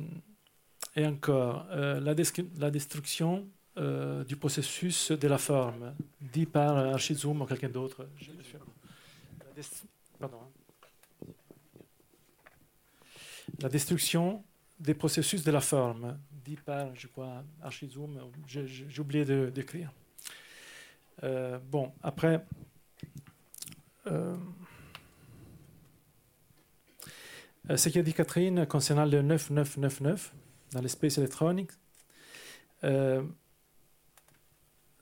et encore, euh, la, la, destruction euh, du processus de la forme, dit par Archizoom ou quelqu'un d'autre. Pardon. Hein. La destruction des processus de la forme, dit par, je crois, Archizoom, j'ai oublié d'écrire. Euh, bon, après, euh, euh, ce qu'a dit Catherine concernant le 9999 dans l'espace électronique, euh,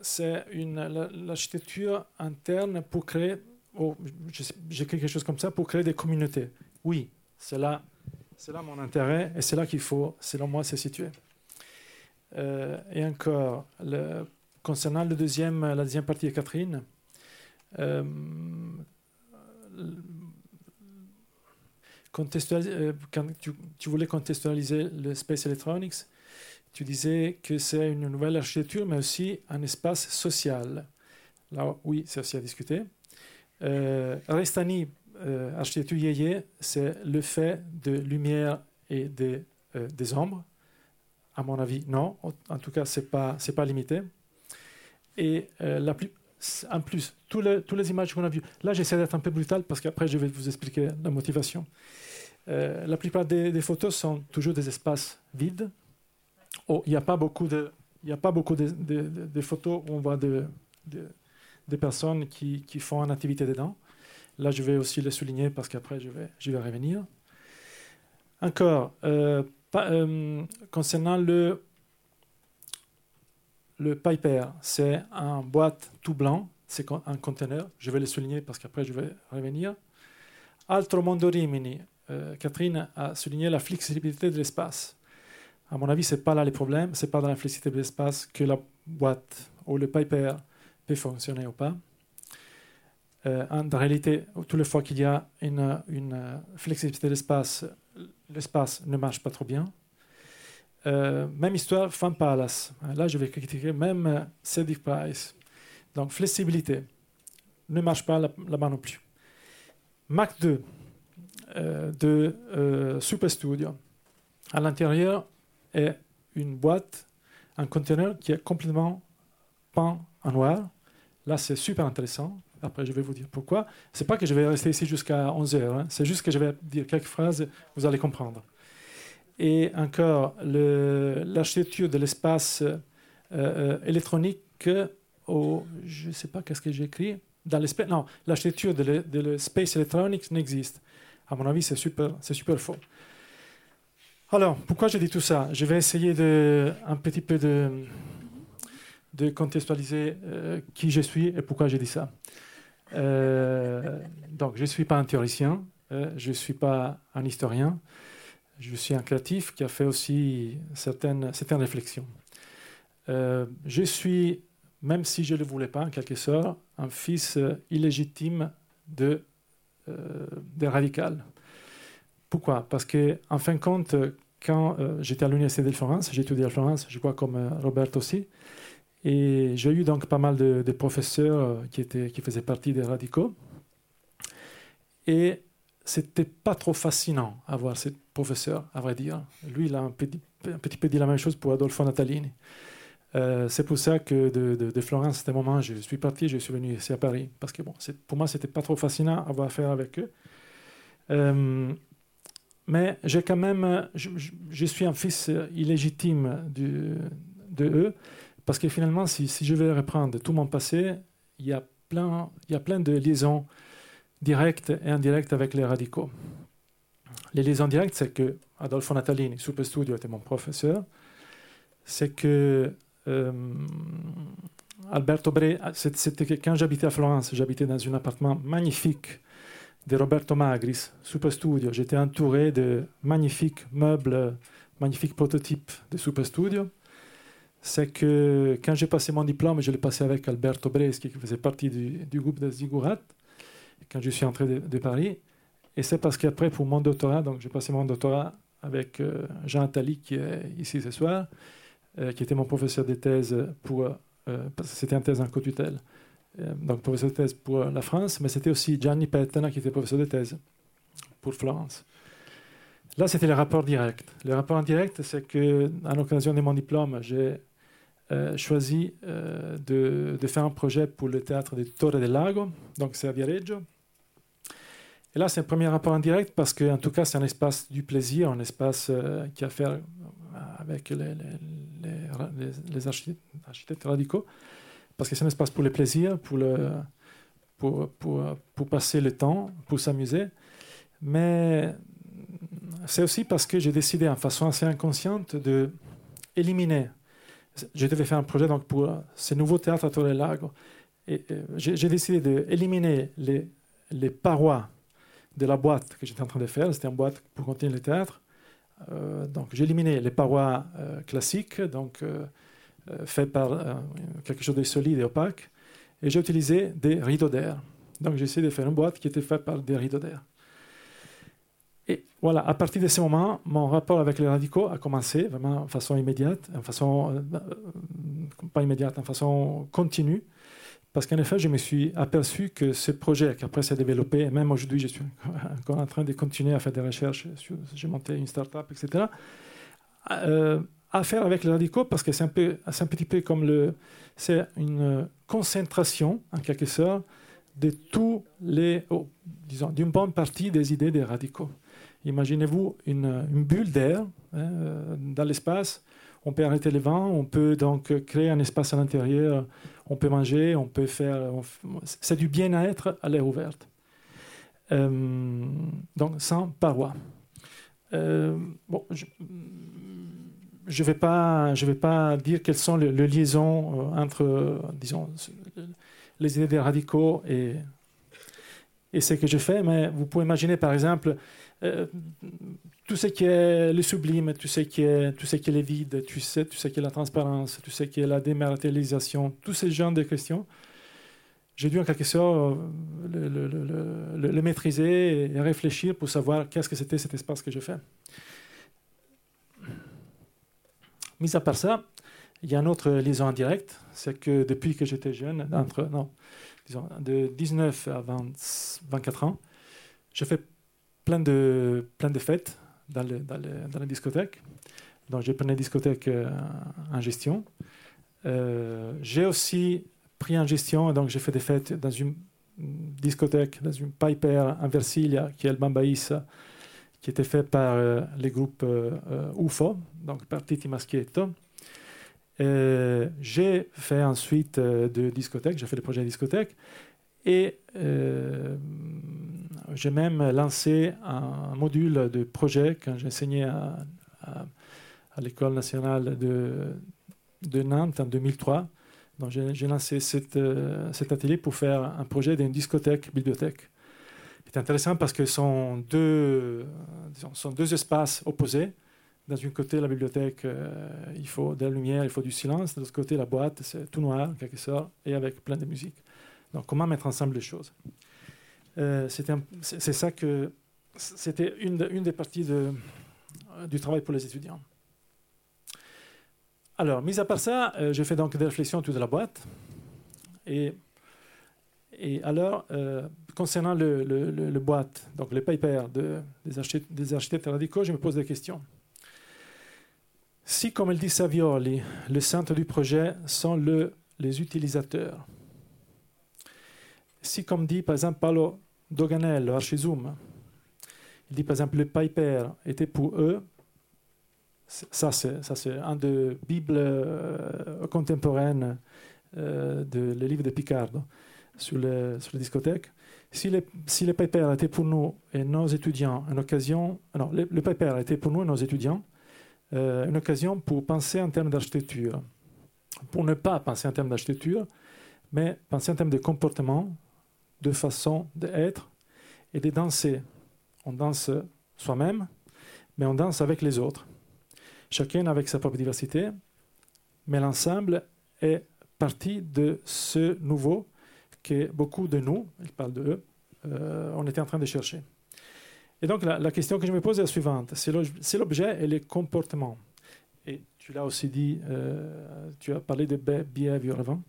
c'est l'architecture interne pour créer, oh, j'écris quelque chose comme ça, pour créer des communautés. Oui, c'est là, c'est là mon intérêt et c'est là qu'il faut, selon moi, se situer. Euh, et encore, concernant le deuxième, la deuxième partie de Catherine, euh, euh, quand tu, voulais contextualiser le Space Electronics, tu disais que c'est une nouvelle architecture, mais aussi un espace social. Là, oui, c'est aussi à discuter. Euh, Restani, euh, architecture yéyé, c'est le fait de lumière et de, euh, des ombres. À mon avis, non. En tout cas, ce n'est pas, pas limité. Et la plus, en plus, toutes les, les images qu'on a vues, là j'essaie d'être un peu brutal parce qu'après je vais vous expliquer la motivation. Euh, la plupart des, photos sont toujours des espaces vides. Oh, il n'y a pas beaucoup de, il a pas beaucoup de, photos où on voit des personnes qui, qui, font une activité dedans. Là, je vais aussi le souligner parce qu'après, je vais, je vais revenir. Encore, euh, euh, concernant le, le Piper, c'est un boîte tout blanc, c'est un conteneur. Je vais le souligner parce qu'après, je vais revenir. Altro Mondo Rimini, euh, Catherine a souligné la flexibilité de l'espace. À mon avis, ce n'est pas là le problème, ce n'est pas dans la flexibilité de l'espace que la boîte ou le Piper peut fonctionner ou pas. Euh, en réalité, toutes les fois qu'il y a une, flexibilité de l'espace, l'espace ne marche pas trop bien. Euh, même histoire, Fan Palace. Là, je vais critiquer même Cedric Price. Donc, flexibilité ne marche pas là-bas non plus. Mac 2, euh, de euh, Super Studio. À l'intérieur est une boîte, un conteneur qui est complètement peint en noir. Là, c'est super intéressant. Après, je vais vous dire pourquoi. C'est pas que je vais rester ici jusqu'à 11 heures. Hein. C'est juste que je vais dire quelques phrases, vous allez comprendre. Et encore, l'architecture de l'espace euh, électronique, au, je ne sais pas qu'est-ce que j'ai écrit. Dans non, l'architecture de l'espace électronique n'existe. À mon avis, c'est super, super faux. Alors, pourquoi je dis tout ça? Je vais essayer de, un petit peu de, de contextualiser euh, qui je suis et pourquoi je dis ça. Euh, donc, je ne suis pas un théoricien, euh, je ne suis pas un historien, je suis un créatif qui a fait aussi certaines, réflexions. je suis, même si je ne le voulais pas en quelque sorte, un fils illégitime de euh, des radicales. Pourquoi? Parce que, en fin de compte, quand euh, j'étais à l'université de Florence, étudié à Florence, je crois comme euh, Robert aussi, et j'ai eu donc pas mal de, professeurs qui, étaient, qui faisaient partie des radicaux. Et c'était pas trop fascinant avoir ce professeur, à vrai dire. Lui, il a un petit, un peu dit la même chose pour Adolfo Natalini. Euh, c'est pour ça que de, Florence, à ce moment, je suis parti, je suis venu ici à Paris. Parce que bon, pour moi, c'était pas trop fascinant à avoir affaire avec eux. Euh, mais j'ai quand même, je, suis un fils illégitime de eux, parce que finalement, si, je vais reprendre tout mon passé, il y a plein, il y a plein de liaisons directes et indirectes avec les radicaux. Les liaisons directes, c'est que Adolfo Natalini, Super Studio, était mon professeur. C'est que euh, Alberto Bre, c'était quand j'habitais à Florence, j'habitais dans un appartement magnifique de Roberto Magris, Super Studio. J'étais entouré de magnifiques meubles, magnifiques prototypes de Super Studio. C'est que quand j'ai passé mon diplôme, je l'ai passé avec Alberto Breschi, qui faisait partie du, groupe de Ziggurat, quand je suis entré de, Paris. Et c'est parce qu'après, pour mon doctorat, donc j'ai passé mon doctorat avec euh, Jean Attali, qui est ici ce soir, euh, qui était mon professeur de thèse pour, euh, c'était une thèse en co-tutelle, euh, donc professeur de thèse pour la France, mais c'était aussi Gianni Pettena qui était professeur de thèse pour Florence. Là, c'était le rapport direct. Le rapport indirect, c'est que, à l'occasion de mon diplôme, j'ai euh, choisi euh, de, de, faire un projet pour le théâtre de Torre del Lago, donc c'est à Viareggio. Et là, c'est un premier rapport en direct parce qu'en tout cas, c'est un espace du plaisir, un espace euh, qui a à faire avec les, architectes, radicaux, parce que c'est un espace pour le plaisir, pour, le, pour, pour, pour passer le temps, pour s'amuser. Mais c'est aussi parce que j'ai décidé, en façon assez inconsciente, de. Je devais faire un projet donc, pour ce nouveau théâtre à Torre Lago. Et j'ai décidé d'éliminer les, les parois de la boîte que j'étais en train de faire. C'était une boîte pour contenir le théâtre. Euh, donc j'ai éliminé les parois euh, classiques, donc euh, faites par quelque chose de solide et opaque, et j'ai utilisé des rideaux d'air. Donc j'ai essayé de faire une boîte qui était faite par des rideaux d'air. Et voilà, à partir de ce moment, mon rapport avec les radicaux a commencé vraiment de façon immédiate, en façon, pas immédiate, en façon continue. Parce qu'en effet, je me suis aperçu que ce projet, qui après s'est développé, et même aujourd'hui, je suis encore en train de continuer à faire des recherches, j'ai monté une start-up, etc., euh, à faire avec les radicaux, parce que c'est un, peu, un petit peu comme le. C'est une concentration, en quelque sorte, de tous les. Oh, disons, d'une bonne partie des idées des radicaux. Imaginez-vous une, bulle d'air hein, euh, dans l'espace. On peut arrêter les vents, on peut donc créer un espace à l'intérieur on peut manger, on peut faire. C'est du bien-être à l'air ouvert. Euh, donc sans paroi. Euh, bon, je ne vais, pas, vais pas dire quelles sont les, liaisons euh, entre, disons, les idées des radicaux et, et ce que je fais, mais vous pouvez imaginer, par exemple, tout ce qui est le sublime, tout ce qui est, tout ce qui est le vide, tu sais, tout ce qui est la transparence, tout ce qui est la dématérialisation, tous ces genres de questions, j'ai dû en quelque sorte le, le, maîtriser et réfléchir pour savoir qu'est-ce que c'était cet espace que je fais. Mis à part ça, il y a une autre liaison indirecte, c'est que depuis que j'étais jeune, entre, non, disons, de 19 à 24 ans, je fais plein de, plein de fêtes dans, le, dans, le, dans la discothèque. Donc, j'ai pris une discothèque euh, en gestion. Euh, j'ai aussi pris en gestion, donc j'ai fait des fêtes dans une discothèque, dans une Piper en Versilia, qui est le Bambaïs, qui était fait par euh, les groupes UFO, donc par Titi Maschietto. j'ai fait ensuite de discothèque, j'ai fait des projets de discothèque. Et j'ai même lancé un module de projet quand j'enseignais à, à, l'École nationale de, Nantes en 2003. Donc j'ai lancé euh, cet atelier pour faire un projet d'une discothèque-bibliothèque. C'est intéressant parce que ce sont deux, espaces opposés. D'un côté, la bibliothèque, euh, il faut de la lumière, il faut du silence. De l'autre côté, la boîte, c'est tout noir, quelque sorte, et avec plein de musique. Donc, comment mettre ensemble les choses? Euh, c'est ça que c'était une, des parties du travail pour les étudiants. Alors, mis à part ça, euh, j'ai fait donc des réflexions autour de la boîte. Et, alors, euh, concernant le, le, le, boîte, donc les papers de, des, architectes, des architectes radicaux, je me pose des questions. Si, comme il dit Savioli, le centre du projet sont le, les utilisateurs, si, comme dit par exemple Paolo Doganello, Archizoom, il dit par exemple le Piper était pour eux, ça c'est un des bibles euh, contemporaines euh, de le livre de Picardo sur, le, sur la discothèque. Si le, si le Piper était pour nous et nos étudiants une occasion, non, le, le Piper était pour nous et nos étudiants euh, une occasion pour penser en termes d'architecture, pour ne pas penser en termes d'architecture, mais penser en termes de comportement, de façon d'être et de danser. On danse soi-même, mais on danse avec les autres. Chacun avec sa propre diversité, mais l'ensemble est partie de ce nouveau que beaucoup de nous, il parle de eux, euh, on était en train de chercher. Et donc la, question que je me pose est la suivante, c'est l'objet et les comportements. Et tu l'as aussi dit, euh, tu as parlé de behavior avant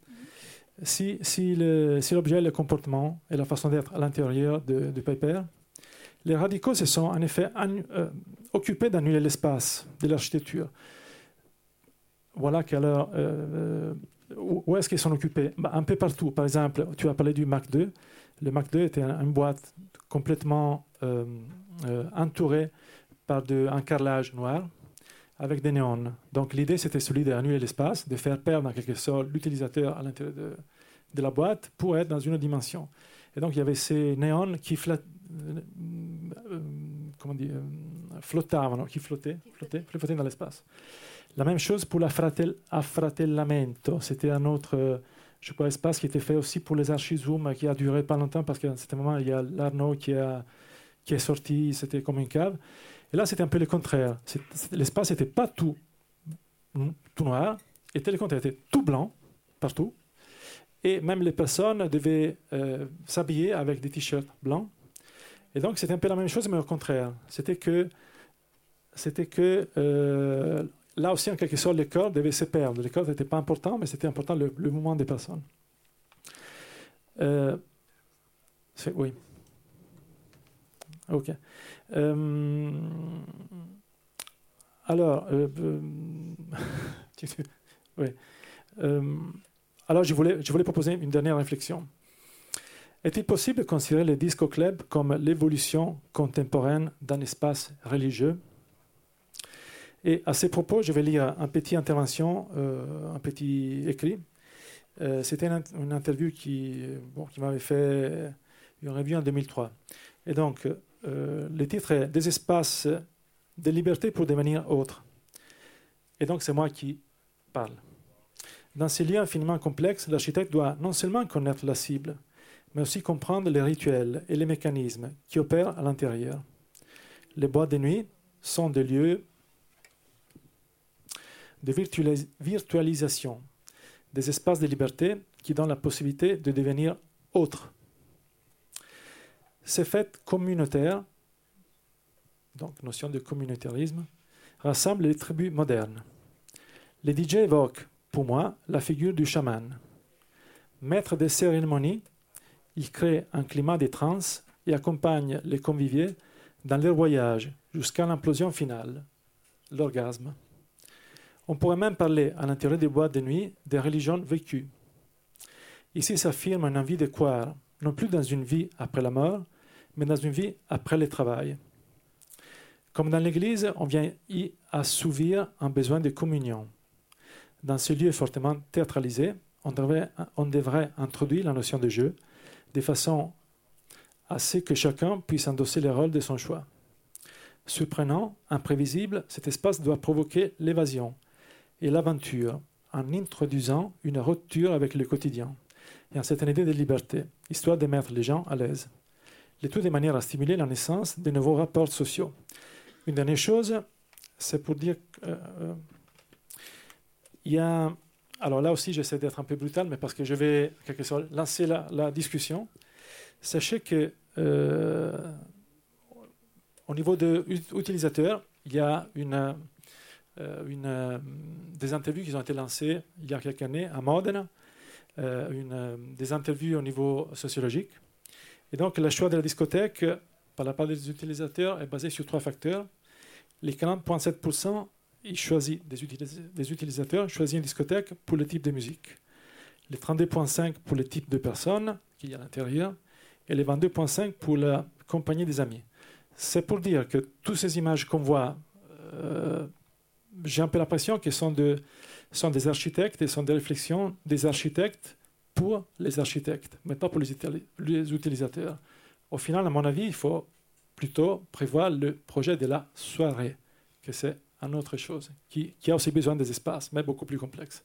si, si l'objet, le, le, comportement et la façon d'être à l'intérieur de, de Piper, les radicaux se sont en effet euh, occupés d'annuler l'espace de l'architecture. voilà heure, euh, où, est-ce qu'ils sont occupés? Bah, Un peu partout. Par exemple, tu as parlé du Mac 2. Le Mac 2 était un- une boîte complètement euh, euh, entourée par de, un carrelage noir avec des néons. Donc l'idée, c'était celui d'annuler l'espace, de faire perdre en quelque sorte l'utilisateur à l'intérieur de, de la boîte pour être dans une dimension. Et donc il y avait ces néons qui flat- euh, euh, comment euh, flottavano, qui flottaient, flottaient, flottaient dans l'espace. La même chose pour la fratel, affratellamento. C'était un autre je pas, espace qui était fait aussi pour les archizoom, qui a duré pas longtemps parce qu'à ce moment, il y a l'Arnaud qui, a- qui est sorti, c'était comme une cave. Et là, c'était un peu le contraire. L'espace n'était pas tout, tout noir, était le contraire, était tout blanc partout. Et même les personnes devaient euh, s'habiller avec des t-shirts blancs. Et donc, c'était un peu la même chose, mais au contraire. C'était que, c'était que euh, là aussi, en quelque sorte, le corps devait se perdre. Le corps n'était pas important, mais c'était important le, mouvement des personnes. Euh, oui. Ok. Euh, alors, euh, euh, alors, je voulais, je voulais proposer une dernière réflexion. Est-il possible de considérer le disco club comme l'évolution contemporaine d'un espace religieux? Et à ces propos, je vais lire un petit intervention, un petit écrit. C'était une, une interview qui, bon, qui m'avait fait une revue en 2003. Et donc, euh, le titre est Des espaces de liberté pour devenir autres. Et donc, c'est moi qui parle. Dans ces lieux infiniment complexes, l'architecte doit non seulement connaître la cible, mais aussi comprendre les rituels et les mécanismes qui opèrent à l'intérieur. Les boîtes de nuit sont des lieux de virtualis- virtualisation, des espaces de liberté qui donnent la possibilité de devenir autre. Ces fêtes communautaires, donc notion de communautarisme, rassemblent les tribus modernes. Les DJ évoquent, pour moi, la figure du chaman. Maître des cérémonies, il crée un climat de transe et accompagne les conviviés dans leur voyage jusqu'à l'implosion finale, l'orgasme. On pourrait même parler à l'intérieur des boîtes de nuit des religions vécues. Ici s'affirme une envie de croire, non plus dans une vie après la mort, mais dans une vie après le travail. Comme dans l'Église, on vient y assouvir un besoin de communion. Dans ce lieu fortement théâtralisé, on devrait, introduire la notion de jeu de façon à ce que chacun puisse endosser le rôle de son choix. Surprenant, imprévisible, cet espace doit provoquer l'évasion et l'aventure en introduisant une rupture avec le quotidien et en certaine idée de liberté, histoire de mettre les gens à l'aise. Le tout de manière à stimuler la naissance de nouveaux rapports sociaux. Une dernière chose, c'est pour dire qu'il euh, y a. Alors là aussi, j'essaie d'être un peu brutal, mais parce que je vais quelque sorte lancer la, discussion. Sachez que euh, au niveau de utilisateurs, il y a une, euh, une, euh, des interviews qui ont été lancées il y a quelques années à Modena, euh, une, euh, des interviews au niveau sociologique. Et donc, le choix de la discothèque par la part des utilisateurs est basé sur trois facteurs. Les 40,7% ils choisissent des, utilis- des utilisateurs choisissent une discothèque pour le type de musique. Les 32,5% pour le type de personnes qu'il y a à l'intérieur et les 22,5% pour la compagnie des amis. C'est pour dire que toutes ces images qu'on voit, euh, j'ai un peu l'impression qu'elles sont, sont des architectes et sont des réflexions des architectes pour les architectes, mais pas pour les, utili- les utilisateurs. Au final, à mon avis, il faut plutôt prévoir le projet de la soirée, que c'est une autre chose, qui, qui a aussi besoin des espaces, mais beaucoup plus complexe.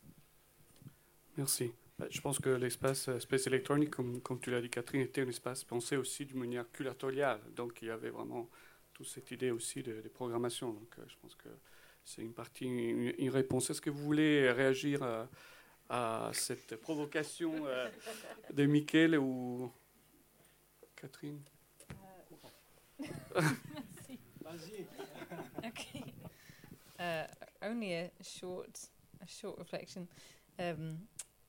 Merci. Ben, Je pense que l'espace euh, Space Electronic, comme, comme tu l'as dit Catherine, était un espace pensé aussi d'une manière curatoriale. Donc il y avait vraiment toute cette idée aussi de, de programmation. Donc euh, je pense que c'est une partie, une, une réponse. Est-ce que vous voulez réagir à, à cette provocation euh, de ou Catherine okay. Uh, only a short, a short reflection, um,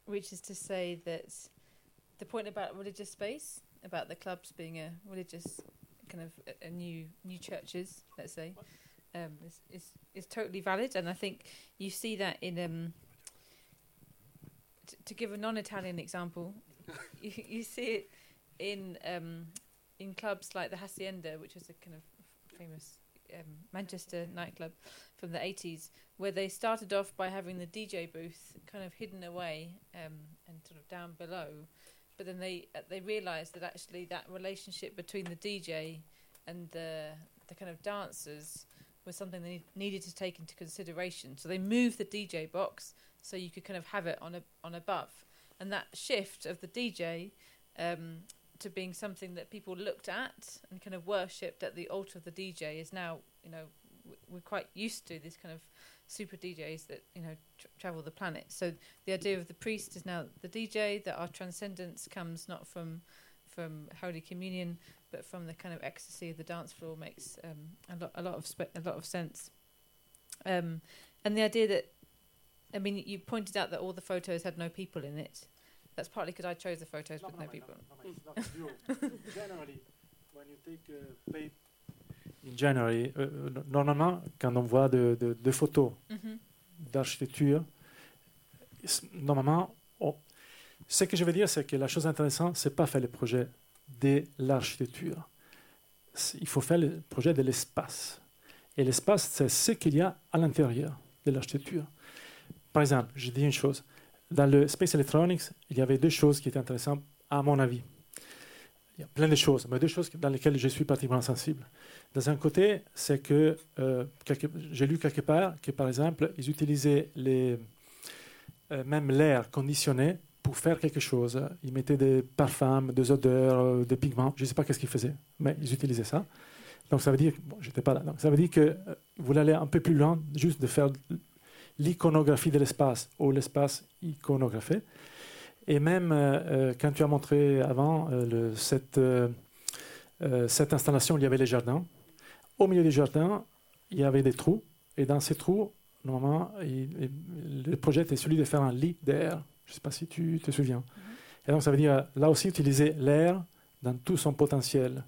which is to say that the point about religious space, about the clubs being a religious kind of a, a new new churches, let's say, um, is, is is totally valid, and I think you see that in um. To give a non-Italian example, you, you see it in um, in clubs like the Hacienda, which is a kind of famous um, Manchester nightclub from the 80s, where they started off by having the DJ booth kind of hidden away um, and sort of down below, but then they uh, they realised that actually that relationship between the DJ and the the kind of dancers was something they needed to take into consideration. So they moved the DJ box so you could kind of have it on a on above, and that shift of the DJ um, to being something that people looked at and kind of worshipped at the altar of the DJ is now you know we're quite used to these kind of super DJs that you know tr travel the planet. So the idea of the priest is now the DJ that our transcendence comes not from from Holy Communion but from the kind of ecstasy of the dance floor makes um, a lot a lot of spe- a lot of sense. Um, and the idea that I mean you pointed out that all the photos had no people in it. That's partly because I chose the photos with no, people. Generally, when you take uh, pay in January, euh, euh, normalement, quand on voit de, de, de photos Mhm. d'architecture, s- normalement, on- ce que je veux dire, c'est que la chose intéressante, c'est pas faire le projet de l'architecture. Il faut faire le projet de l'espace. Et l'espace, c'est ce qu'il y a à l'intérieur de l'architecture. Par exemple, je dis une chose. Dans le Space Electronics, il y avait deux choses qui étaient intéressantes, à mon avis. Il y a plein de choses, mais deux choses dans lesquelles je suis particulièrement sensible. Dans un côté, c'est que euh, j'ai lu quelque part que, par exemple, ils utilisaient euh, même l'air conditionné pour faire quelque chose. Ils mettaient des parfums, des odeurs, euh, des pigments. Je ne sais pas qu'est-ce qu'ils faisaient, mais ils utilisaient ça. Donc ça veut dire, j'étais pas là. Donc ça veut dire que vous aller un peu plus loin, juste de faire l'iconographie de l'espace ou l'espace iconographié. Et même euh, euh, quand tu as montré avant euh, le- cette, euh, cette installation, il y avait les jardins. Au milieu des jardins, il y avait des trous. Et dans ces trous, normalement, il- il- le projet était celui de faire un lit d'air. Je ne sais pas si tu te souviens. Et donc, ça veut dire, là aussi, utiliser l'air dans tout son potentiel.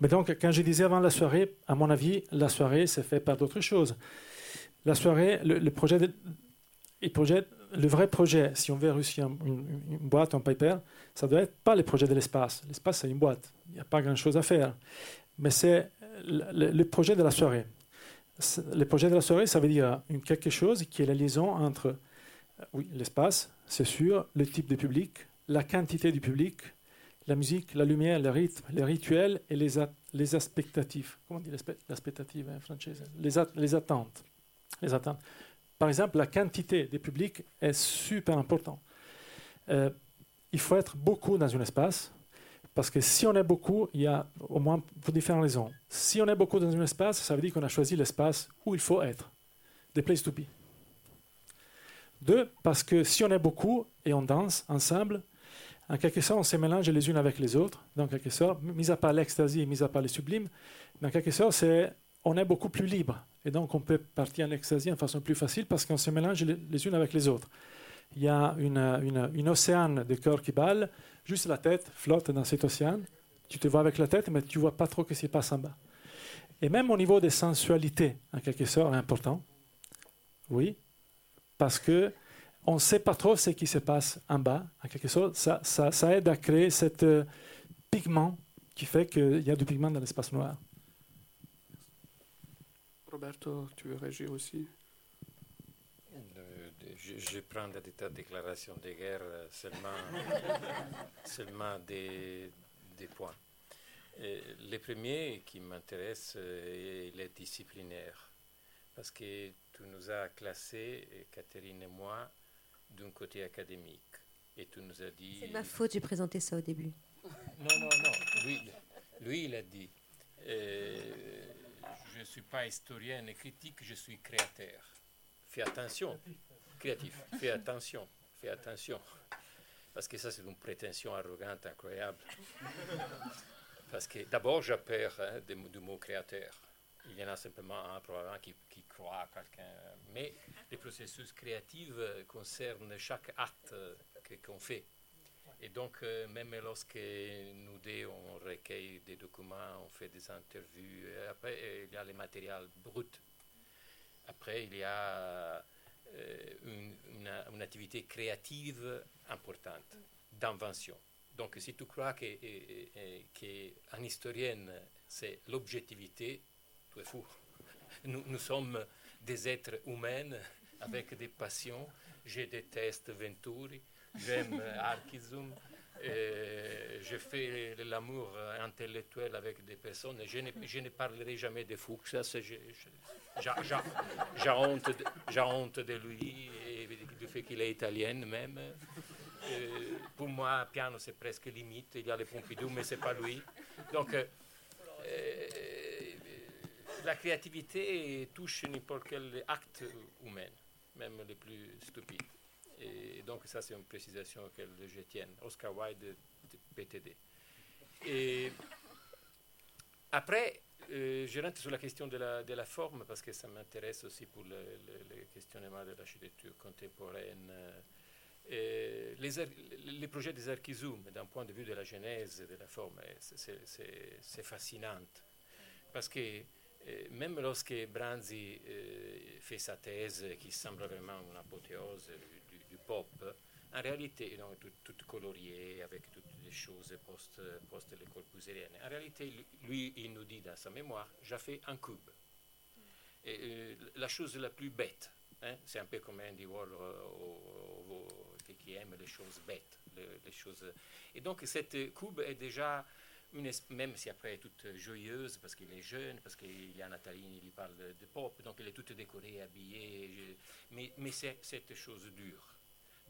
Mais donc, quand je disais avant la soirée, à mon avis, la soirée, c'est fait par d'autres choses. La soirée, le, projet, le vrai projet, si on veut réussir une, boîte, un paper, ça doit être pas le projet de l'espace. L'espace, c'est une boîte. Il n'y a pas grand-chose à faire. Mais c'est le, projet de la soirée. Le projet de la soirée, ça veut dire quelque chose qui est la liaison entre, euh, oui, l'espace, c'est sûr, le type de public, la quantité du public, la musique, la lumière, le rythme, les rituels et les, les. Comment on dit l'aspe- l'aspettative en français les, les attentes. Les. Par exemple, la quantité des publics est super important. Euh, il faut être beaucoup dans un espace, parce que si on est beaucoup, il y a au moins pour différentes raisons. Si on est beaucoup dans un espace, ça veut dire qu'on a choisi l'espace où il faut être, the place to be. Deux, parce que si on est beaucoup et on danse ensemble, en quelque sorte, on se mélange les unes avec les autres. Quelque sorte, mis à part l'ecstasy, mis à part le sublime, mais en quelque sorte, c'est, on est beaucoup plus libre. Et donc, on peut partir en ecstasy en façon plus facile parce qu'on se mélange les, unes avec les autres. Il y a une, une, une océan de corps qui balle, juste la tête flotte dans cet océan. Tu te vois avec la tête, mais tu vois pas trop ce qui se passe en bas. Et même au niveau des sensualités, en quelque sorte, est important. Oui, parce que on ne sait pas trop ce qui se passe en bas. En quelque sorte, ça, ça, aide à créer cet euh, pigment qui fait qu'il y a du pigment dans l'espace noir. Roberto, tu veux réagir aussi? Euh, je, je prends de ta déclaration de guerre euh, seulement, seulement des, des points. Euh, le premier qui m'intéresse est le disciplinaire. Parce que tu nous as classés, euh, Catherine et moi, d'un côté académique. Et tu nous as dit. C'est ma faute, j'ai présenté ça au début. Non, non, non. Lui, lui il a dit euh, Je ne suis pas historien et critique, je suis créateur. Fais attention. Créatif. Fais attention. Fais attention. Parce que ça, c'est une prétention arrogante incroyable. Parce que d'abord, j'ai peur hein, du, mot créateur. Il y en a simplement un probablement qui, croit à quelqu'un. Mais le processus créatif euh, concerne chaque acte euh, qu'on fait. Et donc, euh, même lorsque nous on recueille des documents, on fait des interviews, après, euh, il y a le matériel brut Après, il y a une, une, activité créative importante, d'invention. Donc, si tu crois qu'un historien, c'est l'objectivité, tu es fou. Nous, nous, sommes des êtres humains avec des passions. Je déteste Venturi, j'aime Archizum, je fais l'amour intellectuel avec des personnes. Je ne, parlerai jamais de Fuchs. J'ai honte, honte, de lui et du fait qu'il est italien même. Euh, pour moi, piano, c'est presque limite. Il y a les Pompidou, mais c'est pas lui. Donc, euh, la créativité touche n'importe quel acte humain, même les plus stupides. Et donc, ça, c'est une précision que je tiens. Oscar Wilde de, PTD. Et après, euh, je rentre sur la question de la, forme parce que ça m'intéresse aussi pour le, le, questionnement de l'architecture contemporaine. Euh, les, projets des archizoom, d'un point de vue de la genèse de la forme, c'est fascinant. Parce que euh, même lorsque Branzi fait sa thèse, qui semble vraiment une apothéose pop, en réalité, non, tout, tout, colorié, avec toutes les choses post, post les. En réalité, lui, il nous dit dans sa mémoire, j'ai fait un cube. Euh, la chose la plus bête, hein, c'est un peu comme Andy Warhol euh, qui aime les choses bêtes. Les, choses. Et donc, cette cube est déjà même si après toute joyeuse, parce qu'il est jeune, parce qu'il y a Nathalie, il parle de pop, donc elle est toute décorée, habillée, mais, mais c'est cette chose dure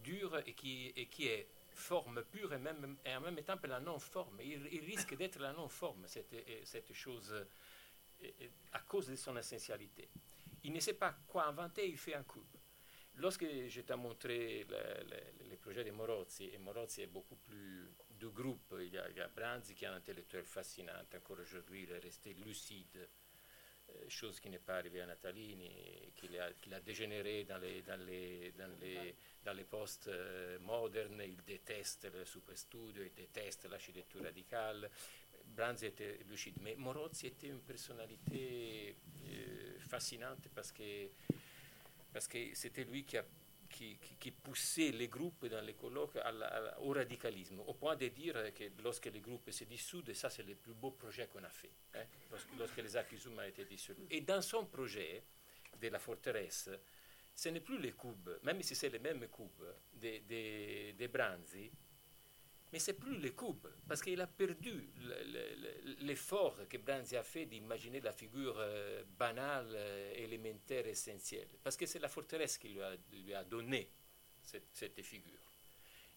dure et qui, et qui est forme pure et, même, et en même temps la non-forme. Il, risque d'être la non-forme, cette, cette chose, à cause de son essentialité. Il ne sait pas quoi inventer, il fait un coup. Lorsque je t'ai montré le, projet de Morozzi, et Morozzi est beaucoup plus de groupe, il y a, il y a Branzi qui est un intellectuel fascinant, encore aujourd'hui il est resté lucide, chose qui n'est pas arrivée à Natalini, qu'il a, qu a, dégénéré dans les, dans les, dans les, dans les postes euh, il déteste le superstudio, il déteste l'architecture radicale. Branzi était lucide, mais Morozzi était une personnalité euh, fascinante parce que, c'était lui qui a qui, poussait les groupes dans les colloques au radicalisme, au point de dire que lorsque les groupes se dissoudent, ça c'est le plus beau projet qu'on a fait, hein, lorsque, les Akizum ont été dissolus. Et dans son projet de la forteresse, ce n'est plus les cubes, même si c'est les mêmes cubes des de, de Branzi, mais c'est plus les cubes, parce qu'il a perdu l'effort que Branzi a fait d'imaginer la figure euh, banale, euh, élémentaire, essentielle, parce que c'est la forteresse qui lui a, donné cette, figure.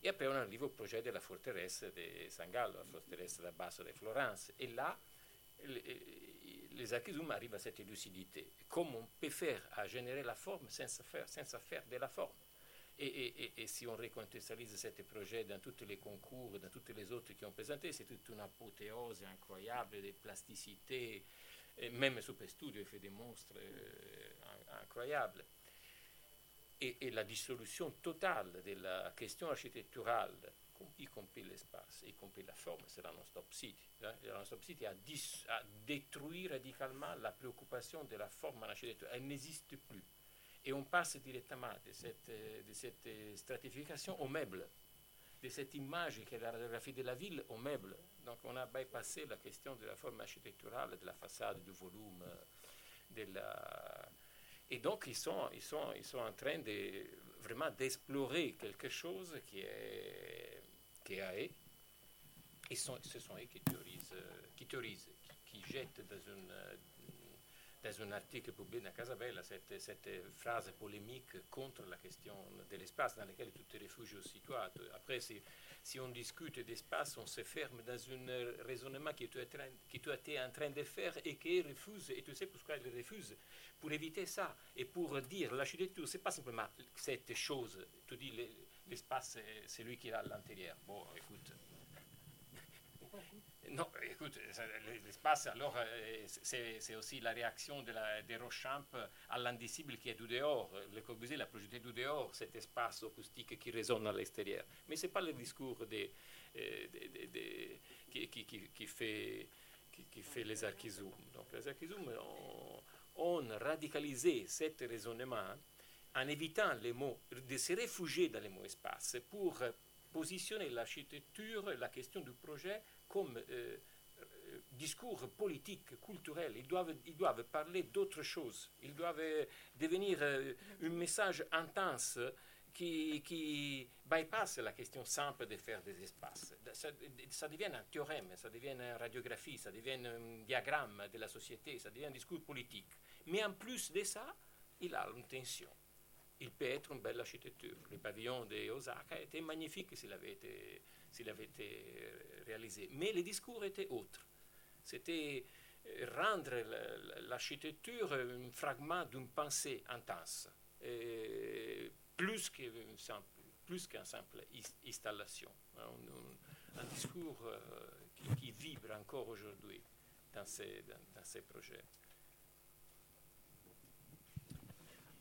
Et après on arrive au projet de la forteresse de San Gallo, la forteresse da Basso de Florence, et là, les, les Akizum arrivent à cette lucidité. Comment on peut faire à générer la forme sans faire, sans faire de la forme et, si on recontextualise ce projet dans tous les concours, dans toutes les autres qui ont présenté, c'est toute une apothéose incroyable de plasticité. Même Super Studio fait des monstres euh, incroyables. Et, la dissolution totale de la question architecturale, y compris l'espace, y compris la forme, c'est la Non-Stop City. Hein. La Non-Stop City a, a, détruit radicalement la préoccupation de la forme en architecture. Elle n'existe plus et on passe directement de cette, stratification au meuble, de cette image qui est la radiographie de la ville au meuble. Donc on a bypassé la question de la forme architecturale, de la façade, du volume, de la... Et donc ils sont, ils sont, ils sont en train de vraiment d'explorer quelque chose qui est, qui est à eux. Et sont, ce sont eux qui théorisent, qui, théorisent, qui, qui jettent dans une dans un article publié dans Casabella cette, cette phrase polémique contre la question de l'espace dans lequel tout est réfugié situé. Après, si, on discute d'espace, on se ferme dans un raisonnement que tu, es en train de faire et qui refuse, et tu sais pourquoi il refuse, pour éviter ça et pour dire l'architecture, ce n'est pas simplement cette chose, tu dis l'espace, c'est lui qui est à l'intérieur. Bon, écoute, non, écoute, l'espace, alors, euh, c'est aussi la réaction de, la, de Rochemp à l'indicible qui est du dehors. Le Corbusier l'a projeté du dehors, cet espace acoustique qui résonne à l'extérieur. Mais ce n'est pas le discours qui, fait, les archizoum. Donc, les archizoum ont, radicalisé ce raisonnement en évitant les mots, de se réfugier dans les mots espace pour positionner l'architecture, la question du projet comme euh, euh, discours politique, culturel. Ils doivent, ils doivent parler d'autre chose. Ils doivent devenir euh, un message intense qui, qui bypasse la question simple de faire des espaces. Ça, devient un théorème, ça devient une radiographie, ça devient un diagramme de la société, ça devient un discours politique. Mais en plus de ça, il a l'intention. Il peut être une belle architecture. Le pavillon de Osaka était magnifique s'il avait été, s'il avait été Mais le discours était autre. C'était rendre l'architecture un fragment d'une pensée intense. Et plus qu'une simple, installation. Un, un, discours euh, qui, vibre encore aujourd'hui dans ces projets.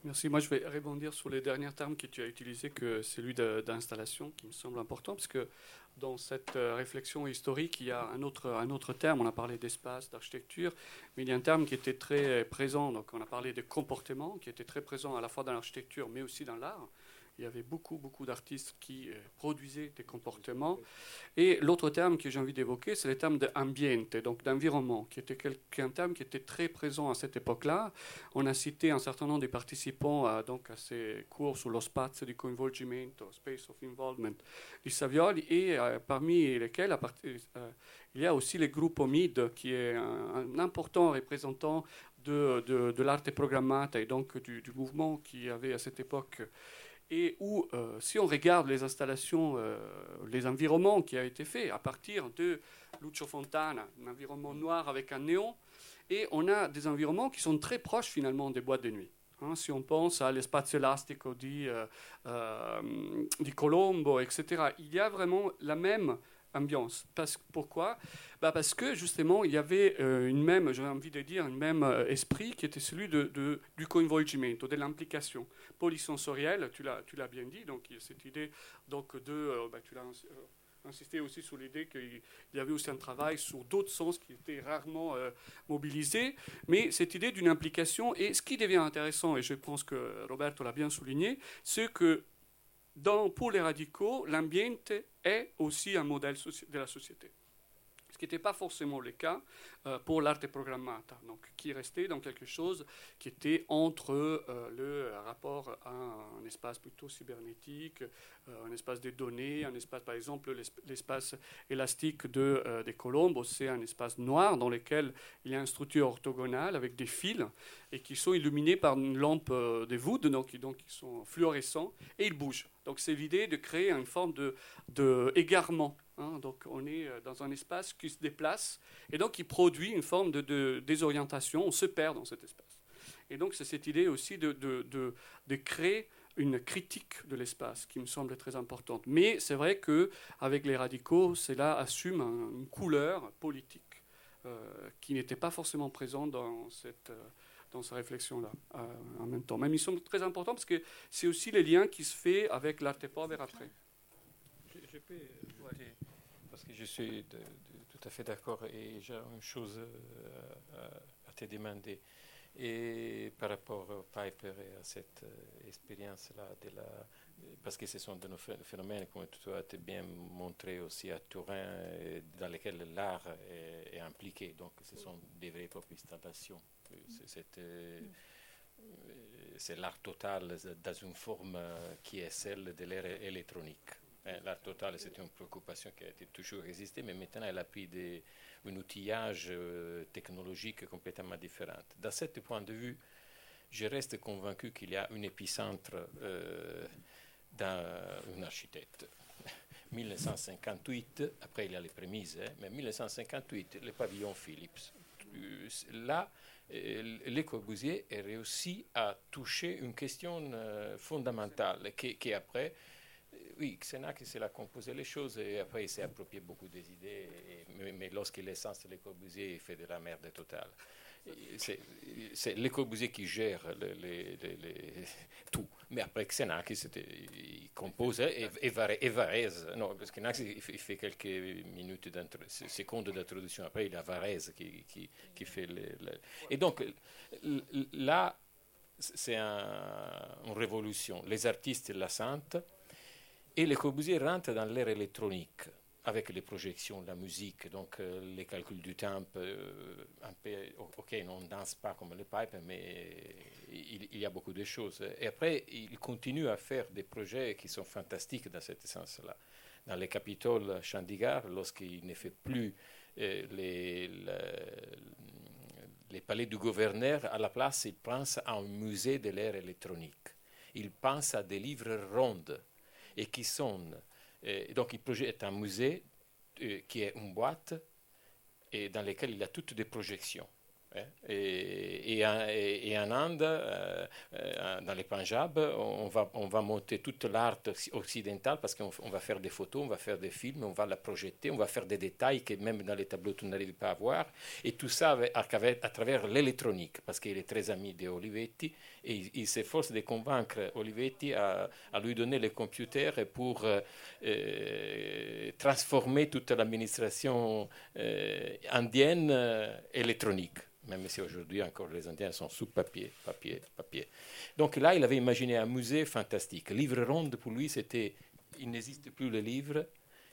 Merci. Moi, je vais rebondir sur les derniers termes que tu as utilisés, que celui d'installation, qui me semble important, parce que dans cette euh, réflexion historique, il y a un autre, un autre terme. On a parlé d'espace, d'architecture, mais il y a un terme qui était très présent. Donc, on a parlé de comportement, qui était très présent à la fois dans l'architecture, mais aussi dans l'art il y avait beaucoup, beaucoup d'artistes qui euh, produisaient des comportements. Et l'autre terme que j'ai envie d'évoquer, c'est le terme d'ambiente, donc d'environnement, qui était un terme qui était très présent à cette époque-là. On a cité un certain nombre de participants à, donc, à ces cours sur lo spazio di coinvolgimento, Space of Involvement, du Savioli, et euh, parmi lesquels euh, il y a aussi le groupe OMID, qui est un, important représentant de, de, de l'arte programmata et donc du, mouvement qui avait à cette époque et où, euh, si on regarde les installations, euh, les environnements qui ont été faits à partir de Lucio Fontana, un environnement noir avec un néon, et on a des environnements qui sont très proches finalement des boîtes de nuit. Hein, si on pense à l'espace élastique di, euh, euh, Colombo, etc., il y a vraiment la même ambiance. Parce, pourquoi? Bah Parce que justement, il y avait euh, une même, j'ai envie de dire, un même euh, esprit qui était celui de, de, du coinvolgimento, de l'implication. Polysensorielle, tu l'as, bien dit, donc cette idée donc, de, euh, bah, tu l'as insisté aussi sur l'idée qu'il y avait aussi un travail sur d'autres sens qui étaient rarement mobilisés, mais cette idée d'une implication, et ce qui devient intéressant, et je pense que Roberto l'a bien souligné, c'est que dans, pour les radicaux, l'ambiente est aussi un modèle de la société. Ce qui n'était pas forcément le cas euh, pour l'arte programmata, donc qui restait dans quelque chose qui était entre euh, le rapport à un espace plutôt cybernétique, euh, un espace de données, un espace, par exemple, l'espace élastique de, des colombes, c'est un espace noir dans lequel il y a une structure orthogonale avec des fils et qui sont illuminés par une lampe de voûte, donc, donc ils sont fluorescents et ils bougent. Donc c'est l'idée de créer une forme de, de. Hein. Donc on est dans un espace qui se déplace et donc qui produit une forme de, désorientation. On se perd dans cet espace. Et donc c'est cette idée aussi de, de, de créer une critique de l'espace qui me semble très importante. Mais c'est vrai que avec les radicaux, cela assume une couleur politique euh, qui n'était pas forcément présente dans cette euh, dans sa réflexion-là euh, en même temps. Mais il semble très important parce que c'est aussi les liens qui se fait avec l'arte pauvre après. Je, je peux, ouais. Parce que je suis de, de, tout à fait d'accord et j'ai une chose euh, à, te demander. Et par rapport au Piper et à cette euh, expérience-là, de parce que ce sont des phénomènes, comme tu as bien montré aussi à Turin, dans lesquels l'art est, est, impliqué. Donc, ce sont des vraies propres installations c'est l'art total dans une forme qui est celle de l'ère électronique. L'art total, c'est une préoccupation qui a été toujours existée, mais maintenant elle a pris des, un outillage technologique complètement différent. Dans ce point de vue, je reste convaincu qu'il y a un épicentre euh, dans un architecte. 1958, après il y a les prémices, hein, mais 1958, le pavillon Philips. Là, Le Corbusier a réussi à toucher une question euh, fondamentale qui, après, oui, Xenac il a composé les choses et après il s'est approprié beaucoup des idées, mais, lorsqu'il est censé Le Corbusier, il fait de la merde totale. C'est Le Corbusier qui gère tout. Mais après, Xenakis, il compose et, Varese. Non, parce que Xenakis, il fait quelques minutes, secondes d'introduction. Après, il a Varese qui, qui, qui fait Et donc, là, c'est une révolution. Les artistes la sentent et Le Corbusier rentre dans l'ère électronique avec les projections, la musique, donc euh, les calculs du temps, euh, un peu, ok, on ne danse pas comme les pipes, mais il, y a beaucoup de choses. Et après, il continue à faire des projets qui sont fantastiques dans cet sens-là. Dans les Capitoles Chandigarh, lorsqu'il ne fait plus euh, les, les, palais du gouverneur, à la place, il pense à un musée de l'ère électronique. Il pense à des livres rondes et qui sont donc, le projet est un musée euh, qui est une boîte et dans laquelle il a toutes des projections. Hein. Et, et, en Inde, euh, euh, dans les Punjab, on va, on va monter toute l'art occidentale parce qu'on va faire des photos, on va faire des films, on va la projeter, on va faire des détails que même dans les tableaux tu n'arrives pas à voir. Et tout ça à, travers l'électronique parce qu'il est très ami de Olivetti et il, s'efforce de convaincre Olivetti à, lui donner les computers pour euh, transformer toute l'administration indienne électronique même si aujourd'hui encore les Indiens sont sous papier, papier, papier. Donc là, il avait imaginé un musée fantastique. Livre ronde, pour lui, c'était, il n'existe plus le livre,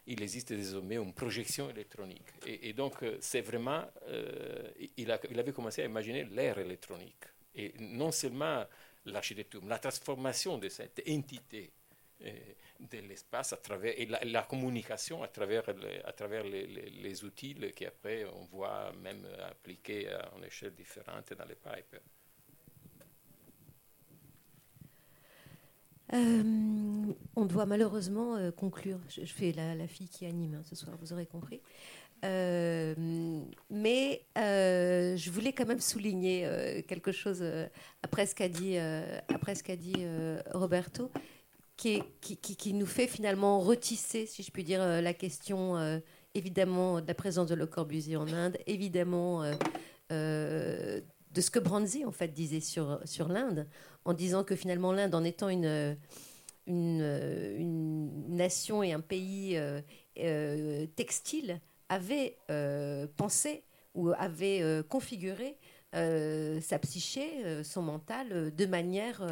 il existe désormais une projection électronique. Et, donc, euh, c'est vraiment, euh, il, il, avait commencé à imaginer l'ère électronique. Et non seulement l'architecture, mais la transformation de cette entité euh, de l'espace à travers et la, communication à travers, les, à travers les, outils qu'après on voit même appliquer à une échelle différente dans les pipes. Euh, on doit malheureusement euh, conclure. Je, fais la, fille qui anime hein, ce soir, vous aurez compris. Euh, mais je voulais quand même souligner quelque chose après ce qu'a dit, après ce qu'a dit Roberto qui, nous fait finalement retisser, si je puis dire, euh, la question euh, évidemment de la présence de Le Corbusier en Inde, évidemment euh, de ce que Branzi en fait disait sur, sur l'Inde, en disant que finalement l'Inde, en étant une, une, nation et un pays textile, avait pensé ou avait configuré euh, sa psyché, euh, son mental, euh, de, manière,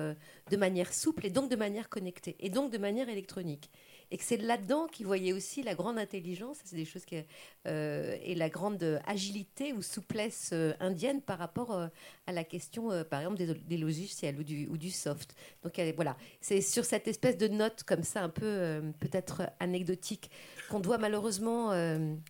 de manière souple et donc de manière connectée, et donc de manière électronique. Et que c'est là-dedans qu'il voyait aussi la grande intelligence, c'est des choses qui, et la grande agilité ou souplesse indienne par rapport à la question, par exemple, des, logiciels ou du, ou du soft. Donc voilà, c'est sur cette espèce de note comme ça, un peu peut-être anecdotique, qu'on doit malheureusement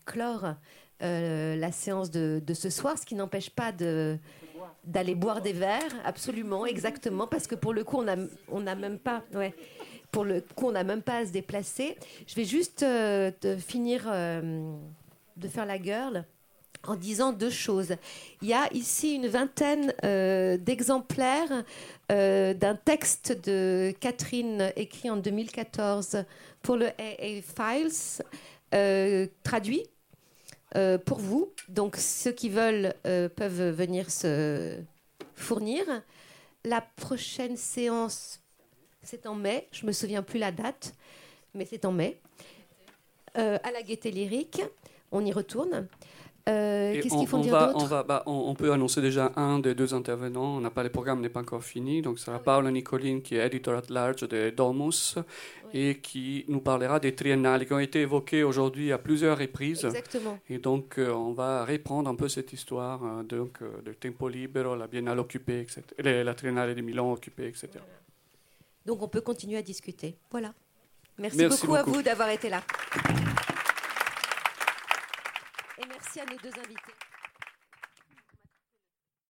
clore euh, la séance de, ce soir, ce qui n'empêche pas d'aller boire des verres, absolument, exactement, parce que pour le coup, on n'a on même pas, ouais, pour le coup, on n'a même pas à se déplacer. Je vais juste euh, finir euh, de faire la girl en disant deux choses. Il y a ici une vingtaine d'exemplaires d'un texte de Catherine écrit en 2014 pour le AA Files, traduit euh, pour vous. Donc ceux qui veulent euh, peuvent venir se fournir. La prochaine séance, c'est en mai. Je me souviens plus la date, mais c'est en mai. Euh, à la Gaieté Lyrique, on y retourne. Euh, qu'est-ce qu'il faut dire d'autre on, va, bah, on, peut annoncer déjà un des deux intervenants. On n'a pas le programme n'est pas encore fini. Donc, ça sera Paolo Nicolin, qui est editor at large de Domus, et qui nous parlera des triennales qui ont été évoquées aujourd'hui à plusieurs reprises. Exactement. Et donc, euh, on va reprendre un peu cette histoire euh, donc, de Tempo Libero, la Biennale occupée, etc., la Triennale de Milan occupée, etc. Donc, on peut continuer à discuter. Voilà. Merci, beaucoup à vous d'avoir été là. Merci à nos deux invités.